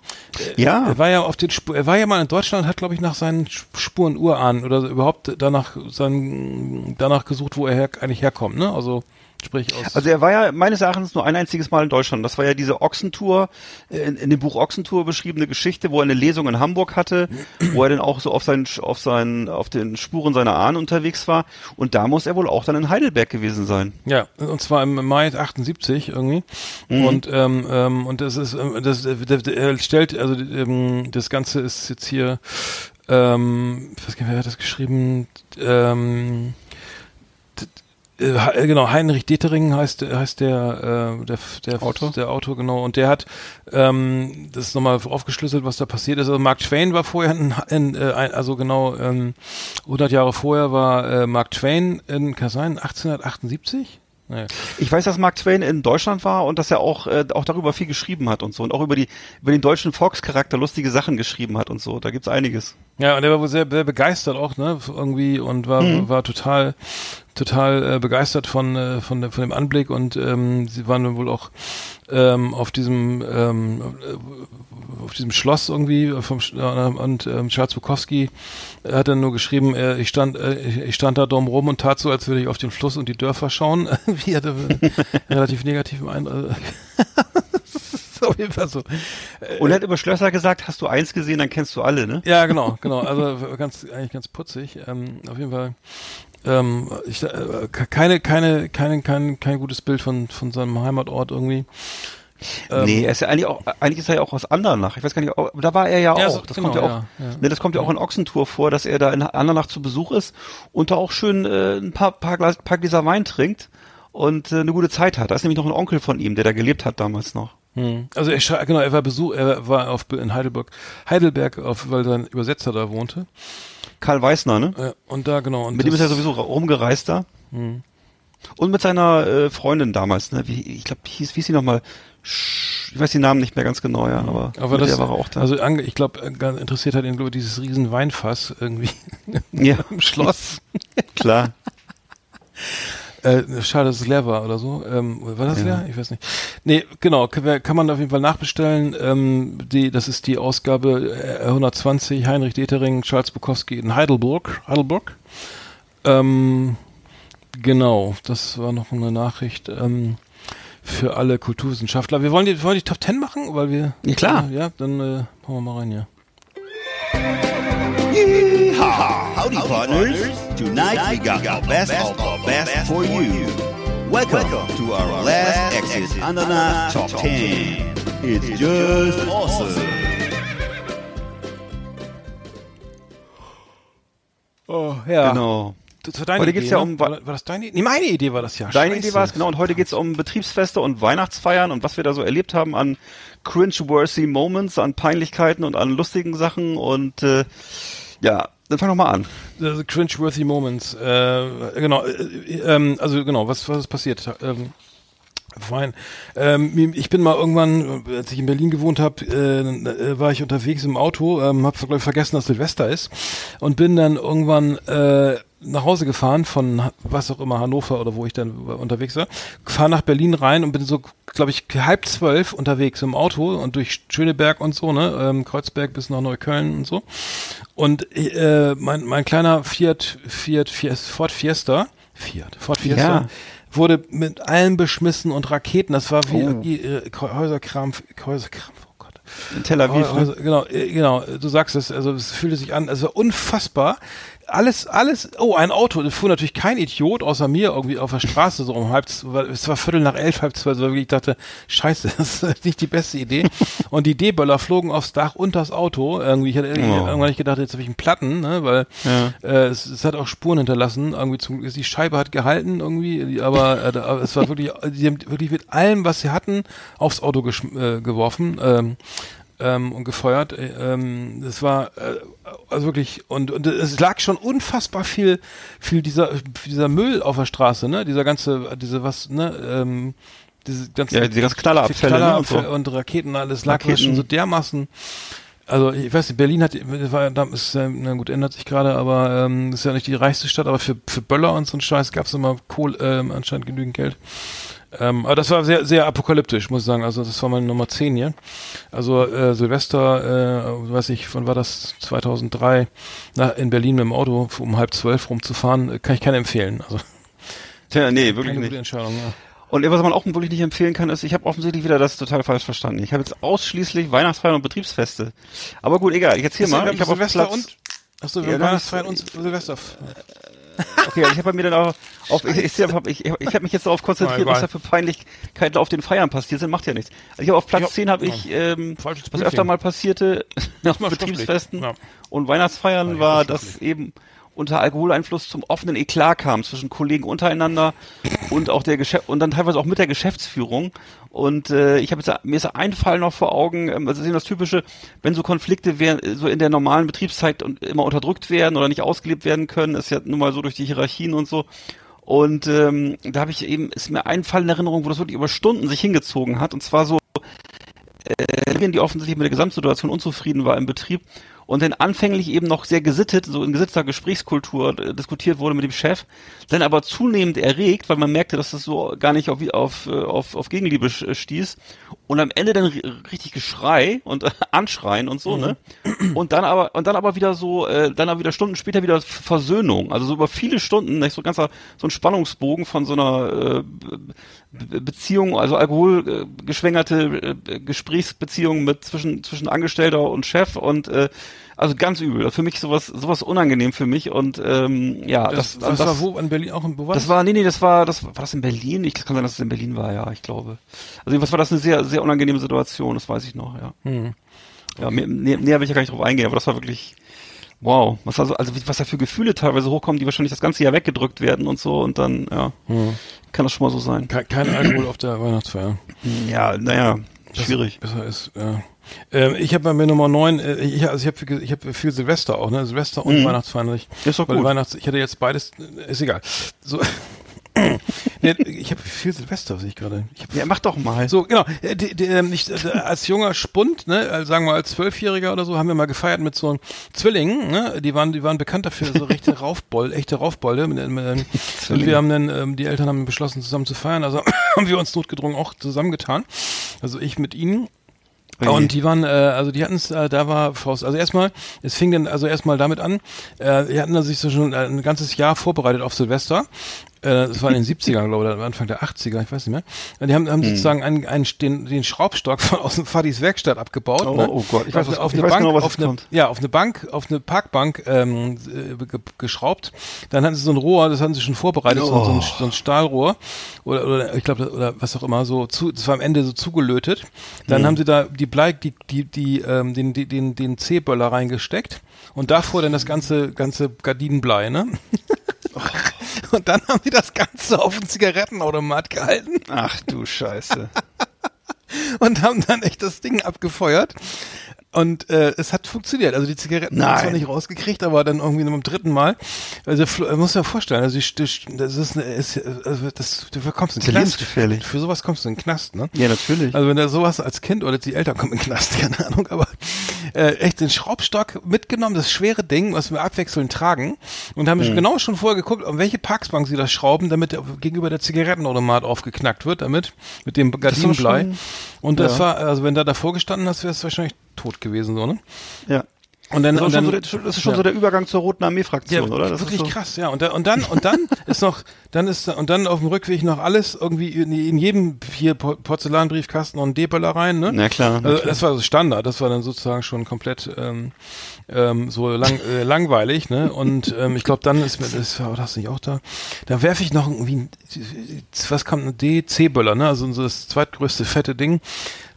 Ja. er war ja auf den Spu er war ja mal in Deutschland, hat glaube ich nach seinen Sp- Spuren Urahnen oder überhaupt danach seinen, danach gesucht, wo er her, eigentlich herkommt, ne? Also sprich aus. Also er war ja meines Erachtens nur ein einziges Mal in Deutschland. Das war ja diese Ochsentour, äh, in, in dem Buch Ochsentour beschriebene Geschichte, wo er eine Lesung in Hamburg hatte, wo er dann auch so auf seinen, auf seinen, auf den Spuren seiner Ahnen unterwegs war. Und da muss er wohl auch dann in Heidelberg gewesen sein. Ja, und zwar im Mai 78 irgendwie. Mhm. Und ähm, ähm, und das ist ähm, das äh, der- der- er stellt also ähm, das Ganze ist jetzt hier ähm, ich weiß gar nicht, wer hat das geschrieben? Ähm, äh, He- genau Heinrich Detering heißt heißt der äh, der der Autor? der Autor genau. Und der hat ähm, das nochmal aufgeschlüsselt was da passiert ist. Also Mark Twain war vorher in, in äh, also genau ähm, 100 Jahre vorher war äh, Mark Twain in kann sein 1878 ja, Nee. Ich weiß, dass Mark Twain in Deutschland war und dass er auch, äh, auch darüber viel geschrieben hat und so. Und auch über die, über den deutschen Volkscharakter lustige Sachen geschrieben hat und so. Da gibt's einiges. Ja, und er war wohl sehr, sehr begeistert auch, ne, irgendwie und war, Mhm. war total, total äh, begeistert von, äh, von, von dem Anblick und ähm, sie waren dann wohl auch ähm, auf diesem ähm, äh, auf diesem Schloss irgendwie vom Sch- äh, und ähm, Charles Bukowski hat dann nur geschrieben, äh, ich stand äh, ich, stand da dumm rum und tat so, als würde ich auf den Fluss und die Dörfer schauen. Wie hatte relativ negativen Eindruck. Ist auf jeden Fall so. Und er hat über Schlösser gesagt, hast du eins gesehen, dann kennst du alle, ne? Ja, genau, genau. Also ganz eigentlich ganz putzig. Ähm, auf jeden Fall. Ähm, ich, äh, keine, keine, keine, kein, kein gutes Bild von von seinem Heimatort irgendwie. Ähm, nee, er ist ja eigentlich auch, eigentlich ist er ja auch aus Andernach. Ich weiß gar nicht, da war er ja auch. Ja, so- das genau, kommt ja auch, ja. Ne, das kommt ja auch in Ochsentour vor, dass er da in Andernach zu Besuch ist und da auch schön äh, ein paar, paar, Glas, paar Gläser Wein trinkt und äh, eine gute Zeit hat. Da ist nämlich noch ein Onkel von ihm, der da gelebt hat damals noch. Hm. Also er genau, er war Besuch, er war auf in Heidelberg, Heidelberg, auf, weil sein Übersetzer da wohnte. Karl Weißner, ne? Äh, und da genau. Und mit dem ist er sowieso rumgereist da. Hm. Und mit seiner äh, Freundin damals, ne? Wie, ich glaube, hieß, wie hieß sie nochmal? Ich weiß den Namen nicht mehr ganz genau, ja, aber, Aber mit das, der war auch da. also ich glaube, interessiert hat ihn glaube ich, dieses riesen Weinfass irgendwie Ja. im Schloss. Klar. Äh, schade, dass es leer war oder so. Ähm, war das Ja. leer? Ich weiß nicht. Nee, genau, kann, man auf jeden Fall nachbestellen. Ähm, die, das ist die Ausgabe äh, 120, Heinrich Detering, Charles Bukowski in Heidelberg. Heidelberg. Ähm, genau, das war noch eine Nachricht ähm, für alle Kulturwissenschaftler. Wir wollen die, wollen die Top 10 machen, weil wir... Ja, klar. Äh, ja, dann äh, hauen wir mal rein, ja. Yeehaw! Howdy, partners. Tonight we got the best of the best for you. Welcome to our last Exit Andana Top 10. It's just awesome. Oh, ja. Genau. Das war deine Heute Idee, geht's ja ne? um- War, war das deine Idee? Nee, meine Idee war das ja. Deine Scheiße. Idee war es, genau. Und heute geht's um Betriebsfeste und Weihnachtsfeiern und was wir da so erlebt haben an cringe-worthy Moments, an Peinlichkeiten und an lustigen Sachen. Und äh, ja, dann fang doch mal an. The cringe-worthy Moments. Äh, genau, äh, ähm, also genau, was, was ist passiert? Ähm, Fein. Ähm, ich bin mal irgendwann, als ich in Berlin gewohnt habe, äh, äh, war ich unterwegs im Auto, ähm, habe vergessen, dass Silvester ist und bin dann irgendwann äh, nach Hause gefahren von was auch immer Hannover oder wo ich dann unterwegs war, fahre nach Berlin rein und bin so, glaube ich, halb zwölf unterwegs im Auto und durch Schöneberg und so, ne, ähm, Kreuzberg bis nach Neukölln und so. Und äh, mein, mein kleiner Fiat, Fiat, Fiat, Ford Fiesta, Fiat, Ford Fiesta, Ja. wurde mit allem beschmissen und Raketen. Das war wie Oh. äh, Häuserkram, Häuserkram. Oh Gott. In Tel Aviv. ne? Häuser, genau, äh, genau. Du sagst es. Also es fühlte sich an. Es war unfassbar. Alles, alles. Oh, ein Auto. Da fuhr natürlich kein Idiot außer mir irgendwie auf der Straße so um halb. Es war Viertel nach elf, halb zwei. So ich dachte, Scheiße, das ist nicht die beste Idee. und die D-Böller flogen aufs Dach und das Auto. Irgendwie. Ich hatte Oh. irgendwann nicht gedacht, jetzt habe ich einen Platten, ne, weil Ja. äh, es, es hat auch Spuren hinterlassen. Irgendwie zum, die Scheibe hat gehalten irgendwie, aber, äh, aber es war wirklich, die haben wirklich mit allem, was sie hatten, aufs Auto äh, geworfen. Ähm, ähm, und gefeuert. Äh, Ähm, das war äh, also wirklich und, und es lag schon unfassbar viel viel dieser dieser Müll auf der Straße, ne? Dieser ganze diese was ne ähm, diese ganzen Ja, diese ganzen Knallerabfälle, ne, und so. Knallerabfälle und Raketen alles lag Raketen. schon so dermaßen also ich weiß nicht, Berlin hat war da ist ja, na gut ändert sich gerade, aber ähm, ist ja nicht die reichste Stadt, aber für für Böller und so einen Scheiß gab es immer Kohl, ähm, anscheinend genügend Geld. Ähm, aber das war sehr, sehr apokalyptisch, muss ich sagen. Also das war meine Nummer 10 hier. Also äh, Silvester, äh, weiß ich, wann war das? 2003, na, in Berlin mit dem Auto um halb zwölf rumzufahren, äh, kann ich keiner empfehlen. Also Tja, nee, wirklich nicht. Entscheidung. Ja. Und was man auch wirklich nicht empfehlen kann, ist, ich habe offensichtlich wieder das total falsch verstanden. Ich habe jetzt ausschließlich Weihnachtsfeiern und Betriebsfeste. Aber gut, egal. Ich erzähl mal. Ich habe Silvester Platz, und Achso, Ja, wir haben das- Weihnachtsfeiern und Silvester. Okay, also ich habe bei mir dann auch auf, ich, ich, ich, ich, ich habe mich jetzt darauf konzentriert, was da für Peinlichkeiten auf den Feiern passiert sind, macht ja nichts. Also ich habe auf Platz Ja. 10 habe ich, ähm, was öfter mal passierte, nach Betriebsfesten schriftlich. und Weihnachtsfeiern Ja, war, ja, dass eben unter Alkoholeinfluss zum offenen Eklat kam zwischen Kollegen untereinander und auch der Geschäft und dann teilweise auch mit der Geschäftsführung. Und äh, ich habe jetzt mir ist ein Fall noch vor Augen, ähm, also das ist eben das Typische, wenn so Konflikte wär, so in der normalen Betriebszeit und immer unterdrückt werden oder nicht ausgelebt werden können, ist ja nun mal so durch die Hierarchien und so. Und ähm, da habe ich eben, ist mir ein Fall in Erinnerung, wo das wirklich über Stunden sich hingezogen hat. Und zwar so, äh, die offensichtlich mit der Gesamtsituation unzufrieden war im Betrieb und dann anfänglich eben noch sehr gesittet, so in gesitteter Gesprächskultur äh, diskutiert wurde mit dem Chef, dann aber zunehmend erregt, weil man merkte, dass das so gar nicht auf, auf, äh, auf, auf Gegenliebe sch- stieß. Und am Ende dann ri- richtig Geschrei und äh, Anschreien und so, ne? Und dann aber und dann aber wieder so, äh, dann aber wieder Stunden später wieder Versöhnung, also so über viele Stunden, nicht so ein ganzer so ein Spannungsbogen von so einer äh, Be- Beziehung, also alkoholgeschwängerte äh, Gesprächsbeziehung mit zwischen zwischen Angestellter und Chef und äh, also ganz übel. Für mich sowas sowas unangenehm für mich und ähm, ja, Das, das, das, das, war wo in Berlin auch in wo war das war nee nee, das war das war das in Berlin. Ich kann sein, dass es in Berlin war, ja, ich glaube. Also was war das eine sehr sehr unangenehme Situation, das weiß ich noch, ja. Hm. Ja, mehr, näher, näher will ich ja gar nicht drauf eingehen, aber das war wirklich wow, was also also was da für Gefühle teilweise hochkommen, die wahrscheinlich das ganze Jahr weggedrückt werden und so und dann ja, Hm. kann das schon mal so sein. Kein, kein Alkohol auf der Weihnachtsfeier. Ja, naja, schwierig. Besser ist, ja. Ähm, ich habe bei mir Nummer 9, äh, ich, also ich habe ich hab viel Silvester auch, ne? Silvester und Mhm. Weihnachtsfeiern. Ist doch gut. Weihnachts, ich hatte jetzt beides, äh, ist egal. So. nee, ich habe viel Silvester, sehe ich gerade. Ja, mach doch mal. so, genau. Äh, Die, die, ähm, ich, äh, als junger Spund, ne, also sagen wir als Zwölfjähriger oder so, haben wir mal gefeiert mit so Zwillingen, ne? Die waren, die waren bekannt dafür, so rechte Raufbold, echte Raufbolde. Mit, und wir haben dann, ähm, die Eltern haben beschlossen, zusammen zu feiern. Also haben wir uns notgedrungen auch zusammengetan. Also ich mit ihnen. Und die waren, äh, also die hatten es, äh, da war Faust. Also erstmal, es fing dann also erstmal damit an, äh, die hatten da sich so schon ein ganzes Jahr vorbereitet auf Silvester. Äh, das war in den 70ern, glaube ich, oder Anfang der 80er, ich weiß nicht mehr. Und die haben, haben sozusagen einen, einen, den, den Schraubstock von aus dem Fadis Werkstatt abgebaut. Oh, ne? oh Gott, ich weiß, auf, was- auf ich eine weiß Bank, genau, was auf eine, kommt. ja, auf eine Bank, auf eine Parkbank ähm, äh, ge geschraubt. Dann hatten sie so ein Rohr, das hatten sie schon vorbereitet, so, so, ein, Oh. so ein Stahlrohr oder, oder ich glaube oder was auch immer so zu, das war am Ende so zugelötet. Dann Mhm. haben sie da die Blei, die die die ähm, den den den, den C-Böller reingesteckt und davor dann das ganze ganze Gardinenblei, ne? Und dann haben sie das Ganze auf den Zigarettenautomat gehalten Ach du Scheiße. und haben dann echt das Ding abgefeuert. Und äh, es hat funktioniert. Also die Zigaretten haben zwar nicht rausgekriegt, aber dann irgendwie beim dritten Mal. Also man muss ja vorstellen, also die, das ist, eine, ist also das, du kommst in Das ist den Knast. lebensgefährlich. Für sowas kommst du in den Knast, ne? Ja, natürlich. Also wenn da sowas als Kind oder die Eltern kommen in den Knast, keine Ahnung, aber äh, echt den Schraubstock mitgenommen, das schwere Ding, was wir abwechselnd tragen und haben Mhm. genau schon vorher geguckt, um welche Parksbank sie das schrauben, damit der, gegenüber der Zigarettenautomat aufgeknackt wird, damit mit dem Gardinenblei. Und das ja. war, also wenn da davor gestanden hast, wäre es wahrscheinlich tot gewesen, so, ne? Ja. Und dann, Das und ist, dann schon so der, das ist schon ja. so der Übergang zur Roten Armee-Fraktion, ja, oder? Das wirklich ist so, krass, ja. Und, da, und dann und dann ist noch, dann ist und dann auf dem Rückweg noch alles irgendwie in, in jedem hier Por- Porzellanbriefkasten noch ein D-Böller rein, ne? Na klar, Also, klar. das war so Standard. Das war dann sozusagen schon komplett ähm, ähm, so lang, äh, langweilig, ne? Und ähm, ich glaube, dann ist mir das war das nicht auch da. Da werfe ich noch irgendwie was kommt ein D C-Böller, ne? Also so das zweitgrößte fette Ding.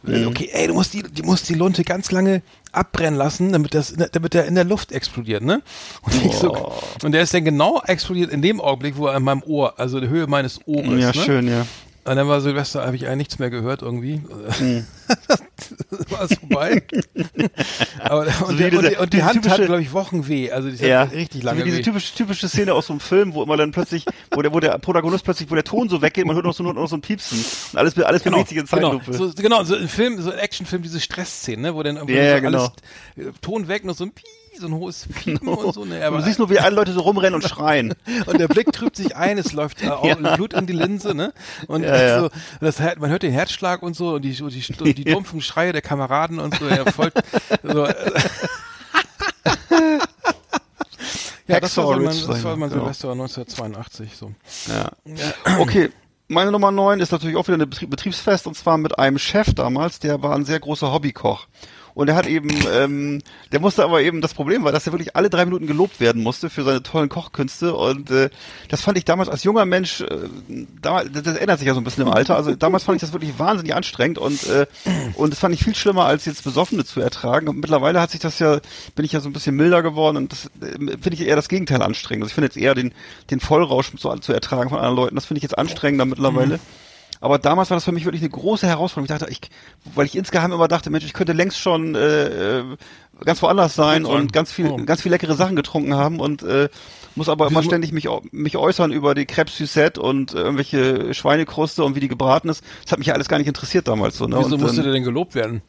Mhm. Okay, ey, du musst die, du musst die Lunte ganz lange abbrennen lassen, damit das, damit der in der Luft explodiert, ne? Und ich so, und der ist dann genau explodiert in dem Augenblick, wo er in meinem Ohr, also die Höhe meines Ohres, ja, ne? schön, ja. Und dann war Silvester, habe ich eigentlich nichts mehr gehört irgendwie. Mhm. war es vorbei. Aber, und, So der, und, diese- die, und die Hand hat, typische- glaube ich, Wochen weh. Also die Ja, hat richtig lange so wie diese weh. typische, typische Szene aus so einem Film, wo immer dann plötzlich, wo der, wo der Protagonist plötzlich, wo der Ton so weggeht, man hört noch so, nur noch so ein Piepsen. Und alles, alles Genau, bewegt sich in genau, Zeitlupe. so, genau, so ein Film, so ein Actionfilm, diese Stressszenen, ne, wo dann irgendwie Ja, so genau. alles äh, Ton weg, noch so ein So ein hohes Piepen und so. Ne, aber du siehst nur, wie alle Leute so rumrennen und schreien. und der Blick trübt sich ein, es läuft äh, auch Ja. Blut in die Linse, ne? Und Ja. So, das, man hört den Herzschlag und so und die, und die, und die dumpfen Schreie der Kameraden und so. Er folgt, so, äh, ja, das war, so mein, das war mein mal. Silvester 1982. So. Ja. Okay. Meine Nummer 9 ist natürlich auch wieder ein Betrieb, Betriebsfest und zwar mit einem Chef damals, der war ein sehr großer Hobbykoch. Und er hat eben, ähm, der musste aber eben, das Problem war, dass er wirklich alle drei Minuten gelobt werden musste für seine tollen Kochkünste. Und äh, das fand ich damals als junger Mensch, äh, damals, das, das ändert sich ja so ein bisschen im Alter. Also damals fand ich das wirklich wahnsinnig anstrengend und äh, und das fand ich viel schlimmer, als jetzt Besoffene zu ertragen. Und mittlerweile hat sich das ja, bin ich ja so ein bisschen milder geworden und das äh, finde ich eher das Gegenteil anstrengend. Also ich finde jetzt eher den, den Vollrausch so zu ertragen von anderen Leuten. Das finde ich jetzt anstrengender mittlerweile. Aber damals war das für mich wirklich eine große Herausforderung. Ich dachte, ich, weil ich insgeheim immer dachte, Mensch, ich könnte längst schon äh, äh, ganz woanders sein sein. und ganz viel, Oh. ganz viel leckere Sachen getrunken haben und äh, muss aber immer ständig mich, mich äußern über die Crêpes Suzette und äh, irgendwelche Schweinekruste und wie die gebraten ist. Das hat mich ja alles gar nicht interessiert damals so. Ne? Wieso und, musste der denn gelobt werden?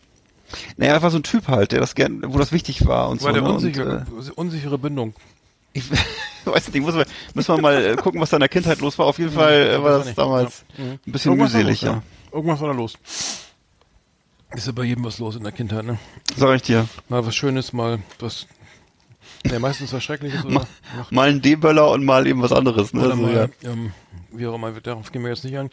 naja, er war so ein Typ halt, der das gern, wo das wichtig war und War so. der ne? unsichere, Und, äh, unsichere Bindung. Ich weiß nicht, muss man, müssen wir mal äh, gucken, was da in der Kindheit los war. Auf jeden Fall äh, war weiß das nicht. damals Ja. Mhm. ein bisschen Irgendwas war mühselig, los, ja. Irgendwas war da los. Ist ja bei jedem was los in der Kindheit, ne? Sag ich dir. Mal was Schönes, mal was. Ja, meistens was Schreckliches oder, Mal ein D-Böller und mal eben was anderes. Ne? oder Also, mal, ja. ähm, wie auch immer, darauf gehen wir jetzt nicht ein.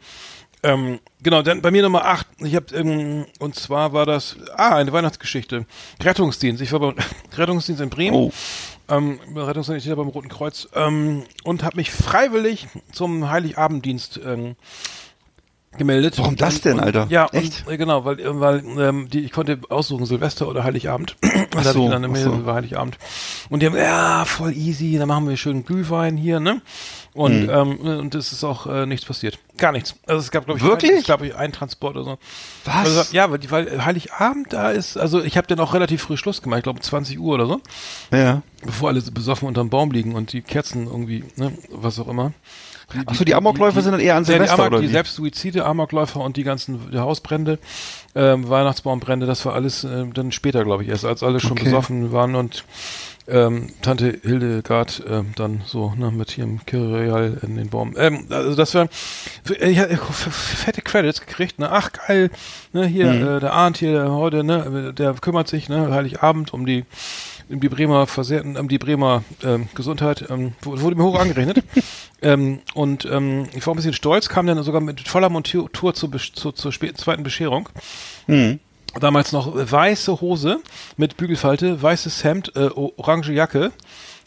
Ähm, genau, dann bei mir Nummer 8. Ich habe ähm, und zwar war das ah eine Weihnachtsgeschichte. Rettungsdienst. Ich war beim Rettungsdienst in Bremen. Oh. Ähm, Rettungsdienst hier beim Roten Kreuz. Ähm, und habe mich freiwillig zum Heiligabenddienst ähm, gemeldet. Warum das denn, und, Alter? Ja, Echt? Und, äh, genau, weil, äh, weil ähm, die, ich konnte aussuchen Silvester oder Heiligabend. Und Ach so, dann eine Mail so. über Heiligabend. Und die haben, ja, voll easy, dann machen wir schön Glühwein hier, ne? Und, Hm. ähm, und es ist auch äh, nichts passiert. Gar nichts. Also es gab, glaube ich, Wirklich? Ein, gab ich einen Transport oder so. Was? Also, ja, weil, die, weil Heiligabend da ist, also ich habe dann auch relativ früh Schluss gemacht, ich glaube 20 Uhr oder so, Ja. bevor alle so besoffen unterm Baum liegen und die Kerzen irgendwie, ne, was auch immer. Achso, die Amokläufe sind dann eher an Ja, die, Silvester Amok, oder die? Selbstsuizide, Amokläufer und die ganzen die Hausbrände, ähm, Weihnachtsbaumbrände, das war alles äh, dann später, glaube ich, erst, als alle schon Okay. besoffen waren und ähm, Tante Hildegard ähm, dann so ne, mit ihrem Kyrial in den Baum. Ähm, also das war, ich hatte fette Credits gekriegt, ne? Ach geil, ne, hier Mhm. äh, der Arndt hier der heute, ne, der kümmert sich, ne, Heiligabend um die die Bremer Versehrten, um die Bremer ähm, Gesundheit, ähm, wu- wurde mir hoch angerechnet. ähm, und ähm, ich war ein bisschen stolz, kam dann sogar mit voller Montur zur, zur, zur zweiten Bescherung. Hm. Damals noch weiße Hose mit Bügelfalte, weißes Hemd, äh, orange Jacke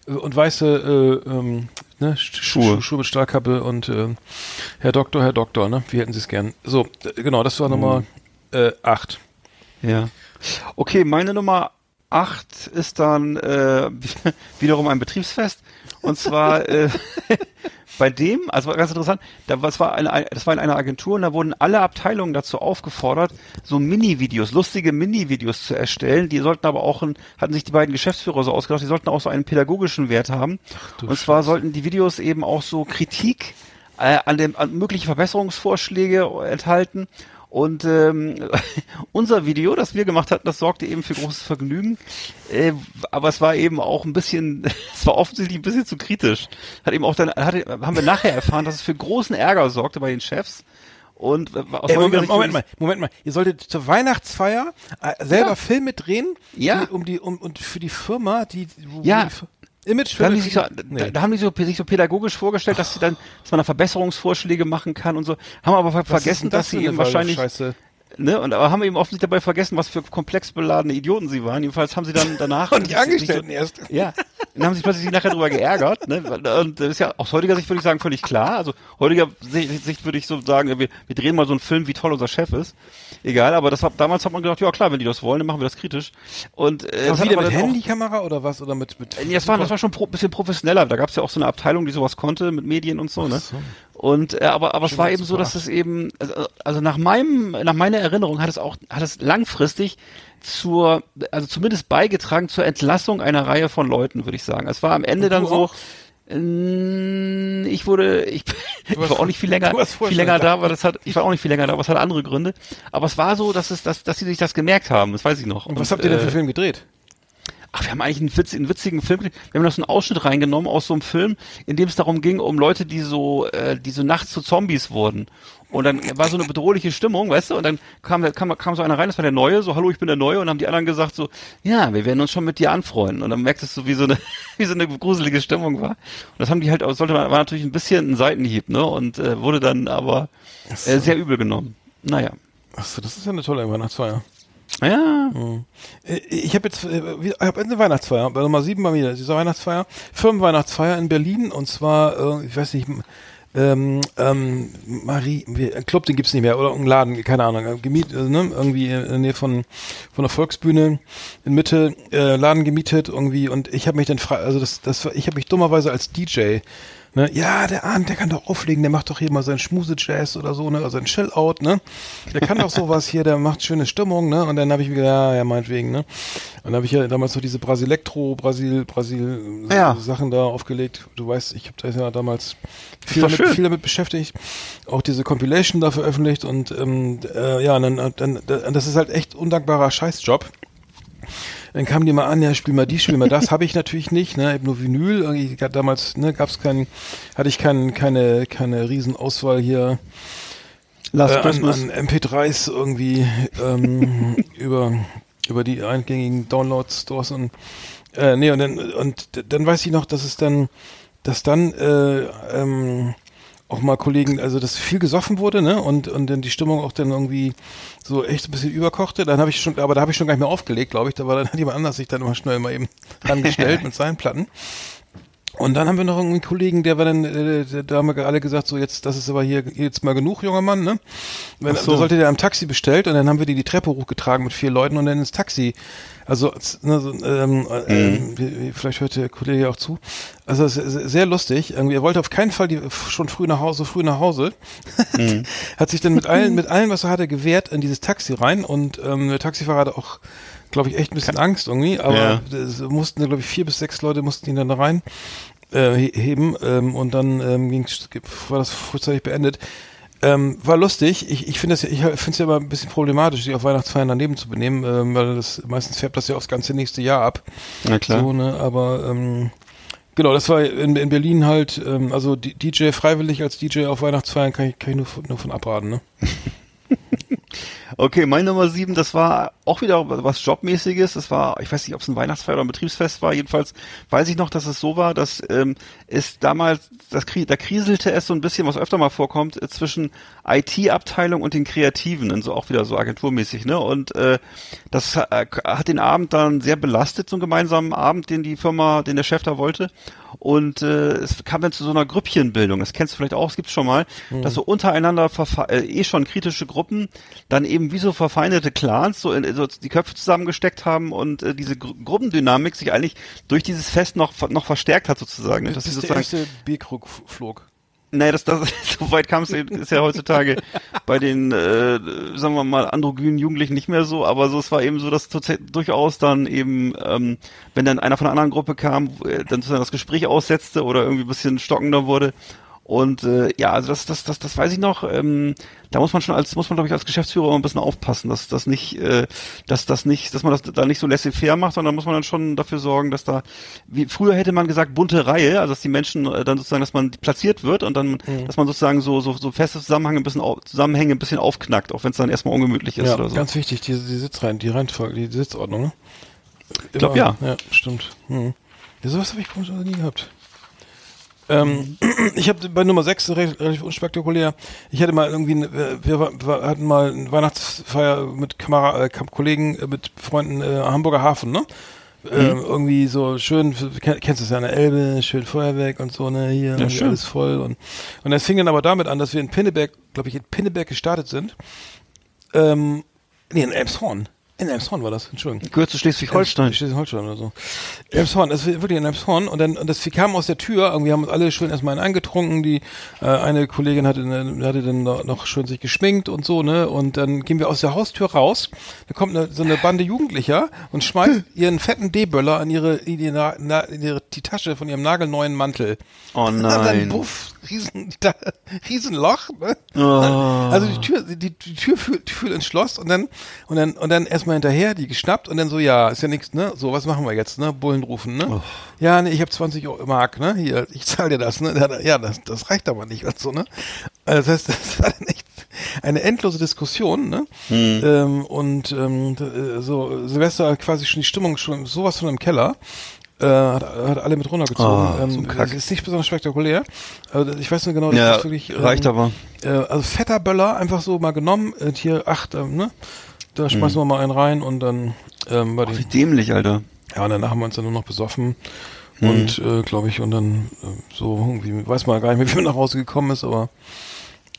äh, und weiße äh, ähm, ne, Sch- Schuhe. Schuhe mit Stahlkappe und äh, Herr Doktor, Herr Doktor, ne? Wie hätten Sie es gern? So, genau, das war Nummer äh, acht. Ja. Okay, meine Nummer 8 ist dann äh, wiederum ein Betriebsfest. Und zwar äh, bei dem, also war ganz interessant, da, das, war eine, das war in einer Agentur und da wurden alle Abteilungen dazu aufgefordert, so Mini-Videos, lustige Mini-Videos zu erstellen. Die sollten aber auch, hatten sich die beiden Geschäftsführer so ausgedacht, die sollten auch so einen pädagogischen Wert haben. du und zwar sollten die Videos eben auch so Kritik äh, an dem an mögliche Verbesserungsvorschläge enthalten. Und ähm, unser Video, das wir gemacht hatten, das sorgte eben für großes Vergnügen. Äh, aber es war eben auch ein bisschen, es war offensichtlich ein bisschen zu kritisch. Hat eben auch dann, hatte, haben wir nachher erfahren, dass es für großen Ärger sorgte bei den Chefs. Und äh, aus Ey, heutiger Moment, Moment mal, Moment mal. Ihr solltet zur Weihnachtsfeier äh, selber Ja. Filme drehen, Ja. die, um die um und für die Firma, die wo Ja. die Image Da haben die sich so, nee. da, da haben die so, sich so pädagogisch vorgestellt, dass sie dann, dass man da Verbesserungsvorschläge machen kann und so, haben aber ver vergessen, das dass sie eben wahrscheinlich, Scheiße. Ne, und aber haben eben offensichtlich dabei vergessen, was für komplex beladene Idioten sie waren. Jedenfalls haben sie dann danach Und die Angestellten so, erst. Ja, dann haben sie sich plötzlich nachher darüber geärgert, ne? Und das ist ja aus heutiger Sicht würde ich sagen völlig klar. Also heutiger Sicht, würde ich so sagen, wir, wir drehen mal so einen Film, wie toll unser Chef ist. Egal, aber das hat, damals hat man gedacht, ja klar, wenn die das wollen, dann machen wir das kritisch. Und äh, Aber wieder mit Handykamera oder was oder mit mit ja, das war, das war schon ein pro, bisschen professioneller. Da gab es ja auch so eine Abteilung, die sowas konnte mit Medien und so, ne? Und äh, aber aber es war eben so, dass es eben also, also nach meinem nach meiner Erinnerung hat es auch hat es langfristig zur also zumindest beigetragen zur Entlassung einer Reihe von Leuten, würde ich sagen. Es war am Ende Und dann so auch? ähm, ich wurde, ich, ich war auch nicht viel länger, viel länger da, aber das hat, ich war auch nicht viel länger da, aber es hat andere Gründe. Aber es war so, dass es, dass, dass sie sich das gemerkt haben, das weiß ich noch. Und was habt ihr denn für äh, Film gedreht? Ach, wir haben eigentlich einen, witz, einen witzigen Film. Wir haben noch so einen Ausschnitt reingenommen aus so einem Film, in dem es darum ging, um Leute, die so, äh, die so nachts zu Zombies wurden. Und dann war so eine bedrohliche Stimmung, weißt du? Und dann kam, kam, kam so einer rein, das war der Neue, so, hallo, ich bin der Neue. Und dann haben die anderen gesagt so, ja, wir werden uns schon mit dir anfreunden. Und dann merktest du, wie so eine, wie so eine gruselige Stimmung war. Und das haben die halt, sollte man, war natürlich ein bisschen ein Seitenhieb, ne? Und äh, wurde dann aber äh, sehr übel genommen. Naja. Achso, das ist ja eine tolle Weihnachtsfeier. Ja. Äh, Ich habe jetzt, äh, ich habe eine Weihnachtsfeier, bei Nummer sieben bei mir, diese Weihnachtsfeier, Firmenweihnachtsfeier in Berlin und zwar, äh, ich weiß nicht, ähm, ähm, Marie, Club, den gibt's nicht mehr, oder? Ein Laden, keine Ahnung, äh, gemietet, äh, ne, irgendwie in der Nähe von, von der Volksbühne in Mitte, äh, Laden gemietet irgendwie und ich habe mich dann frei, also das, das ich habe mich dummerweise als DJ Ne? Ja, der Arndt, der kann doch auflegen, der macht doch hier mal seinen Schmuse-Jazz oder so, ne? Also ein Chill-Out, ne? Der kann doch sowas hier, der macht schöne Stimmung, ne? Und dann habe ich mir gedacht, ja, ja, meinetwegen, ne? Und dann habe ich ja damals so diese Brasilektro, Brasil, Brasil Ja. Sachen da aufgelegt. Du weißt, ich habe da ja damals viel damit, viel damit beschäftigt, auch diese Compilation da veröffentlicht und ähm, äh, ja, und dann, dann, das ist halt echt undankbarer Scheißjob. Dann kamen die mal an, ja, spiel mal dies, spiel mal das. Habe ich natürlich nicht, ne? Ich hab nur Vinyl. Irgendwie gab damals, ne, gab's keinen, hatte ich kein, keine, keine Riesenauswahl hier Last äh, an, Christmas. an MP3s irgendwie ähm, über, über die eingängigen Download-Stores und äh, nee, und dann, und dann weiß ich noch, dass es dann, dass dann äh, ähm, auch mal Kollegen, also dass viel gesoffen wurde, ne? Und und dann die Stimmung auch dann irgendwie so echt ein bisschen überkochte. Dann habe ich schon, aber da habe ich schon gar nicht mehr aufgelegt, glaube ich. Da war dann hat jemand anders sich dann immer schnell mal eben rangestellt mit seinen Platten. Und dann haben wir noch einen Kollegen, der war dann, äh, da haben wir alle gesagt, so jetzt, das ist aber hier jetzt mal genug, junger Mann, ne? Wenn, so. Da sollte der am Taxi bestellt und dann haben wir die die Treppe hochgetragen mit vier Leuten und dann ins Taxi. Also, ne, so, ähm, äh, ähm, wie- wie- vielleicht hört der Kollege auch zu. Also sehr lustig. Irgendwie, er wollte auf keinen Fall die, schon früh nach Hause, früh nach Hause. Hat sich dann mit allen, mit allem, was er hatte, gewehrt in dieses Taxi rein und ähm, der Taxifahrer hatte auch, glaube ich, echt ein bisschen Angst irgendwie, aber Ja. mussten, glaube ich, vier bis sechs Leute mussten ihn dann da rein äh, he- heben ähm, und dann ähm, ging's, war das frühzeitig beendet. Ähm, war lustig. Ich, ich finde es ja, ich finde es ja immer ein bisschen problematisch, sich auf Weihnachtsfeiern daneben zu benehmen, ähm, weil das meistens färbt das ja aufs ganze nächste Jahr ab. Na klar. So, ne, aber ähm, genau, das war in, in Berlin halt, ähm, also DJ freiwillig als DJ auf Weihnachtsfeiern kann ich, kann ich nur, von- nur von abraten, ne? Okay, mein Nummer sieben, das war auch wieder was Jobmäßiges. Das war, ich weiß nicht, ob es ein Weihnachtsfeier oder ein Betriebsfest war. Jedenfalls weiß ich noch, dass es so war, dass ähm, es damals, das, da kriselte es so ein bisschen, was öfter mal vorkommt, äh, zwischen IT-Abteilung und den Kreativen, und so auch wieder so agenturmäßig, ne? Und äh, das äh, hat den Abend dann sehr belastet, so einen gemeinsamen Abend, den die Firma, den der Chef da wollte. Und äh, es kam dann zu so einer Grüppchenbildung. Das kennst du vielleicht auch, es gibt's schon mal, dass so untereinander äh, eh schon kritische Gruppen dann eben wie so verfeindete Clans so, in, so die Köpfe zusammengesteckt haben und äh, diese Gru Gruppendynamik sich eigentlich durch dieses Fest noch noch verstärkt hat sozusagen. ne? Sie Bis der sozusagen erste Bierkrug f- flog. Nee, das, das, so weit kam es, ist ja heutzutage bei den, äh, sagen wir mal, androgynen Jugendlichen nicht mehr so, aber so, es war eben so, dass durchaus dann eben, ähm, wenn dann einer von einer anderen Gruppe kam, dann sozusagen das Gespräch aussetzte oder irgendwie ein bisschen stockender wurde. Und äh, ja, also das, das, das, das weiß ich noch. Ähm, da muss man schon als, muss man glaube ich als Geschäftsführer ein bisschen aufpassen, dass das nicht, äh, dass das nicht, dass man das da nicht so laissez-faire macht, sondern muss man dann schon dafür sorgen, dass da, wie früher hätte man gesagt bunte Reihe, also dass die Menschen äh, dann sozusagen, dass man platziert wird und dann, dass man sozusagen so so so feste Zusammenhänge ein bisschen au Zusammenhänge ein bisschen aufknackt, auch wenn es dann erstmal ungemütlich ist Ja, oder so. ganz wichtig, die, die Sitzreihen, die Reihenfolge, die Sitzordnung, ne? Ich glaub, Immer. ja. Ja, stimmt. Hm. Ja, sowas habe ich komisch nie gehabt. Ähm, ich habe bei Nummer 6 relativ unspektakulär. Ich hatte mal irgendwie, eine- wir, wir hatten mal eine Weihnachtsfeier mit Kamera, äh, Kollegen, äh, mit Freunden äh, Hamburger Hafen, ne? Ähm, irgendwie so schön, kenn- kennst du es ja der Elbe, schön Feuerwerk und so, ne, hier schön. alles voll und und das fing dann aber damit an, dass wir in Pinneberg, glaube ich, in Pinneberg gestartet sind. Ähm, nee, in Elmshorn. In Elmshorn war das, Entschuldigung. Gehört zu Schleswig-Holstein. Schleswig-Holstein oder so. Elmshorn, das ist wirklich in Elmshorn und dann und das wir kamen aus der Tür, irgendwie haben uns alle schön erstmal einen eingetrunken, die äh, eine Kollegin hatte äh, hatte dann noch schön sich geschminkt und so, ne? Und dann gehen wir aus der Haustür raus, da kommt eine, so eine Bande Jugendlicher und schmeißt ihren fetten D-Böller in ihre in ihre, na, in ihre die Tasche von ihrem nagelneuen Mantel. Oh Und dann nein. buff, riesen, da, Riesenloch, ne? Oh. Also die Tür, die, die Tür führt, die ins Schloss und dann, und dann, und dann erstmal hinterher, die geschnappt und dann so, ja, ist ja nichts, ne? So, was machen wir jetzt, ne? Bullen rufen, ne? Oh. Ja, nee, ich habe 20 Euro Mark, ne? Hier, ich zahle dir das, ne? Ja, das, das reicht aber nicht und so, ne? Also das heißt, das war dann echt eine endlose Diskussion, ne? Hm. Ähm, und ähm, äh, so Silvester quasi schon die Stimmung schon sowas von im Keller. Äh, hat, hat alle mit runtergezogen. Ah, ähm, das ist nicht besonders spektakulär. Aber ich weiß nur genau, das Ja, ist wirklich. ähm, reicht aber. Äh, also fetter Böller, einfach so mal genommen. Äh, hier acht, ähm, ne? Da schmeißen wir mal einen rein und dann ähm, war Wie die. dämlich, Alter. Ja, und danach haben wir uns dann nur noch besoffen. Mhm. Und äh, glaube ich, und dann äh, so irgendwie, weiß man gar nicht mehr, wie man nach Hause gekommen ist, aber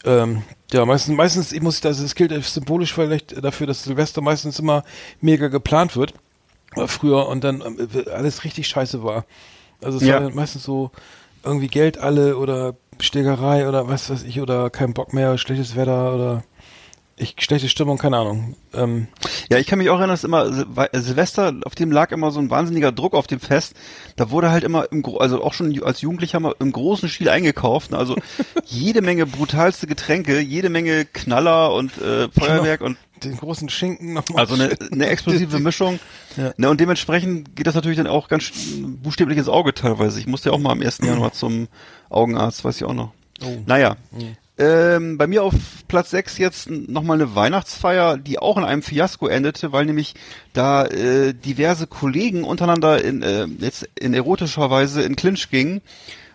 ähm, ja, meistens, meistens, ich muss, also es gilt symbolisch vielleicht dafür, dass Silvester meistens immer mega geplant wird. Äh, früher und dann ähm, alles richtig scheiße war. Also es Ja. war meistens so, irgendwie Geld alle oder Schlägerei oder was weiß ich oder kein Bock mehr, schlechtes Wetter oder ich schlechte Stimmung, keine Ahnung. Ähm, Ja, ich kann mich auch erinnern, dass immer Wei- Silvester, auf dem lag immer so ein wahnsinniger Druck auf dem Fest. Da wurde halt immer im, also auch schon als Jugendlicher mal im großen Stil eingekauft. Also jede Menge brutalste Getränke, jede Menge Knaller und äh, Feuerwerk und den großen Schinken nochmal. also eine, eine explosive Mischung. Ja. Ne, und dementsprechend geht das natürlich dann auch ganz buchstäblich ins Auge teilweise. Ich musste ja auch mal am 1. Januar zum Augenarzt, weiß ich auch noch. Oh. Naja. Ähm, bei mir auf Platz 6 jetzt nochmal eine Weihnachtsfeier, die auch in einem Fiasko endete, weil nämlich da äh, diverse Kollegen untereinander in, äh, jetzt in erotischer Weise in Clinch gingen,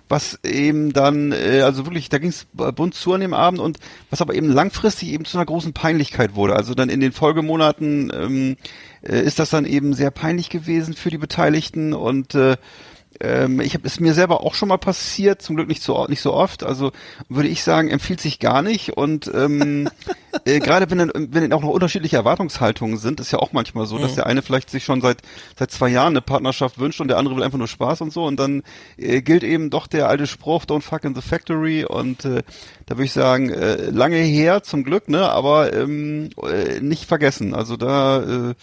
was eben dann, äh, also wirklich, da ging es bunt zu an dem Abend und was aber eben langfristig eben zu einer großen Peinlichkeit wurde. Also dann in den Folgemonaten ähm, äh, ist das dann eben sehr peinlich gewesen für die Beteiligten und äh, ähm, ich habe es mir selber auch schon mal passiert, zum Glück nicht so nicht so oft. Also würde ich sagen, empfiehlt sich gar nicht. Und ähm, äh, gerade wenn dann, wenn dann auch noch unterschiedliche Erwartungshaltungen sind, ist ja auch manchmal so, dass Mhm. der eine vielleicht sich schon seit seit zwei Jahren eine Partnerschaft wünscht und der andere will einfach nur Spaß und so. Und dann äh, gilt eben doch der alte Spruch Don't fuck in the factory. Und äh, da würde ich sagen, äh, lange her zum Glück, ne, aber ähm, äh, nicht vergessen. Also da äh,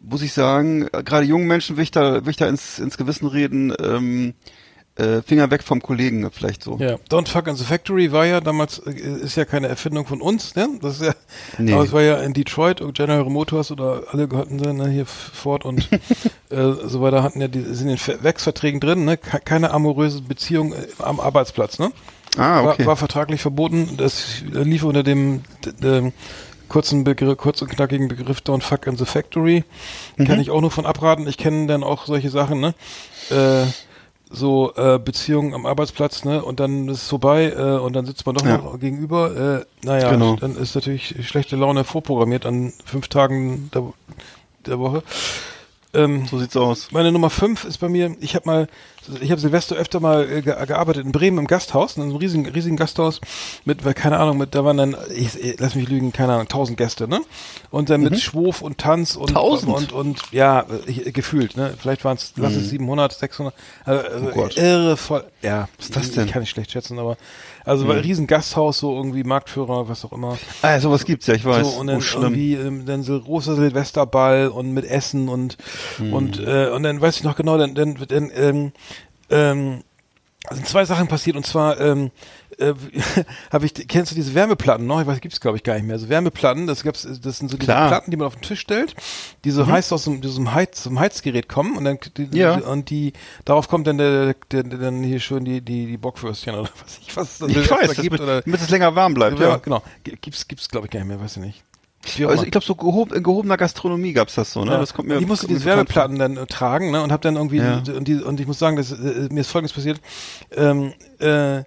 muss ich sagen, äh, gerade jungen Menschen will ich da, will ich da ins, ins Gewissen reden, ähm, äh, Finger weg vom Kollegen vielleicht so. Ja, Don't Fuck in the Factory war ja damals, äh, ist ja keine Erfindung von uns, ne? Das ist ja, Nee. aber es war ja in Detroit und General Motors oder alle hatten sie, ne, hier Ford und äh, so weiter hatten ja die, sind in den Werksverträgen drin, ne? Ke- Keine amoröse Beziehung äh, am Arbeitsplatz, ne? Ah, okay. War, war vertraglich verboten, das lief unter dem, dem kurzen Begriff, kurz und knackigen Begriff Don't Fuck in the Factory. Kann Mhm. ich auch nur von abraten. Ich kenne dann auch solche Sachen, ne? Äh, so äh, Beziehungen am Arbeitsplatz, ne? Und dann ist es vorbei äh, und dann sitzt man doch Ja. noch gegenüber. Äh, naja, Genau. dann ist natürlich schlechte Laune vorprogrammiert an fünf Tagen der, der Woche. Ähm, so sieht's aus. Meine Nummer fünf ist bei mir, ich habe mal, ich habe Silvester öfter mal äh, ge gearbeitet in Bremen im Gasthaus, in einem riesigen, riesigen Gasthaus mit, weil, keine Ahnung, mit, da waren dann, ich, ich, lass mich lügen, keine Ahnung, tausend Gäste, ne? Und dann mit Mhm. Schwof und Tanz und, Tausend? und, und, ja, ich, gefühlt, ne? Vielleicht waren es, lass es Mhm. 700, 600, also, Oh Gott. irre voll, ja. Was ist das denn? Ich kann nicht schlecht schätzen, aber, also war Mhm. ein riesen Gasthaus, so irgendwie Marktführer, was auch immer. Ah, sowas gibt's ja, ich weiß. So, und dann oh, irgendwie ähm, dann so großer Silvesterball und mit Essen und Hm. und äh, und dann weiß ich noch genau, dann dann, dann ähm, ähm, sind zwei Sachen passiert und zwar ähm, äh, habe ich kennst du diese Wärmeplatten noch? Ich weiß, gibt's glaube ich gar nicht mehr. So Wärmeplatten, das gab's das sind so diese Klar. Platten, die man auf den Tisch stellt, die so Mhm. heiß aus so diesem Heiz, zum Heizgerät kommen und dann die, Ja. und die darauf kommt dann der, der, der dann hier schön die die die Bockwürstchen oder was ich was es dann Ich weiß, das gibt oder damit es länger warm bleibt, ja. genau. Gibt's gibt's glaube ich gar nicht mehr, weiß ich nicht. Also ich glaube, so gehob, in gehobener Gastronomie gab's das so, ne? Ja. Das kommt mir, ich musste diese bekannt vor. Wärmeplatten dann äh, tragen, ne, und habe dann irgendwie Ja. und, die, und ich muss sagen, das, äh, mir ist Folgendes passiert. Ähm, äh,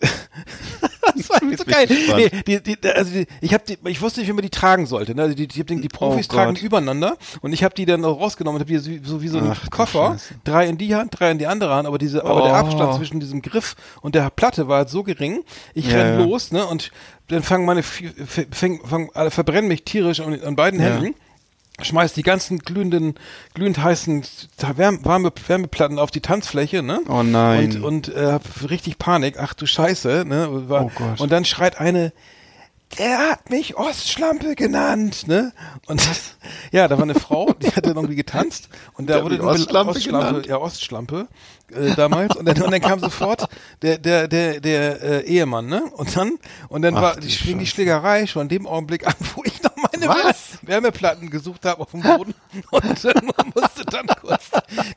das war so geil. Nee, die, die, also die, ich habe die, ich wusste nicht, wie man die tragen sollte. Ne? Die, die, die, die Profis Oh tragen die übereinander und ich habe die dann auch rausgenommen und habe die so, so wie so einen Ach, Koffer, drei in die Hand, drei in die andere Hand, aber diese, aber der Oh. Abstand zwischen diesem Griff und der Platte war halt so gering. Ich Ja, renn ja. los, ne, und dann fangen meine, fang, fang, verbrennen mich tierisch an, an beiden Ja. Händen schmeißt die ganzen glühenden, glühend heißen warme Wärmeplatten auf die Tanzfläche, ne? Oh nein. Und, und äh, hab richtig Panik. Ach du Scheiße, ne? War, Oh Gott. Und dann schreit eine, der hat mich Ostschlampe genannt, ne? Und das, ja, da war eine Frau, die hat dann irgendwie getanzt und da Der wurde Ostschlampe Ostschlampe genannt? ja Ostschlampe äh, damals und dann, und dann kam sofort der der der der äh, Ehemann, ne? Und dann und dann Ach, war die, fing die. Schlägerei schon in dem Augenblick an, wo ich noch meine Was? Wärmeplatten gesucht habe auf dem Boden und dann musste dann kurz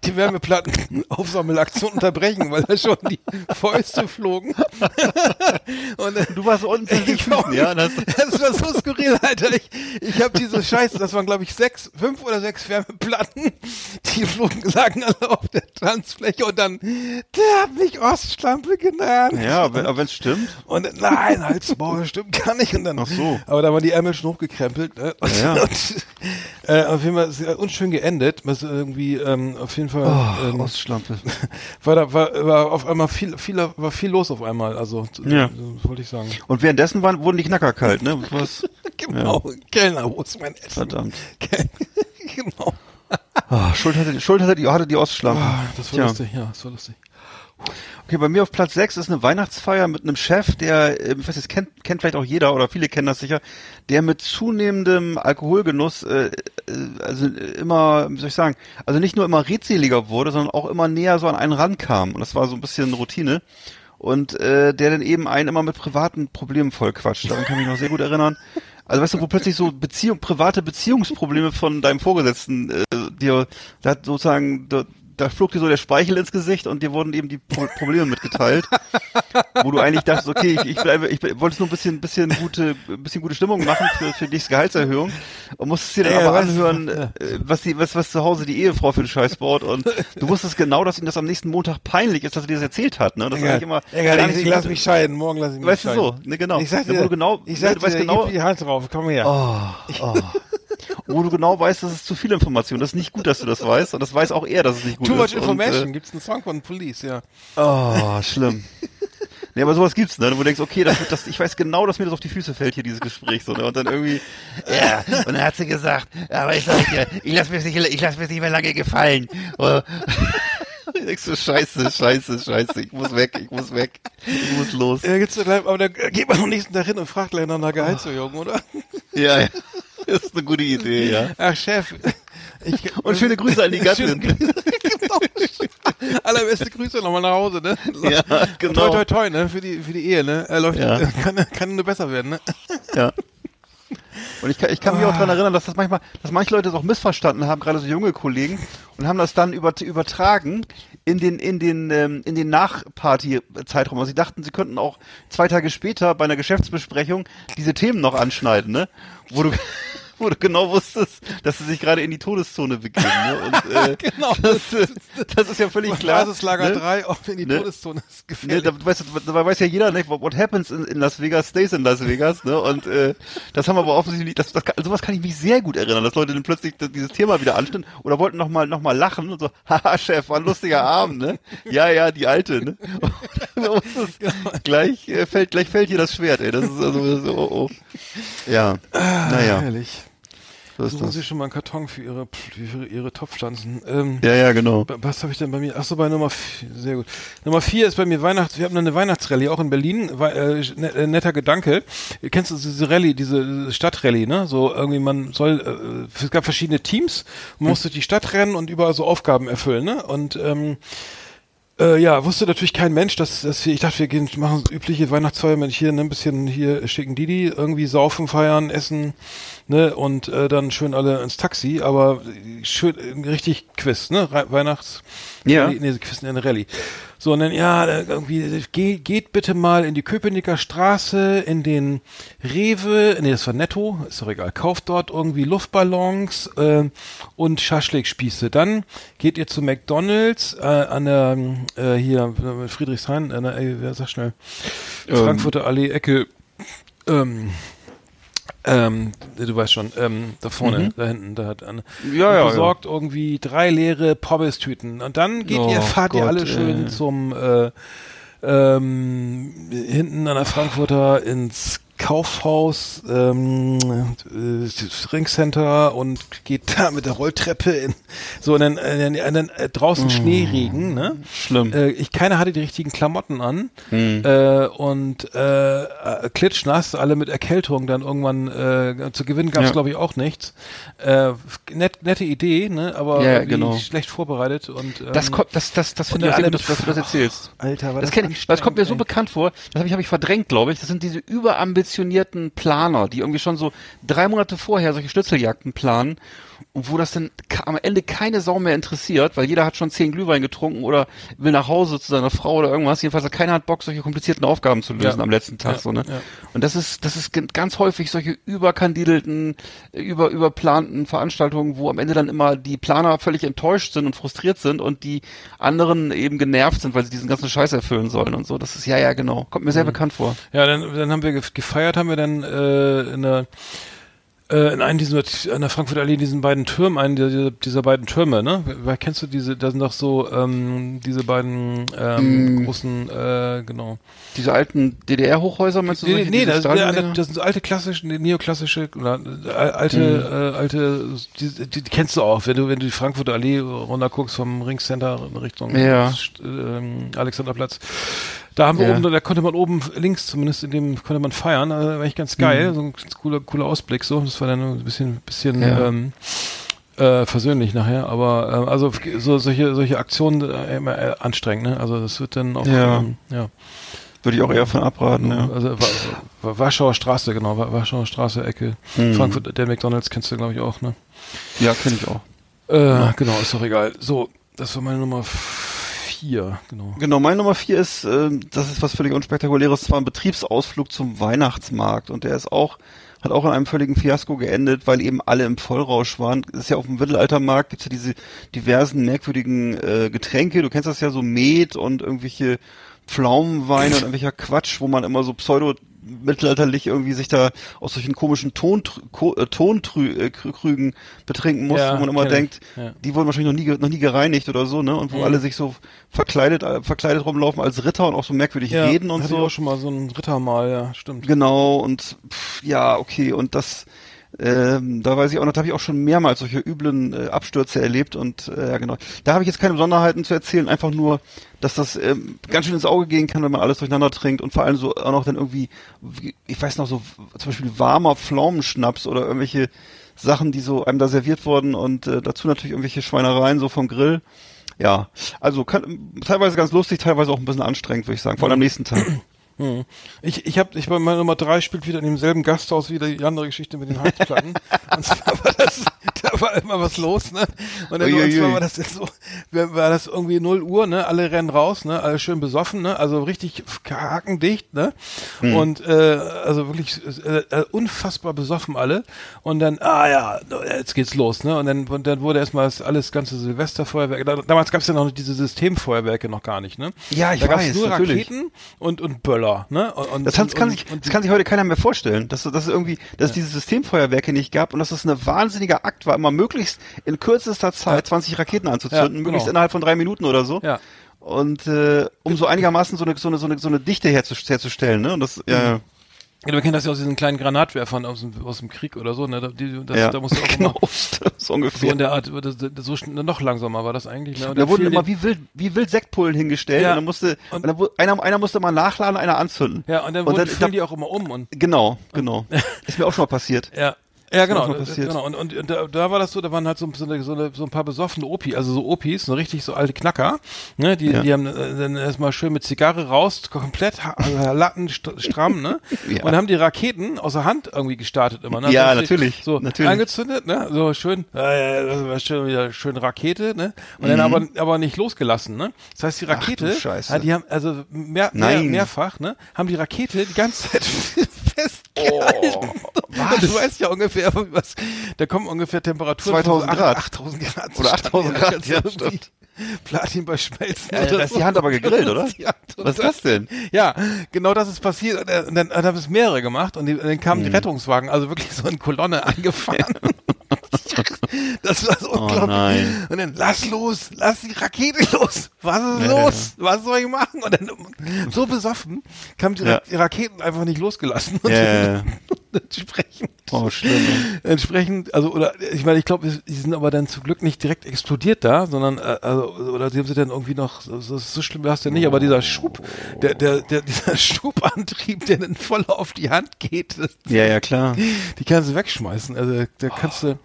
die Wärmeplatten-Aufsammelaktion unterbrechen, weil da schon die Fäuste flogen. und dann, Du warst unten in den ich war, Füßen, ja? Das, das war so skurril, Alter. Ich, ich habe diese Scheiße, das waren glaube ich sechs, fünf oder sechs Wärmeplatten, die flogen, lagen alle auf der Tanzfläche und dann, der hat mich Ostschlampe genannt. ja, aber aber wenn's stimmt. Und nein, halt's Maul, stimmt gar nicht. Und dann, Ach so. Aber da waren die Ärmel schon hochgekrempelt. Ne? Und, Ja. und, äh, auf jeden Fall ist es unschön geendet. Was irgendwie, ähm, auf jeden Fall, Oh, ähm, Ostschlampe. war da, war, war auf einmal viel, viel, war viel los auf einmal. Also, Ja. so, wollte ich sagen. Und währenddessen waren, wurden die Knacker kalt, ne? Was? Genau, Kellner, wo ist mein Essen? Verdammt. genau. Ah, Schuld hatte, Schuld hatte die, hatte die Ostschlampe. Ah, das war Tja. lustig, ja, das war lustig. Okay, bei mir auf Platz 6 ist eine Weihnachtsfeier mit einem Chef, der, äh, ich weiß jetzt, kennt, kennt vielleicht auch jeder oder viele kennen das sicher, der mit zunehmendem Alkoholgenuss, äh, äh, also immer, wie soll ich sagen, also nicht nur immer redseliger wurde, sondern auch immer näher so an einen rankam. Und das war so ein bisschen Routine. Und äh, der dann eben einen immer mit privaten Problemen vollquatscht. Daran kann ich mich noch sehr gut erinnern. Also weißt du, wo plötzlich so Beziehung, private Beziehungsprobleme von deinem Vorgesetzten äh, dir, da hat sozusagen, da, da flog dir so der Speichel ins Gesicht und dir wurden eben die Pro Probleme mitgeteilt, wo du eigentlich dachtest, okay, ich, ich bleibe, ich wollte nur ein bisschen, bisschen gute, ein bisschen gute Stimmung machen für, für die nächste Gehaltserhöhung und musstest dir dann Ja, aber was- anhören, ja. äh, was die, was, was zu Hause die Ehefrau für den Scheiß baut und du wusstest genau, dass ihm das am nächsten Montag peinlich ist, dass er dir das erzählt hat, ne? Das ist Egal, eigentlich immer, egal ich, ich lass mich scheiden, morgen lass ich mich Weißt du scheiden. so, ne, genau. Ich sag Ja, dir, du genau, ich sag du weißt dir, genau, gib die Hand drauf, komm her. Oh, oh. Wo du genau weißt, das ist zu viel Information. Das ist nicht gut, dass du das weißt. Und das weiß auch er, dass es nicht gut Too ist. much information. Und, Gibt's einen Song von Police, ja. äh, oh, schlimm. Nee, aber sowas gibt's, ne? Wo du denkst, okay, das, das, ich weiß genau, dass mir das auf die Füße fällt hier, dieses Gespräch, so, ne? Und dann irgendwie, Ja, und dann hat sie gesagt, aber ich sag dir, ich lass mir's nicht, ich lass mir's nicht mehr lange gefallen. Oh, ich denk so, scheiße, scheiße, scheiße, ich muss weg, ich muss weg, ich muss los. Ja, gibt's gleich, aber dann geht man am nächsten Tag hin und fragt gleich nach einer Gehaltserhöhung, oder? Ja, ja. Das ist eine gute Idee, ja. Ach, Chef. Ich, Und schöne Grüße an die Gattin. Genau. Allerbeste Grüße nochmal nach Hause, ne? Ja, Und genau. Toi, toi, toi, ne? Für die, für die Ehe, ne? Er läuft, Ja. kann, kann nur besser werden, ne? Ja. Und ich kann, ich kann mich auch daran erinnern, dass das manchmal, dass manche Leute das auch missverstanden haben, gerade so junge Kollegen, und haben das dann über, übertragen in den, in den, ähm, in den Nachparty-Zeitraum. Also sie dachten, sie könnten auch zwei Tage später bei einer Geschäftsbesprechung diese Themen noch anschneiden, ne? Wo du, wo du genau wusstest, dass sie sich gerade in die Todeszone begeben, ne? Und, äh, Genau. Das, äh, das ist ja völlig klar. Basislager ne? 3, auch in die Ne? Todeszone ist Ne, gefährlich. da, weißt, du, da weiß ja jeder, ne, what happens in, in Las Vegas stays in Las Vegas, ne? Und äh, das haben wir aber offensichtlich, das, das, kann- sowas kann ich mich sehr gut erinnern, dass Leute dann plötzlich dieses Thema wieder anstellen oder wollten noch mal, noch mal lachen und so, haha, Chef, war ein lustiger Abend, ne? Ja, ja, die alte, ne? Und das, gleich äh, fällt, gleich fällt hier das Schwert, ey. Das ist also so, oh, oh. Ja, naja, Herrlich. so ist Suchen das. Sie schon mal einen Karton für Ihre, für Ihre Topfpflanzen. Ähm, Ja, ja, genau. Was habe ich denn bei mir? Achso, bei Nummer vier, sehr gut. Nummer vier ist bei mir Weihnachts, wir haben eine Weihnachtsrallye, auch in Berlin, äh, ne- äh, netter Gedanke. Kennst du diese Rallye, diese Stadtrallye, ne? So irgendwie, man soll, äh, es gab verschiedene Teams, man musste die Stadt rennen und überall so Aufgaben erfüllen, ne? Und, ähm, äh, ja, wusste natürlich kein Mensch, dass, dass wir, ich dachte, wir gehen, machen übliche Weihnachtsfeier, wenn ich hier ne, ein bisschen hier schicken Didi, irgendwie saufen, feiern, essen, ne, und äh, dann schön alle ins Taxi, aber schön, richtig Quiz, ne, Weihnachts, Ja. Nee, Quiz in der Rallye. So, und dann, ja, äh, irgendwie, geh, geht bitte mal in die Köpenicker Straße, in den Rewe, nee, das war Netto, ist doch egal, kauft dort irgendwie Luftballons äh, und Schaschlikspieße. Dann geht ihr zu McDonalds äh, an der, äh, hier, äh, Friedrichshain, an der, äh, wer sag schnell, Frankfurter Allee, Ecke, ähm, ähm, du weißt schon, ähm, da vorne, da hinten, da hat Mhm. Ja, ja, besorgt irgendwie drei leere Pommes-Tüten. Und dann geht Oh ihr, fahrt ihr Gott, alle schön ey. zum äh, ähm, hinten an der Frankfurter ins Kaufhaus, ähm, äh, Ringcenter und geht da mit der Rolltreppe in so dann, äh, dann, dann äh, draußen Schneeregen, ne? Schlimm. Äh, ich keiner hatte die richtigen Klamotten an äh, und äh, äh, klitschnass, alle mit Erkältung dann irgendwann äh, zu gewinnen gab es Ja. glaube ich auch nichts. Äh, net, nette Idee, ne? Aber Ja, genau. schlecht vorbereitet und ähm, Das kommt, das, das, das finde ich sehr gut, dass, du das erzählst. Alter, war Das, das, das kommt mir so anstrengend, bekannt vor, das habe ich, hab ich verdrängt, glaube ich. Das sind diese überambitionierten Planer, die irgendwie schon so drei Monate vorher solche Schnitzeljagden planen und wo das dann am Ende keine Sau mehr interessiert, weil jeder hat schon zehn Glühwein getrunken oder will nach Hause zu seiner Frau oder irgendwas. Jedenfalls hat keiner hat Bock, solche komplizierten Aufgaben zu lösen Ja. am letzten Tag. Ja, So, ne? ja. Und das ist, das ist ganz häufig solche überkandidelten, über, überplanten Veranstaltungen, wo am Ende dann immer die Planer völlig enttäuscht sind und frustriert sind und die anderen eben genervt sind, weil sie diesen ganzen Scheiß erfüllen sollen und so. Das ist, ja, ja, genau. Kommt mir sehr Mhm. bekannt vor. Ja, dann, dann haben wir gef- gefeiert, haben wir dann äh, in der Äh, in einem dieser, an der Frankfurter Allee, diesen beiden Türmen, einen dieser, dieser beiden Türme, ne? Wer, kennst du diese, da sind doch so, ähm, diese beiden, ähm, Mm. großen, äh, genau. Diese alten DDR-Hochhäuser meinst du? Nee, nee, das, Stadiondinger? das sind so alte klassische, neoklassische, oder, äh, alte, Mhm. äh, alte, die, die, kennst du auch, wenn du, wenn du die Frankfurter Allee runter guckst vom Ringcenter in Richtung Ja. Ähm, Alexanderplatz. Da haben wir Ja. oben, da konnte man oben links zumindest in dem konnte man feiern, also war echt ganz geil, Mhm. so ein ganz cooler, cooler Ausblick, so, das war dann ein bisschen, bisschen, Ja. ähm, äh, versöhnlich nachher, aber äh, also so solche solche Aktionen äh, immer äh, anstrengend, ne? Also das wird dann auch Ja. ähm, ja. Würde ich auch eher von abraten, ja. Also Wa- Wa- Warschauer Straße, genau, Wa- Warschauer Straße, Ecke. Mhm. Frankfurt, der McDonalds kennst du, glaube ich, auch, ne? Ja, kenne ich auch. Äh, Genau, ist doch egal. So, das war meine Nummer vier, genau. Genau, meine Nummer vier ist, ähm, das ist was völlig unspektakuläres, zwar ein Betriebsausflug zum Weihnachtsmarkt und der ist auch, hat auch in einem völligen Fiasko geendet, weil eben alle im Vollrausch waren. Das ist ja auf dem Mittelaltermarkt, gibt's ja diese diversen merkwürdigen äh, Getränke, du kennst das ja so Met und irgendwelche Pflaumenweine und irgendwelcher Quatsch, wo man immer so pseudo mittelalterlich irgendwie sich da aus solchen komischen äh, Tontrü äh, betrinken muss, Ja, wo man immer ich. denkt, Ja. die wurden wahrscheinlich noch nie, noch nie gereinigt oder so, ne? Und wo Mhm. alle sich so verkleidet, äh, verkleidet rumlaufen als Ritter und auch so merkwürdig reden und hatte ich so. auch schon mal so ein Ritter mal, ja, stimmt. Genau, und pff, ja, okay, und das, ähm, da weiß ich auch noch, da habe ich auch schon mehrmals solche üblen äh, Abstürze erlebt und äh, ja genau. Da habe ich jetzt keine Besonderheiten zu erzählen, einfach nur, dass das ähm, ganz schön ins Auge gehen kann, wenn man alles durcheinander trinkt und vor allem so auch noch dann irgendwie, wie- ich weiß noch so, zum Beispiel warmer Pflaumenschnaps oder irgendwelche Sachen, die so einem da serviert wurden und äh, dazu natürlich irgendwelche Schweinereien so vom Grill. Ja, also kann, teilweise ganz lustig, teilweise auch ein bisschen anstrengend, würde ich sagen, vor allem am nächsten Tag. Hm. Ich, ich habe, ich bei meiner Nummer drei spielt wieder in demselben Gasthaus wieder die andere Geschichte mit den Heizplatten. und zwar war das, da war immer was los, ne? Und, dann, und Uiuiui. zwar war das jetzt so, war das irgendwie 0 Uhr, ne? Alle rennen raus, ne? Alle schön besoffen, ne? Also richtig hakendicht, ne? Hm. Und äh, also wirklich äh, äh, unfassbar besoffen alle. Und dann, ah ja, jetzt geht's los, ne? Und dann, und dann wurde erstmal das alles ganze Silvesterfeuerwerk. Da, damals gab's ja noch diese Systemfeuerwerke noch gar nicht, ne? Ja, ich da gab's weiß, nur natürlich. Raketen und, und Böller, ne? Und, und, Das, kann, und, kann, sich, das kann sich heute keiner mehr vorstellen, dass, dass es irgendwie, dass es diese Systemfeuerwerke nicht gab und dass es ein wahnsinniger Akt war, immer möglichst in kürzester Zeit 20 Raketen anzuzünden, Ja, genau. möglichst innerhalb von drei Minuten oder so. Ja. Und äh, um so einigermaßen so eine, so eine, so eine, so eine Dichte herzu- herzustellen, ne? Und das, ja, Ja, man kennt das ja aus diesen kleinen Granatwerfern aus dem, aus dem Krieg oder so, ne? Da, die, das, ja, da musst du auch genau, immer, so so ungefähr. in der Art, das, das, so noch langsamer war das eigentlich, ne? Und da dann wurden immer wie wild, wie wild Sektpullen hingestellt Ja. und dann musste, und dann, wu- einer, einer musste mal nachladen, einer anzünden. ja, und dann, und dann- fielen die auch immer um und Genau, genau. Ist mir auch schon mal passiert. Ja. Ja, genau. genau. Und, und, und da, da war das so, da waren halt so, so, eine, so, eine, so ein paar besoffene Opi, also so Opis, so richtig so alte Knacker, ne, die, Ja. die haben äh, dann erstmal schön mit Zigarre raus, komplett also Latten st stramm, ne? Ja. Und haben die Raketen aus der Hand irgendwie gestartet immer, ne? Ja, So richtig natürlich, So natürlich. angezündet, ne? So schön, äh, war schön wieder schön Rakete, ne? Und dann Mhm. aber, aber nicht losgelassen, ne? Das heißt, die Ach Rakete, ja, die haben, also mehr, mehr, mehrfach, ne? Haben die Rakete die ganze Zeit festgehalten. was? Du weißt ja ungefähr, was, da kommen ungefähr Temperaturen 2000 von so Grad. 8000 Grad. Oder 8000 Grad, ja, irgendwie stimmt. Platin bei Schmelzen. Ja, da ist so. die Hand aber gegrillt, oder? Ja, Was ist das denn? Ja, genau das ist passiert. Und dann, dann, haben es mehrere gemacht und, die, und dann kamen Hm. die Rettungswagen, also wirklich so in Kolonne angefahren. das war so Oh unglaublich. nein. Und dann, lass los, lass die Rakete los. Was ist Ja, los? Was soll ich machen? Und dann, so besoffen, kamen die, Ja. die Raketen einfach nicht losgelassen. Ja, ja, ja. entsprechend, Oh, schlimm. entsprechend, also, oder, ich meine, ich glaube, die sind aber dann zum Glück nicht direkt explodiert da, sondern, äh, also, oder sie haben sie dann irgendwie noch, so, so schlimm war es ja nicht, aber dieser Schub, der, der, der, dieser Schubantrieb, der dann voll auf die Hand geht, das, Ja, ja, klar. die kannst du wegschmeißen. Also da kannst du,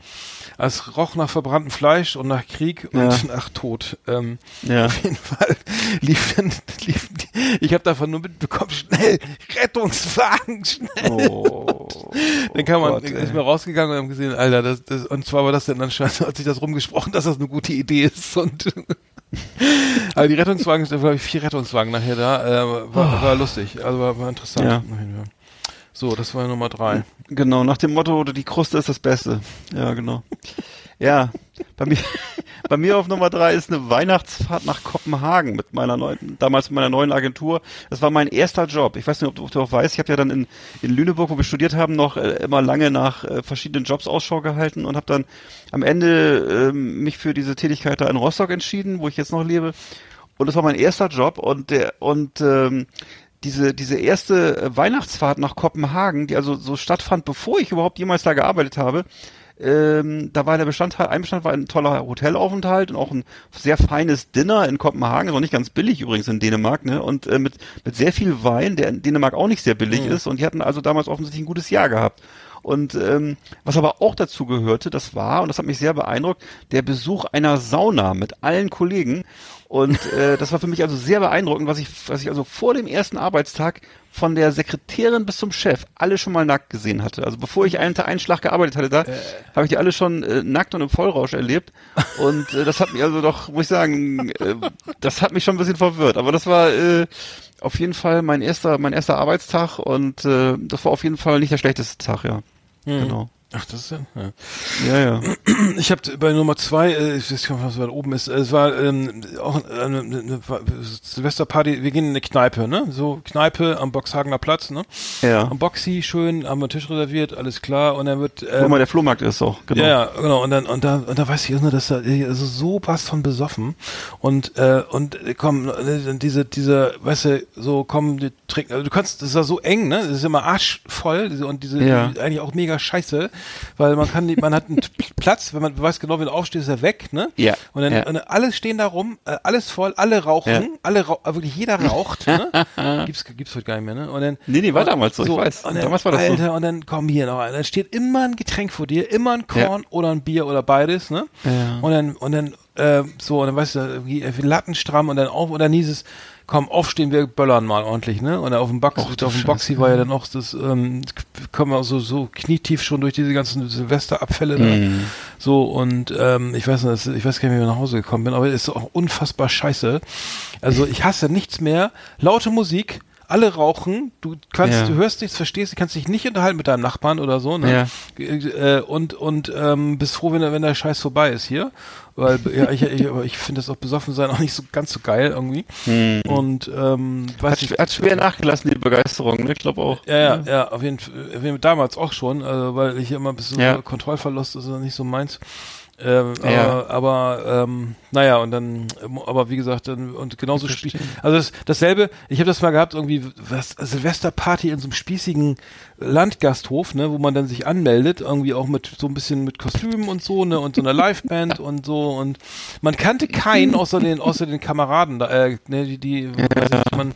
es roch nach verbranntem Fleisch und nach Krieg und Ja. nach Tod. Ähm, Ja. Auf jeden Fall lief die, ich habe davon nur mitbekommen, schnell, Rettungswagen, schnell. Oh. Dann kam man, Gott, ist mir rausgegangen und haben gesehen, Alter, das, das, und zwar war das dann anscheinend, hat sich das rumgesprochen, dass das eine gute Idee ist und aber die Rettungswagen, da glaube ich vier Rettungswagen nachher da, äh, war, war lustig, also war, war interessant. Ja. So, das war Nummer drei. Genau, nach dem Motto, die Kruste ist das Beste. Ja, genau. Ja, bei mir, bei mir auf Nummer drei ist eine Weihnachtsfahrt nach Kopenhagen mit meiner neuen, damals mit meiner neuen Agentur. Das war mein erster Job. Ich weiß nicht, ob du, ob du auch weißt, ich habe ja dann in, in Lüneburg, wo wir studiert haben, noch äh, immer lange nach äh, verschiedenen Jobs Ausschau gehalten und habe dann am Ende ähm, mich für diese Tätigkeit da in Rostock entschieden, wo ich jetzt noch lebe. Und das war mein erster Job und der und ähm, diese diese erste äh, Weihnachtsfahrt nach Kopenhagen, die also so stattfand, bevor ich überhaupt jemals da gearbeitet habe, ähm, da war der Bestandteil, ein Bestandteil war ein toller Hotelaufenthalt und auch ein sehr feines Dinner in Kopenhagen, ist auch nicht ganz billig übrigens in Dänemark, ne? Und äh, mit, mit sehr viel Wein, der in Dänemark auch nicht sehr billig Mhm. ist. Und die hatten also damals offensichtlich ein gutes Jahr gehabt. Und ähm, was aber auch dazu gehörte, das war, und das hat mich sehr beeindruckt, der Besuch einer Sauna mit allen Kollegen. Und äh, das war für mich also sehr beeindruckend, was ich, was ich also vor dem ersten Arbeitstag von der Sekretärin bis zum Chef alle schon mal nackt gesehen hatte. Also bevor ich einen, einen Schlag gearbeitet hatte, da habe ich die alle schon äh, nackt und im Vollrausch erlebt. Und äh, das hat mich also doch, muss ich sagen, äh, das hat mich schon ein bisschen verwirrt. Aber das war äh, auf jeden Fall mein erster, mein erster Arbeitstag und äh, das war auf jeden Fall nicht der schlechteste Tag, ja. Mhm. Genau. Ach, das ist ja. ja. Ja, ja. Ich habe bei Nummer zwei, äh, ich weiß gar nicht, was weit oben ist. Es war ähm, auch eine, eine, eine Silvesterparty. Wir gehen in eine Kneipe, ne? So Kneipe am Boxhagener Platz, ne? Ja. Am Boxy schön, haben wir einen Tisch reserviert, alles klar. Und dann wird Wo ähm, mal der Flohmarkt ist auch, genau. Ja, ja, genau. Und dann, und da, und da weiß ich nur, dass da also so was von besoffen und äh, und äh, komm, äh, diese, diese, weißt du, so kommen, die trinken. Also du kannst, das ist ja so eng, ne? Das ist immer arschvoll diese, und diese Ja. die, eigentlich auch mega scheiße, weil man kann, man hat einen Platz, wenn man weiß genau, wenn du aufstehst, ist er weg, ne? Ja. Und dann, Ja. und alle stehen da rum, äh, alles voll, alle rauchen, Ja. alle rau äh, wirklich jeder raucht, ne? Gibt's gibt's heute gar nicht mehr, ne? Und dann Nee, nee, war damals so, ich weiß. Und dann, Damals war das so. Alter, und dann komm hier noch ein. Dann steht immer ein Getränk vor dir, immer ein Korn oder ein Bier oder beides, ne? Ja. Und dann, und dann, äh, so, und dann weißt du, irgendwie äh, Lattenstramm und dann auf, und dann hieß es, komm, aufstehen, wir böllern mal ordentlich, ne? Und auf dem Box, Och, auf dem. Boxy war ja dann auch das, ähm, kommen wir so, so knietief schon durch diese ganzen Silvesterabfälle, ne? Mhm. So, und, ähm, ich weiß nicht, ich weiß gar nicht, wie ich nach Hause gekommen bin, aber es ist auch unfassbar scheiße. Also, ich hasse nichts mehr. Laute Musik, alle rauchen, du kannst, Ja. du hörst nichts, verstehst, du kannst dich nicht unterhalten mit deinem Nachbarn oder so, ne? Äh, und und ähm, bist froh, wenn, der- wenn der Scheiß vorbei ist hier. Weil ja, ich, ich, ich finde das auch besoffen sein auch nicht so ganz so geil irgendwie. Hm. Und ähm, Hat, weiß ich, schw- hat schwer nachgelassen, die Begeisterung, ne? Ich glaube auch. ja, ja, ja, auf jeden Fall, damals auch schon, äh, weil ich immer ein bisschen Ja. Kontrollverlust ist nicht so meins. Ähm, Ja. Aber, aber ähm, naja, und dann, ähm, aber wie gesagt, dann, und genauso spiel, also das, dasselbe, ich habe das mal gehabt, irgendwie was Silvesterparty in so einem spießigen Landgasthof, ne, wo man dann sich anmeldet, irgendwie auch mit so ein bisschen mit Kostümen und so, ne, und so einer Liveband und so und man kannte keinen außer den außer den Kameraden da, äh, ne, die, die weiß nicht, man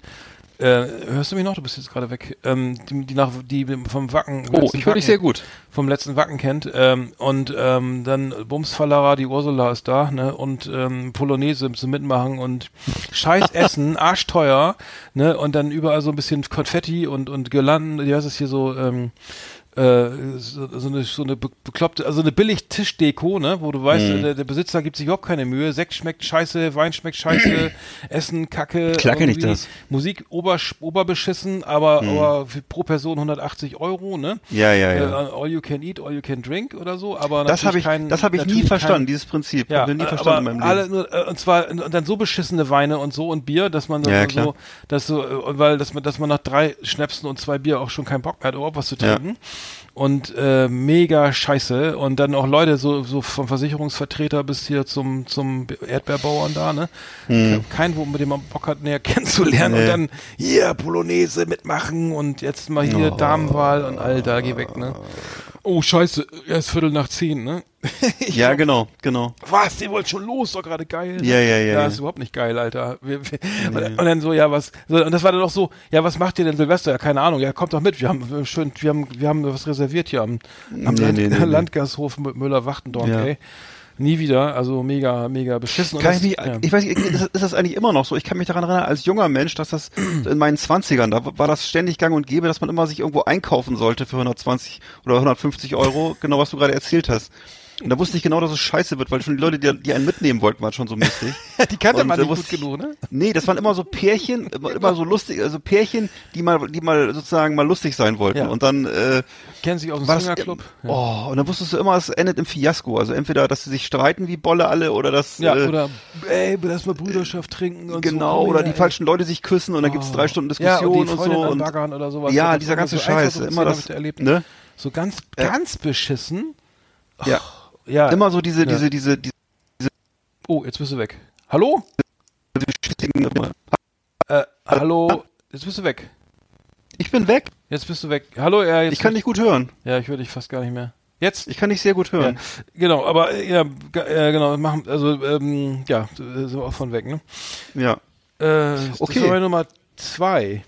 äh, hörst du mich noch? Du bist jetzt gerade weg. Ähm, die, die nach die vom Wacken. Oh, ich höre dich sehr gut. Vom letzten Wacken kennt. Ähm, und ähm, dann Bumsfallerer, die Ursula ist da, ne? Und ähm, Polonaise zum Mitmachen und scheiß Essen, arschteuer, ne? Und dann überall so ein bisschen Konfetti und und Girlanden, wie heißt es hier so, ähm, äh, so, so eine so eine be- bekloppte, also eine billig Tischdeko, ne, wo du weißt, Mhm. der, der Besitzer gibt sich überhaupt keine Mühe. Sekt schmeckt scheiße, Wein schmeckt scheiße, Essen kacke, ich irgendwie das. Musik ober, oberbeschissen, aber, Mhm. aber pro Person 180 Euro, ne? Ja, ja, ja. Äh, all you can eat, all you can drink oder so, aber Das habe ich, kein, das habe ich nie verstanden, kein, dieses Prinzip. ja, Hab ich nie äh, verstanden in meinem Leben. alle nur, äh, und zwar und dann so beschissene Weine und so und Bier, dass man Ja, so, dass so, äh, weil dass man, dass man nach drei Schnäpsen und zwei Bier auch schon keinen Bock mehr hat, überhaupt was zu Ja. Und äh, mega scheiße. Und dann auch Leute, so, so vom Versicherungsvertreter bis hier zum, zum Erdbeerbauern da, ne? Hm. Kein, wo mit dem man Bock hat, näher kennenzulernen. Und Nee. dann hier Polonaise mitmachen und jetzt mal hier Oh. Damenwahl und Alter, geh weg, ne? Oh, scheiße, erst Viertel nach zehn, ne? Ja, genau, genau. Was, die wollt schon los, doch gerade geil. Ja, ja, ja, Ja, ja. ist überhaupt nicht geil, Alter. Wir, wir, und, und dann so, ja, was, so, und das war dann auch so, ja, was macht ihr denn Silvester? Ja, keine Ahnung, ja, kommt doch mit, wir haben äh, schön, wir haben, wir haben was reserviert hier am, am Nee, Land, nee, nee, nee. Landgashof Mü- Müller-Wachtendorf, Ja. ey. Nie wieder, also mega, mega beschissen. Kann das- ich, mich, ja. ich weiß nicht, ist, ist das eigentlich immer noch so? Ich kann mich daran erinnern, als junger Mensch, dass das in meinen Zwanzigern, da war das ständig gang und gäbe, dass man immer sich irgendwo einkaufen sollte für 120 oder 150 Euro, genau was du gerade erzählt hast. Und da wusste ich genau, dass es scheiße wird, weil schon die Leute, die, die einen mitnehmen wollten, waren schon so mistig. die kannte Und, man nicht gut wusste genug, ne? Nee, das waren immer so Pärchen, immer, immer so lustig, also Pärchen, die mal, die mal sozusagen mal lustig sein wollten. Ja. Und dann äh, Kennen sich aus dem Swingerclub. Ja. Oh, und dann wusstest du immer, es endet im Fiasko. Also entweder, dass sie sich streiten wie Bolle alle oder dass Ja, äh, oder ey, lass mal Brüderschaft trinken und genau, so. oder die ey. falschen Leute sich küssen und dann gibt's drei Stunden Ja, Diskussion und, die und so. Und, oder sowas. ja, dieser ganze so Scheiß, immer das, ne? So ganz, Ja. ganz beschissen. Ja. Ja. Immer so diese, Ja. diese, diese, diese Oh, jetzt bist du weg. Hallo? Äh, hallo? Jetzt bist du weg. Ich bin weg. Jetzt bist du weg. Hallo, ja, jetzt. Ich kann dich gut hören. Ja, ich höre dich fast gar nicht mehr. Jetzt? Ich kann dich sehr gut Ja, hören. genau, aber äh, ja, äh, genau, machen, also ähm, ja, sind wir auch von weg, ne? Ja. Äh, Okay. Das war meine Nummer zwei.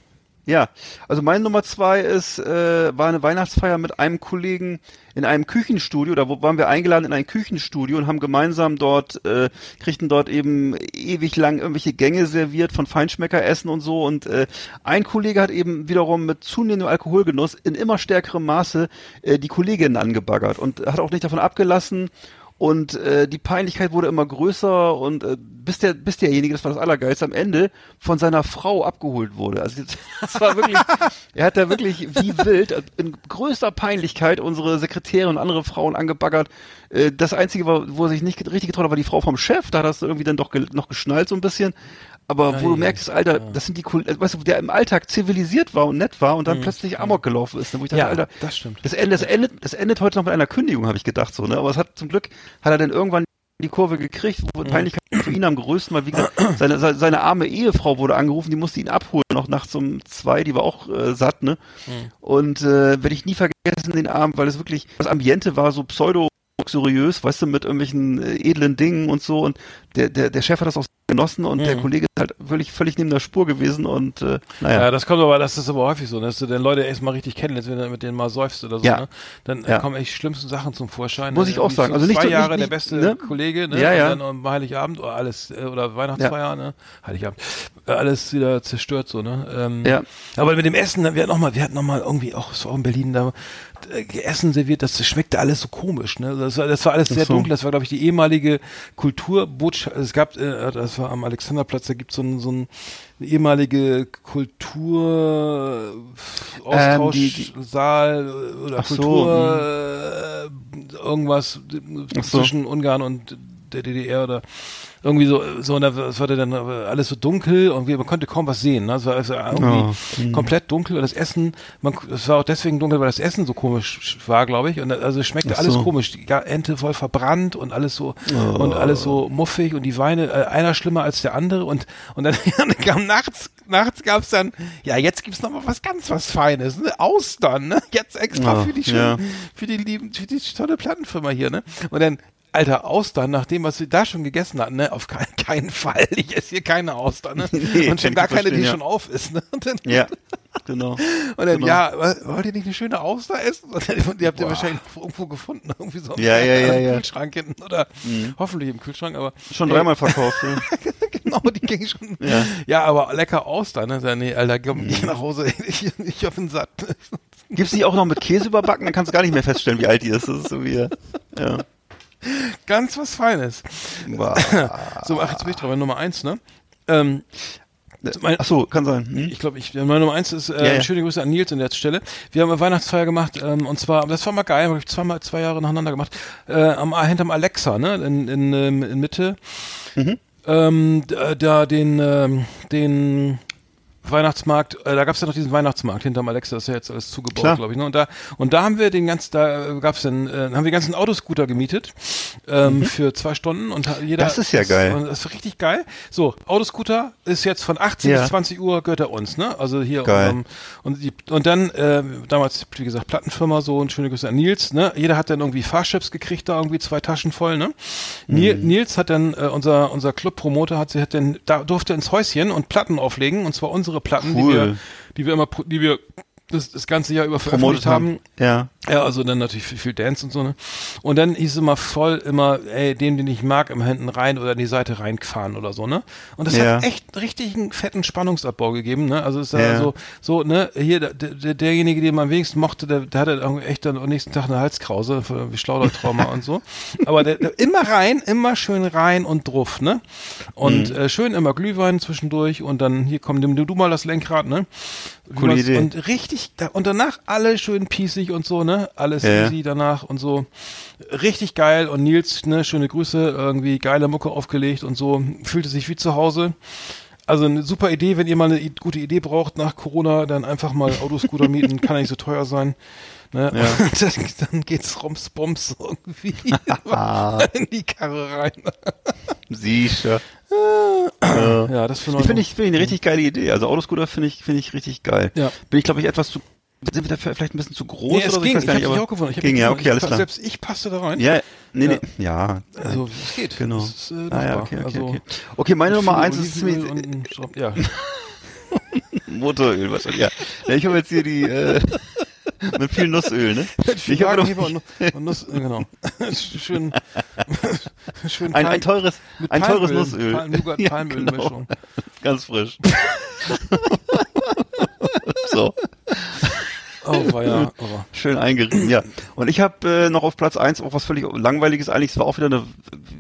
Ja, also meine Nummer zwei ist, äh, war eine Weihnachtsfeier mit einem Kollegen in einem Küchenstudio. Da waren wir eingeladen in ein Küchenstudio und haben gemeinsam dort, äh, kriegten dort eben ewig lang irgendwelche Gänge serviert von Feinschmeckeressen und so. Und äh, ein Kollege hat eben wiederum mit zunehmendem Alkoholgenuss in immer stärkerem Maße äh, die Kolleginnen angebaggert und hat auch nicht davon abgelassen. Und äh, die Peinlichkeit wurde immer größer und äh, bis der bis derjenige, das war das Allergeilste, am Ende von seiner Frau abgeholt wurde. Also das war wirklich, er hat da wirklich wie wild in größter Peinlichkeit unsere Sekretäre und andere Frauen angebaggert. Äh, das Einzige, war, wo er sich nicht richtig getraut hat, war die Frau vom Chef. Da hat das irgendwie dann doch noch geschnallt so ein bisschen. Aber wo du merkst, Alter, das sind die Kol- äh, weißt du, der im Alltag zivilisiert war und nett war und dann plötzlich Amok gelaufen ist. ne, Wo ich dachte, Ja, Alter, das stimmt. das endet, das endet, das endet heute noch mit einer Kündigung, habe ich gedacht so, ne? Aber es hat zum Glück hat er dann irgendwann die Kurve gekriegt, wo Mhm. Peinlichkeit für ihn am größten, weil wie gesagt, seine, seine, seine arme Ehefrau wurde angerufen, die musste ihn abholen, noch nachts um zwei, die war auch äh, satt, ne? Mhm. Und äh, werde ich nie vergessen den Abend, weil es wirklich, das Ambiente war so pseudo luxuriös, weißt du, mit irgendwelchen äh, edlen Dingen und so und der, der, der Chef hat das auch genossen und der Mhm. Kollege ist halt völlig, völlig neben der Spur gewesen und äh, Ja. naja. das kommt aber, das ist aber häufig so, ne, dass du den Leute erst mal richtig kennenlernst, wenn du mit denen mal säufst oder so, Ja. ne? Dann Ja. kommen echt schlimmsten Sachen zum Vorschein. Muss ich auch sagen. so Also nicht zwei so- Jahre nicht- der beste ne? Kollege, ne? Ja, ja. Und dann am Heiligabend oder alles, äh, oder Weihnachtsfeier, ne? Heiligabend. Äh, alles wieder zerstört so, ne? Ähm, Ja. Aber mit dem Essen, wir hatten noch mal, wir hatten noch mal irgendwie auch, es war auch in Berlin da, äh, Essen serviert, das schmeckte alles so komisch, ne? Das war, das war alles sehr so. dunkel, das war, glaube ich, die ehemalige Kulturbotschaft, es gab, äh, das war am Alexanderplatz, da gibt so ein, so ein ehemalige Kultur Ähm, die- die- Austauschsaal oder Ach so, Kultur äh, irgendwas so. zwischen Ungarn und der DDR oder irgendwie so, so und da- es war dann alles so dunkel und man konnte kaum was sehen. Ne? Es war also irgendwie Oh, komplett dunkel und das Essen, man, es war auch deswegen dunkel, weil das Essen so komisch war, glaube ich. Und also es schmeckte Ach alles so. komisch. Die Ente voll verbrannt und alles so Oh. und alles so muffig und die Weine, äh, einer schlimmer als der andere und und dann, kam nachts, nachts gab's dann, ja jetzt gibt's noch mal was ganz was Feines, ne? Austern, ne? Jetzt extra Oh, für die schönen, ja. für die lieben, für die tolle Plattenfirma hier, ne? Und dann Alter, Austern, nach dem, was wir da schon gegessen hatten, ne? Auf keinen, keinen Fall. Ich esse hier keine Austern, ne? Nee, und schon gar ich keine, die ja. schon auf ist, ne? Dann, Ja, genau. und dann Genau. ja, wollt ihr nicht eine schöne Auster essen? Und dann, die habt ihr wahrscheinlich irgendwo gefunden, irgendwie so im Ja, ja, ja, ja. Kühlschrank hinten oder hoffentlich im Kühlschrank, aber Schon Ey, dreimal verkauft. Ja. genau, die ging schon. Ja. Ja, aber lecker Auster, ne? Sag, Nee, Alter, komm, geh nach Hause, ich, ich hab den satt. Gibt's die auch noch mit Käse überbacken? Dann kannst du gar nicht mehr feststellen, wie alt die ist. Das ist so wie, ja. Ganz was Feines. So, ach, jetzt bin ich dran, Nummer eins, ne? Ähm, mein, Ach so, kann sein. Hm? Ich glaube, ich, meine Nummer eins ist, äh, Ja, ja. schöne Grüße an Nils an der Stelle. Wir haben eine Weihnachtsfeier gemacht, ähm, und zwar, das war mal geil, habe ich zweimal, zwei Jahre nacheinander gemacht, äh, am, hinterm Alexa, ne, in, in, ähm, in Mitte. Mhm. Ähm, da, da den, ähm, den Weihnachtsmarkt, äh, da gab es ja noch diesen Weihnachtsmarkt hinterm Alexa, das ist ja jetzt alles zugebaut, glaube ich. Ne? Und da und da haben wir den ganzen, da äh, gab's dann, äh, haben wir die ganzen Autoscooter gemietet ähm, für zwei Stunden und jeder. Mhm. Das ist ja geil. Und das ist richtig geil. So, Autoscooter ist jetzt von 18 Ja. bis 20 Uhr gehört er uns, ne? Also hier Geil. ähm, und die, und dann äh, damals wie gesagt Plattenfirma so und schöne Grüße an Nils, ne? Jeder hat dann irgendwie Fahrchips gekriegt, da irgendwie zwei Taschen voll, ne? Mhm. Nils hat dann äh, unser unser Clubpromoter hat sie hat dann da durfte ins Häuschen und Platten auflegen und zwar unsere Platten, die Cool. wir die wir immer die wir das, das ganze Jahr über veröffentlicht haben. Ja. Ja, also dann natürlich viel, viel Dance und so, ne? Und dann hieß es immer voll immer, ey, den, den ich mag, im hinten rein oder in die Seite reinfahren oder so, ne? Und das Ja. hat echt richtig einen fetten Spannungsabbau gegeben, ne? Also ist Ja. ja so, so, ne, hier, der, der, derjenige, den man am wenigsten mochte, der, der hatte echt dann am nächsten Tag eine Halskrause, wie Schlaudertrauma und so. Aber der, der, immer rein, immer schön rein und druff, ne? Und Mhm. äh, schön immer Glühwein zwischendurch und dann hier komm, nimm du mal das Lenkrad, ne? Coole Idee. Und richtig, und danach alle schön piesig und so, ne? Alles Ja, easy danach und so. Richtig geil und Nils, ne, schöne Grüße, irgendwie geile Mucke aufgelegt und so, fühlte sich wie zu Hause. Also eine super Idee, wenn ihr mal eine gute Idee braucht nach Corona, dann einfach mal Autoscooter mieten, kann ja nicht so teuer sein. Ne? Ja. Dann, dann geht's rums bums irgendwie in die Karre rein. Sicher. Ja, das für Ich finde ich, finde ich eine richtig geile Idee. Also Autoscooter finde ich, finde ich richtig geil. Ja. Bin ich, glaube ich, etwas zu, sind wir da vielleicht ein bisschen zu groß Nee, oder es so? ging, weiß ich, gar hab nicht, mich auch gefunden. Ich ging, ja, okay, alles Ich- klar. Selbst ich passte da rein. Ja, nee, Ja. nee, ja. Also, es geht. Genau. Ist, äh, ah, ja, okay, okay, also, okay. Okay, meine Nummer eins ist ziemlich, ja. Motoröl wahrscheinlich, ja ich habe jetzt hier die, äh, mit viel Nussöl, ne? Ich habe Wagenheber und, Nu- und Nuss, äh, genau. schön, schön ein, Palm- ein teures, ein teures Palmöl, Nussöl. Palm, Nougat, Ja, Palmölmischung. genau. Ganz frisch. so. Oh, war ja. Oh. Schön eingerieben, ja. Und ich habe äh, noch auf Platz eins auch was völlig langweiliges eigentlich. Es war auch wieder eine,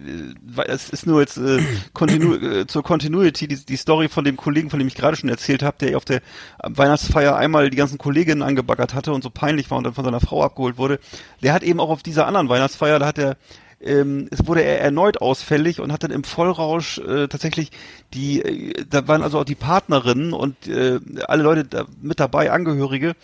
äh, es ist nur jetzt äh, Continu äh, zur Continuity die, die Story von dem Kollegen, von dem ich gerade schon erzählt habe, der auf der Weihnachtsfeier einmal die ganzen Kolleginnen angebaggert hatte und so peinlich war und dann von seiner Frau abgeholt wurde. Der hat eben auch auf dieser anderen Weihnachtsfeier, da hat er ähm, es wurde er erneut ausfällig und hat dann im Vollrausch äh, tatsächlich die, äh, da waren also auch die Partnerinnen und äh, alle Leute da mit dabei, Angehörige.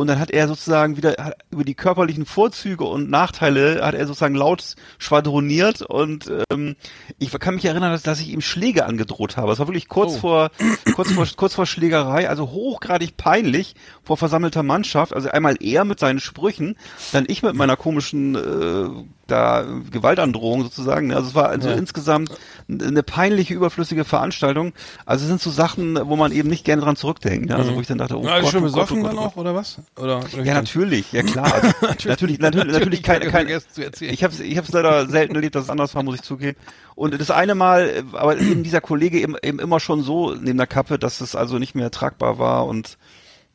Und dann hat er sozusagen wieder hat, über die körperlichen Vorzüge und Nachteile hat er sozusagen laut schwadroniert und ähm, ich kann mich erinnern, dass, dass ich ihm Schläge angedroht habe. Es war wirklich kurz Oh. vor kurz vor kurz vor Schlägerei, also hochgradig peinlich vor versammelter Mannschaft. Also einmal er mit seinen Sprüchen, dann ich mit meiner komischen äh, da Gewaltandrohung sozusagen. ne? Also es war also Ja. insgesamt eine peinliche, überflüssige Veranstaltung. Also es sind so Sachen, wo man eben nicht gerne dran zurückdenkt. Ne? Also wo ich dann dachte, oh Ja, Gott, schön oh Gott, besoffen oh Gott, dann oh Gott. auch, oder was? Oder, Ja, natürlich, ja klar. Natürlich, natürlich, natürlich, vergessen zu erzählen. ich habe ich hab's leider selten erlebt, dass es anders war, muss ich zugeben. Und das eine Mal, äh, aber eben dieser Kollege eben, eben immer schon so neben der Kappe, dass es also nicht mehr tragbar war und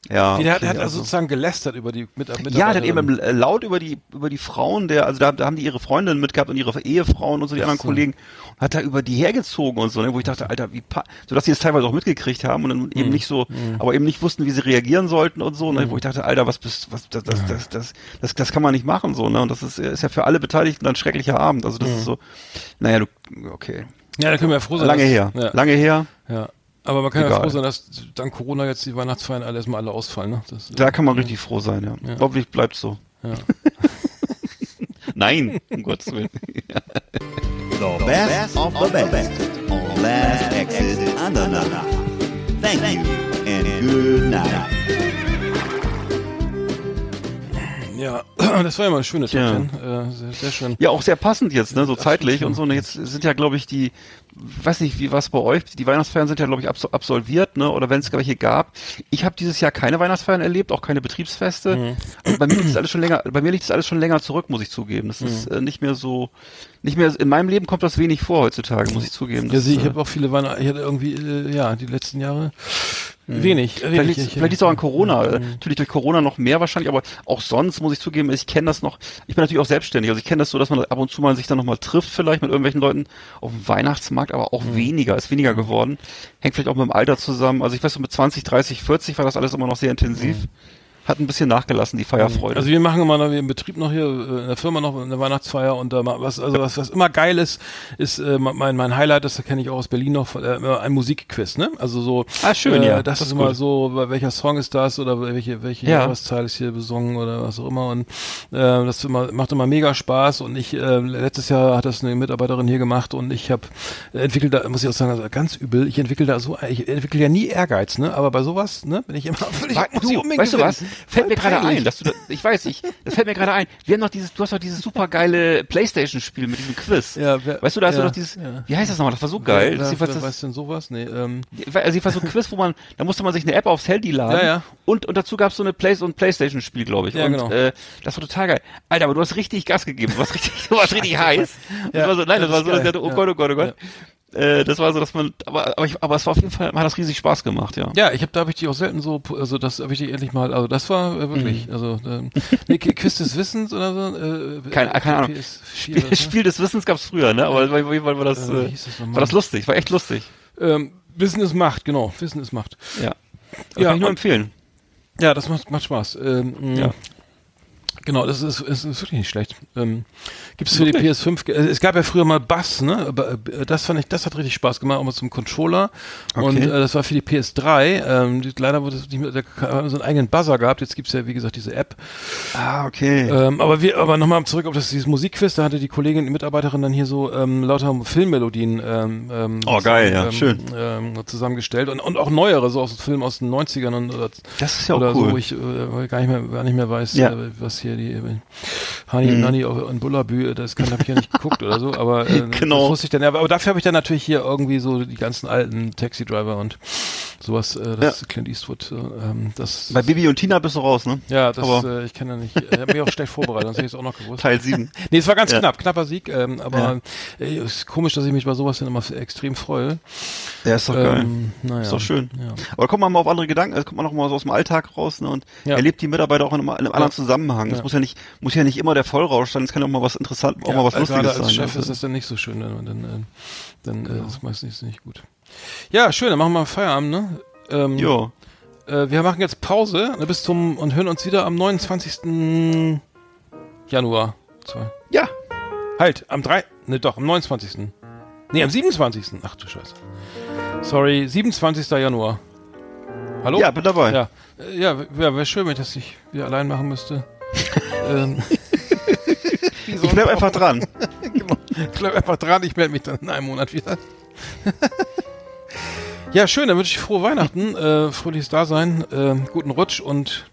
ja. Der hat, okay, hat also also- sozusagen gelästert über die Mit Mitarbeiter. ja, der hat eben äh, laut über die über die Frauen, der also da, da haben die ihre Freundinnen mitgehabt und ihre Ehefrauen und so die anderen so. Kollegen hat da über die hergezogen und so, ne, wo ich dachte, Alter, wie so dass sie es teilweise auch mitgekriegt haben und dann Mhm. eben nicht so, aber eben nicht wussten, wie sie reagieren sollten und so, ne, wo ich dachte, Alter, was bist was das das das das das, das kann man nicht machen so, ne, und das ist ist ja für alle Beteiligten ein schrecklicher Abend, also das ist so naja, du okay. Ja, da können wir ja froh sein. Lange her. Ja. Lange her. Ja. Aber man kann ja Egal. froh sein, dass dank Corona jetzt die Weihnachtsfeiern alle erstmal alle ausfallen. Ne? Das, Da kann man richtig froh sein, ja. Ja. Hoffentlich bleibt's so. Ja. Nein, um Gottes Willen. The best of the best on Last Exit Andernach. Thank you and good night. Ja, das war ja mal eine schöne Top Tja. 10. Äh, sehr, sehr schön. Ja, auch sehr passend jetzt, ne, so zeitlich und so. Und jetzt sind ja, glaube ich, die, weiß nicht, wie was bei euch, die Weihnachtsfeiern sind ja, glaube ich, abso absolviert, ne, oder wenn es welche gab. Ich habe dieses Jahr keine Weihnachtsfeiern erlebt, auch keine Betriebsfeste. Mhm. Und bei mir liegt es alles schon länger, bei mir liegt es alles schon länger zurück, muss ich zugeben. Das Mhm. ist äh, nicht mehr so, nicht mehr, in meinem Leben kommt das wenig vor heutzutage, muss ich zugeben. Ja, Das, sie, ich äh, habe auch viele Weihnachten, ich hatte irgendwie, äh, ja, die letzten Jahre wenig. Vielleicht wenig. vielleicht liegt's auch an Corona. äh, Natürlich durch Corona noch mehr wahrscheinlich, aber auch sonst muss ich zugeben, ich kenne das noch. Ich bin natürlich auch selbstständig. Also ich kenne das so, dass man ab und zu mal sich dann nochmal trifft, vielleicht mit irgendwelchen Leuten auf dem Weihnachtsmarkt, aber auch weniger, ist weniger geworden. Hängt vielleicht auch mit dem Alter zusammen. Also ich weiß so mit 20, 30, 40 war das alles immer noch sehr intensiv. Hat ein bisschen nachgelassen, die Feierfreude. Also wir machen immer noch, im Betrieb noch hier, äh, in der Firma noch eine Weihnachtsfeier und da ma- was, also was, was immer geil ist, ist äh, mein, mein Highlight, das kenne ich auch aus Berlin noch, äh, ein Musikquiz, ne? Also so, Ah, schön, äh, ja. Das, Das ist immer gut. so, bei welcher Song ist das oder welche, welche Ja. Jahreszahl ist hier besungen oder was auch immer und äh, das immer, macht immer mega Spaß und ich, äh, letztes Jahr hat das eine Mitarbeiterin hier gemacht und ich habe entwickelt da, muss ich auch sagen, also ganz übel, ich entwickle da so, ich entwickle ja nie Ehrgeiz, ne? Aber bei sowas, ne, bin ich immer völlig, Wa- muss ich du, unbedingt weißt du was? Fällt mir gerade ein, dass du, da, ich weiß, ich, das fällt mir gerade ein. Wir haben noch dieses, du hast doch dieses super geile Playstation-Spiel mit diesem Quiz. Ja, wer- weißt du, da hast ja, du doch dieses, ja. wie heißt das nochmal? Das war so geil. Wer, das wer, das, weiß denn sowas? Nee, ähm, also jedenfalls so ein Quiz, wo man, da musste man sich eine App aufs Handy laden. Ja, ja. Und, und dazu gab es so eine Play so ein Playstation-Spiel, glaube ich. Ja, und, genau. äh, das war total geil. Alter, aber du hast richtig Gas gegeben. Du warst richtig, du warst richtig heiß. Und Ja, das war so, nein, das, das war so, geil. ich dachte, oh Ja. Gott, oh Gott, oh Gott. Äh, das war so, dass man, aber, aber, ich, aber es war auf jeden Fall, hat das riesig Spaß gemacht, ja. Ja, ich habe da habe ich die auch selten so, also das habe ich die endlich mal, also das war äh, wirklich, also ähm, nee, Quiz des Wissens oder so. Äh, Keine- äh, keine Ahnung. PS4 oder so. Spiel des Wissens gab's früher, ne? Aber auf jeden Fall war das, Äh, äh, das war das lustig, war echt lustig. Ähm, Wissen ist Macht, genau. Wissen ist Macht. Ja. Das Ja, kann ich nur empfehlen. Ja, das macht, macht Spaß. Ähm, Ja. Genau, das ist, ist, ist wirklich nicht schlecht. Ähm, Gibt es für die PS5, ge- äh, es gab ja früher mal Bass, ne? Aber äh, das fand ich, das hat richtig Spaß gemacht, auch mal zum Controller. Und Okay. äh, das war für die PS3. Ähm, die, leider wurde es nicht mehr, da haben so einen eigenen Buzzer gehabt. Jetzt gibt's ja, wie gesagt, diese App. Ah, okay. Ähm, aber wir, aber nochmal zurück auf das, dieses Musikquiz, da hatte die Kollegin, die Mitarbeiterin dann hier so ähm, lauter Filmmelodien ähm, ähm, Oh, geil, ja, ähm, schön. Ähm, zusammengestellt und, und auch neuere, so aus Filmen aus den 90ern und oder, Das ist ja auch oder cool. so, wo ich äh, gar nicht mehr gar nicht mehr weiß, Ja. äh, was hier die äh, Honey Mhm. Nanny auf- in Bullabü, das kann habe ich ja nicht geguckt oder so, aber äh, Genau. das wusste ich dann. ja, Aber, aber dafür habe ich dann natürlich hier irgendwie so die ganzen alten Taxi Driver und sowas, äh, das Clint Eastwood, äh, ähm, das Bei Bibi und Tina bist du raus, ne? ja, das, Aber- äh, ich kann ja nicht. Ich habe mich auch schlecht vorbereitet, sonst hätte ich es auch noch gewusst. Teil 7. Nee, es war ganz Ja. knapp, knapper Sieg, ähm, aber äh, ist komisch, dass ich mich bei sowas dann immer extrem freue. Ja, ist doch geil. Ähm, naja. Ist doch schön. Ja. Aber kommt man mal auf andere Gedanken, also kommt man noch mal so aus dem Alltag raus ne, und Ja. erlebt die Mitarbeiter auch in einem, in einem anderen Zusammenhang. Das Ja. muss ja nicht, muss ja nicht immer der Vollrausch sein, es kann auch mal was interessant, auch Ja, mal was äh, Lustiges Gerade als sein. Chef ne? ist das dann nicht so schön, dann, dann, äh, dann Genau. äh, ist meistens nicht gut. Ja, schön, dann machen wir Feierabend, ne? Ähm, Jo. Äh, wir machen jetzt Pause ne, bis zum und hören uns wieder am 29. Januar. Zwei. Ja. Halt, am 3. Ne, doch, am 29. Nee, am 27. Ach du Scheiße. Sorry, 27. Januar. Hallo? Ja, bin dabei. Ja, ja wäre wär schön, wenn ich das nicht wieder allein machen müsste. Ähm, Ich bleib einfach dran. genau. Ich bleib einfach dran, ich melde mich dann in einem Monat wieder. ja, schön, dann wünsche ich frohe Weihnachten, äh, fröhliches Dasein, äh, guten Rutsch und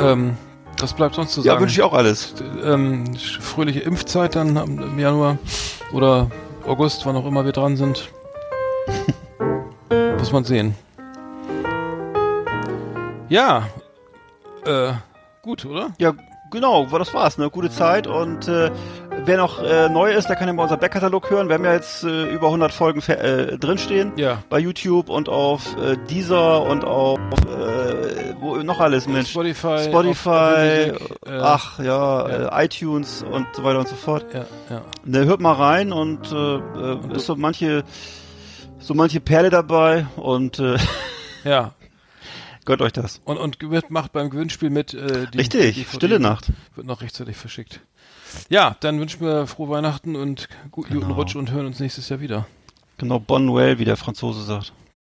ähm, was bleibt sonst zu sagen? Ja, wünsche ich auch alles. Ähm, fröhliche Impfzeit dann im Januar oder August, wann auch immer wir dran sind. Muss man sehen. Ja, äh, gut, oder? Ja, genau, das war's, ne? Gute Zeit und äh, wer noch äh, neu ist, der kann ja mal unser Backkatalog hören. Wir haben ja jetzt äh, über 100 Folgen äh, drinstehen. Ja. Bei YouTube und auf äh, Deezer und auf äh, wo noch alles, Mensch. Spotify, Spotify, Music, äh, ach ja, ja. Äh, iTunes und so weiter und so fort. Ja, ja. Ne, hört mal rein und, äh, äh, ist so manche so manche Perle dabei und äh, Ja. Gönnt euch das. Und, und wird- macht beim Gewinnspiel mit. Äh, die, Richtig, die Stille Nacht. Wird noch rechtzeitig verschickt. Ja, dann wünschen wir frohe Weihnachten und gu- guten Rutsch und hören uns nächstes Jahr wieder. Genau, Bonne Noël, wie der Franzose sagt.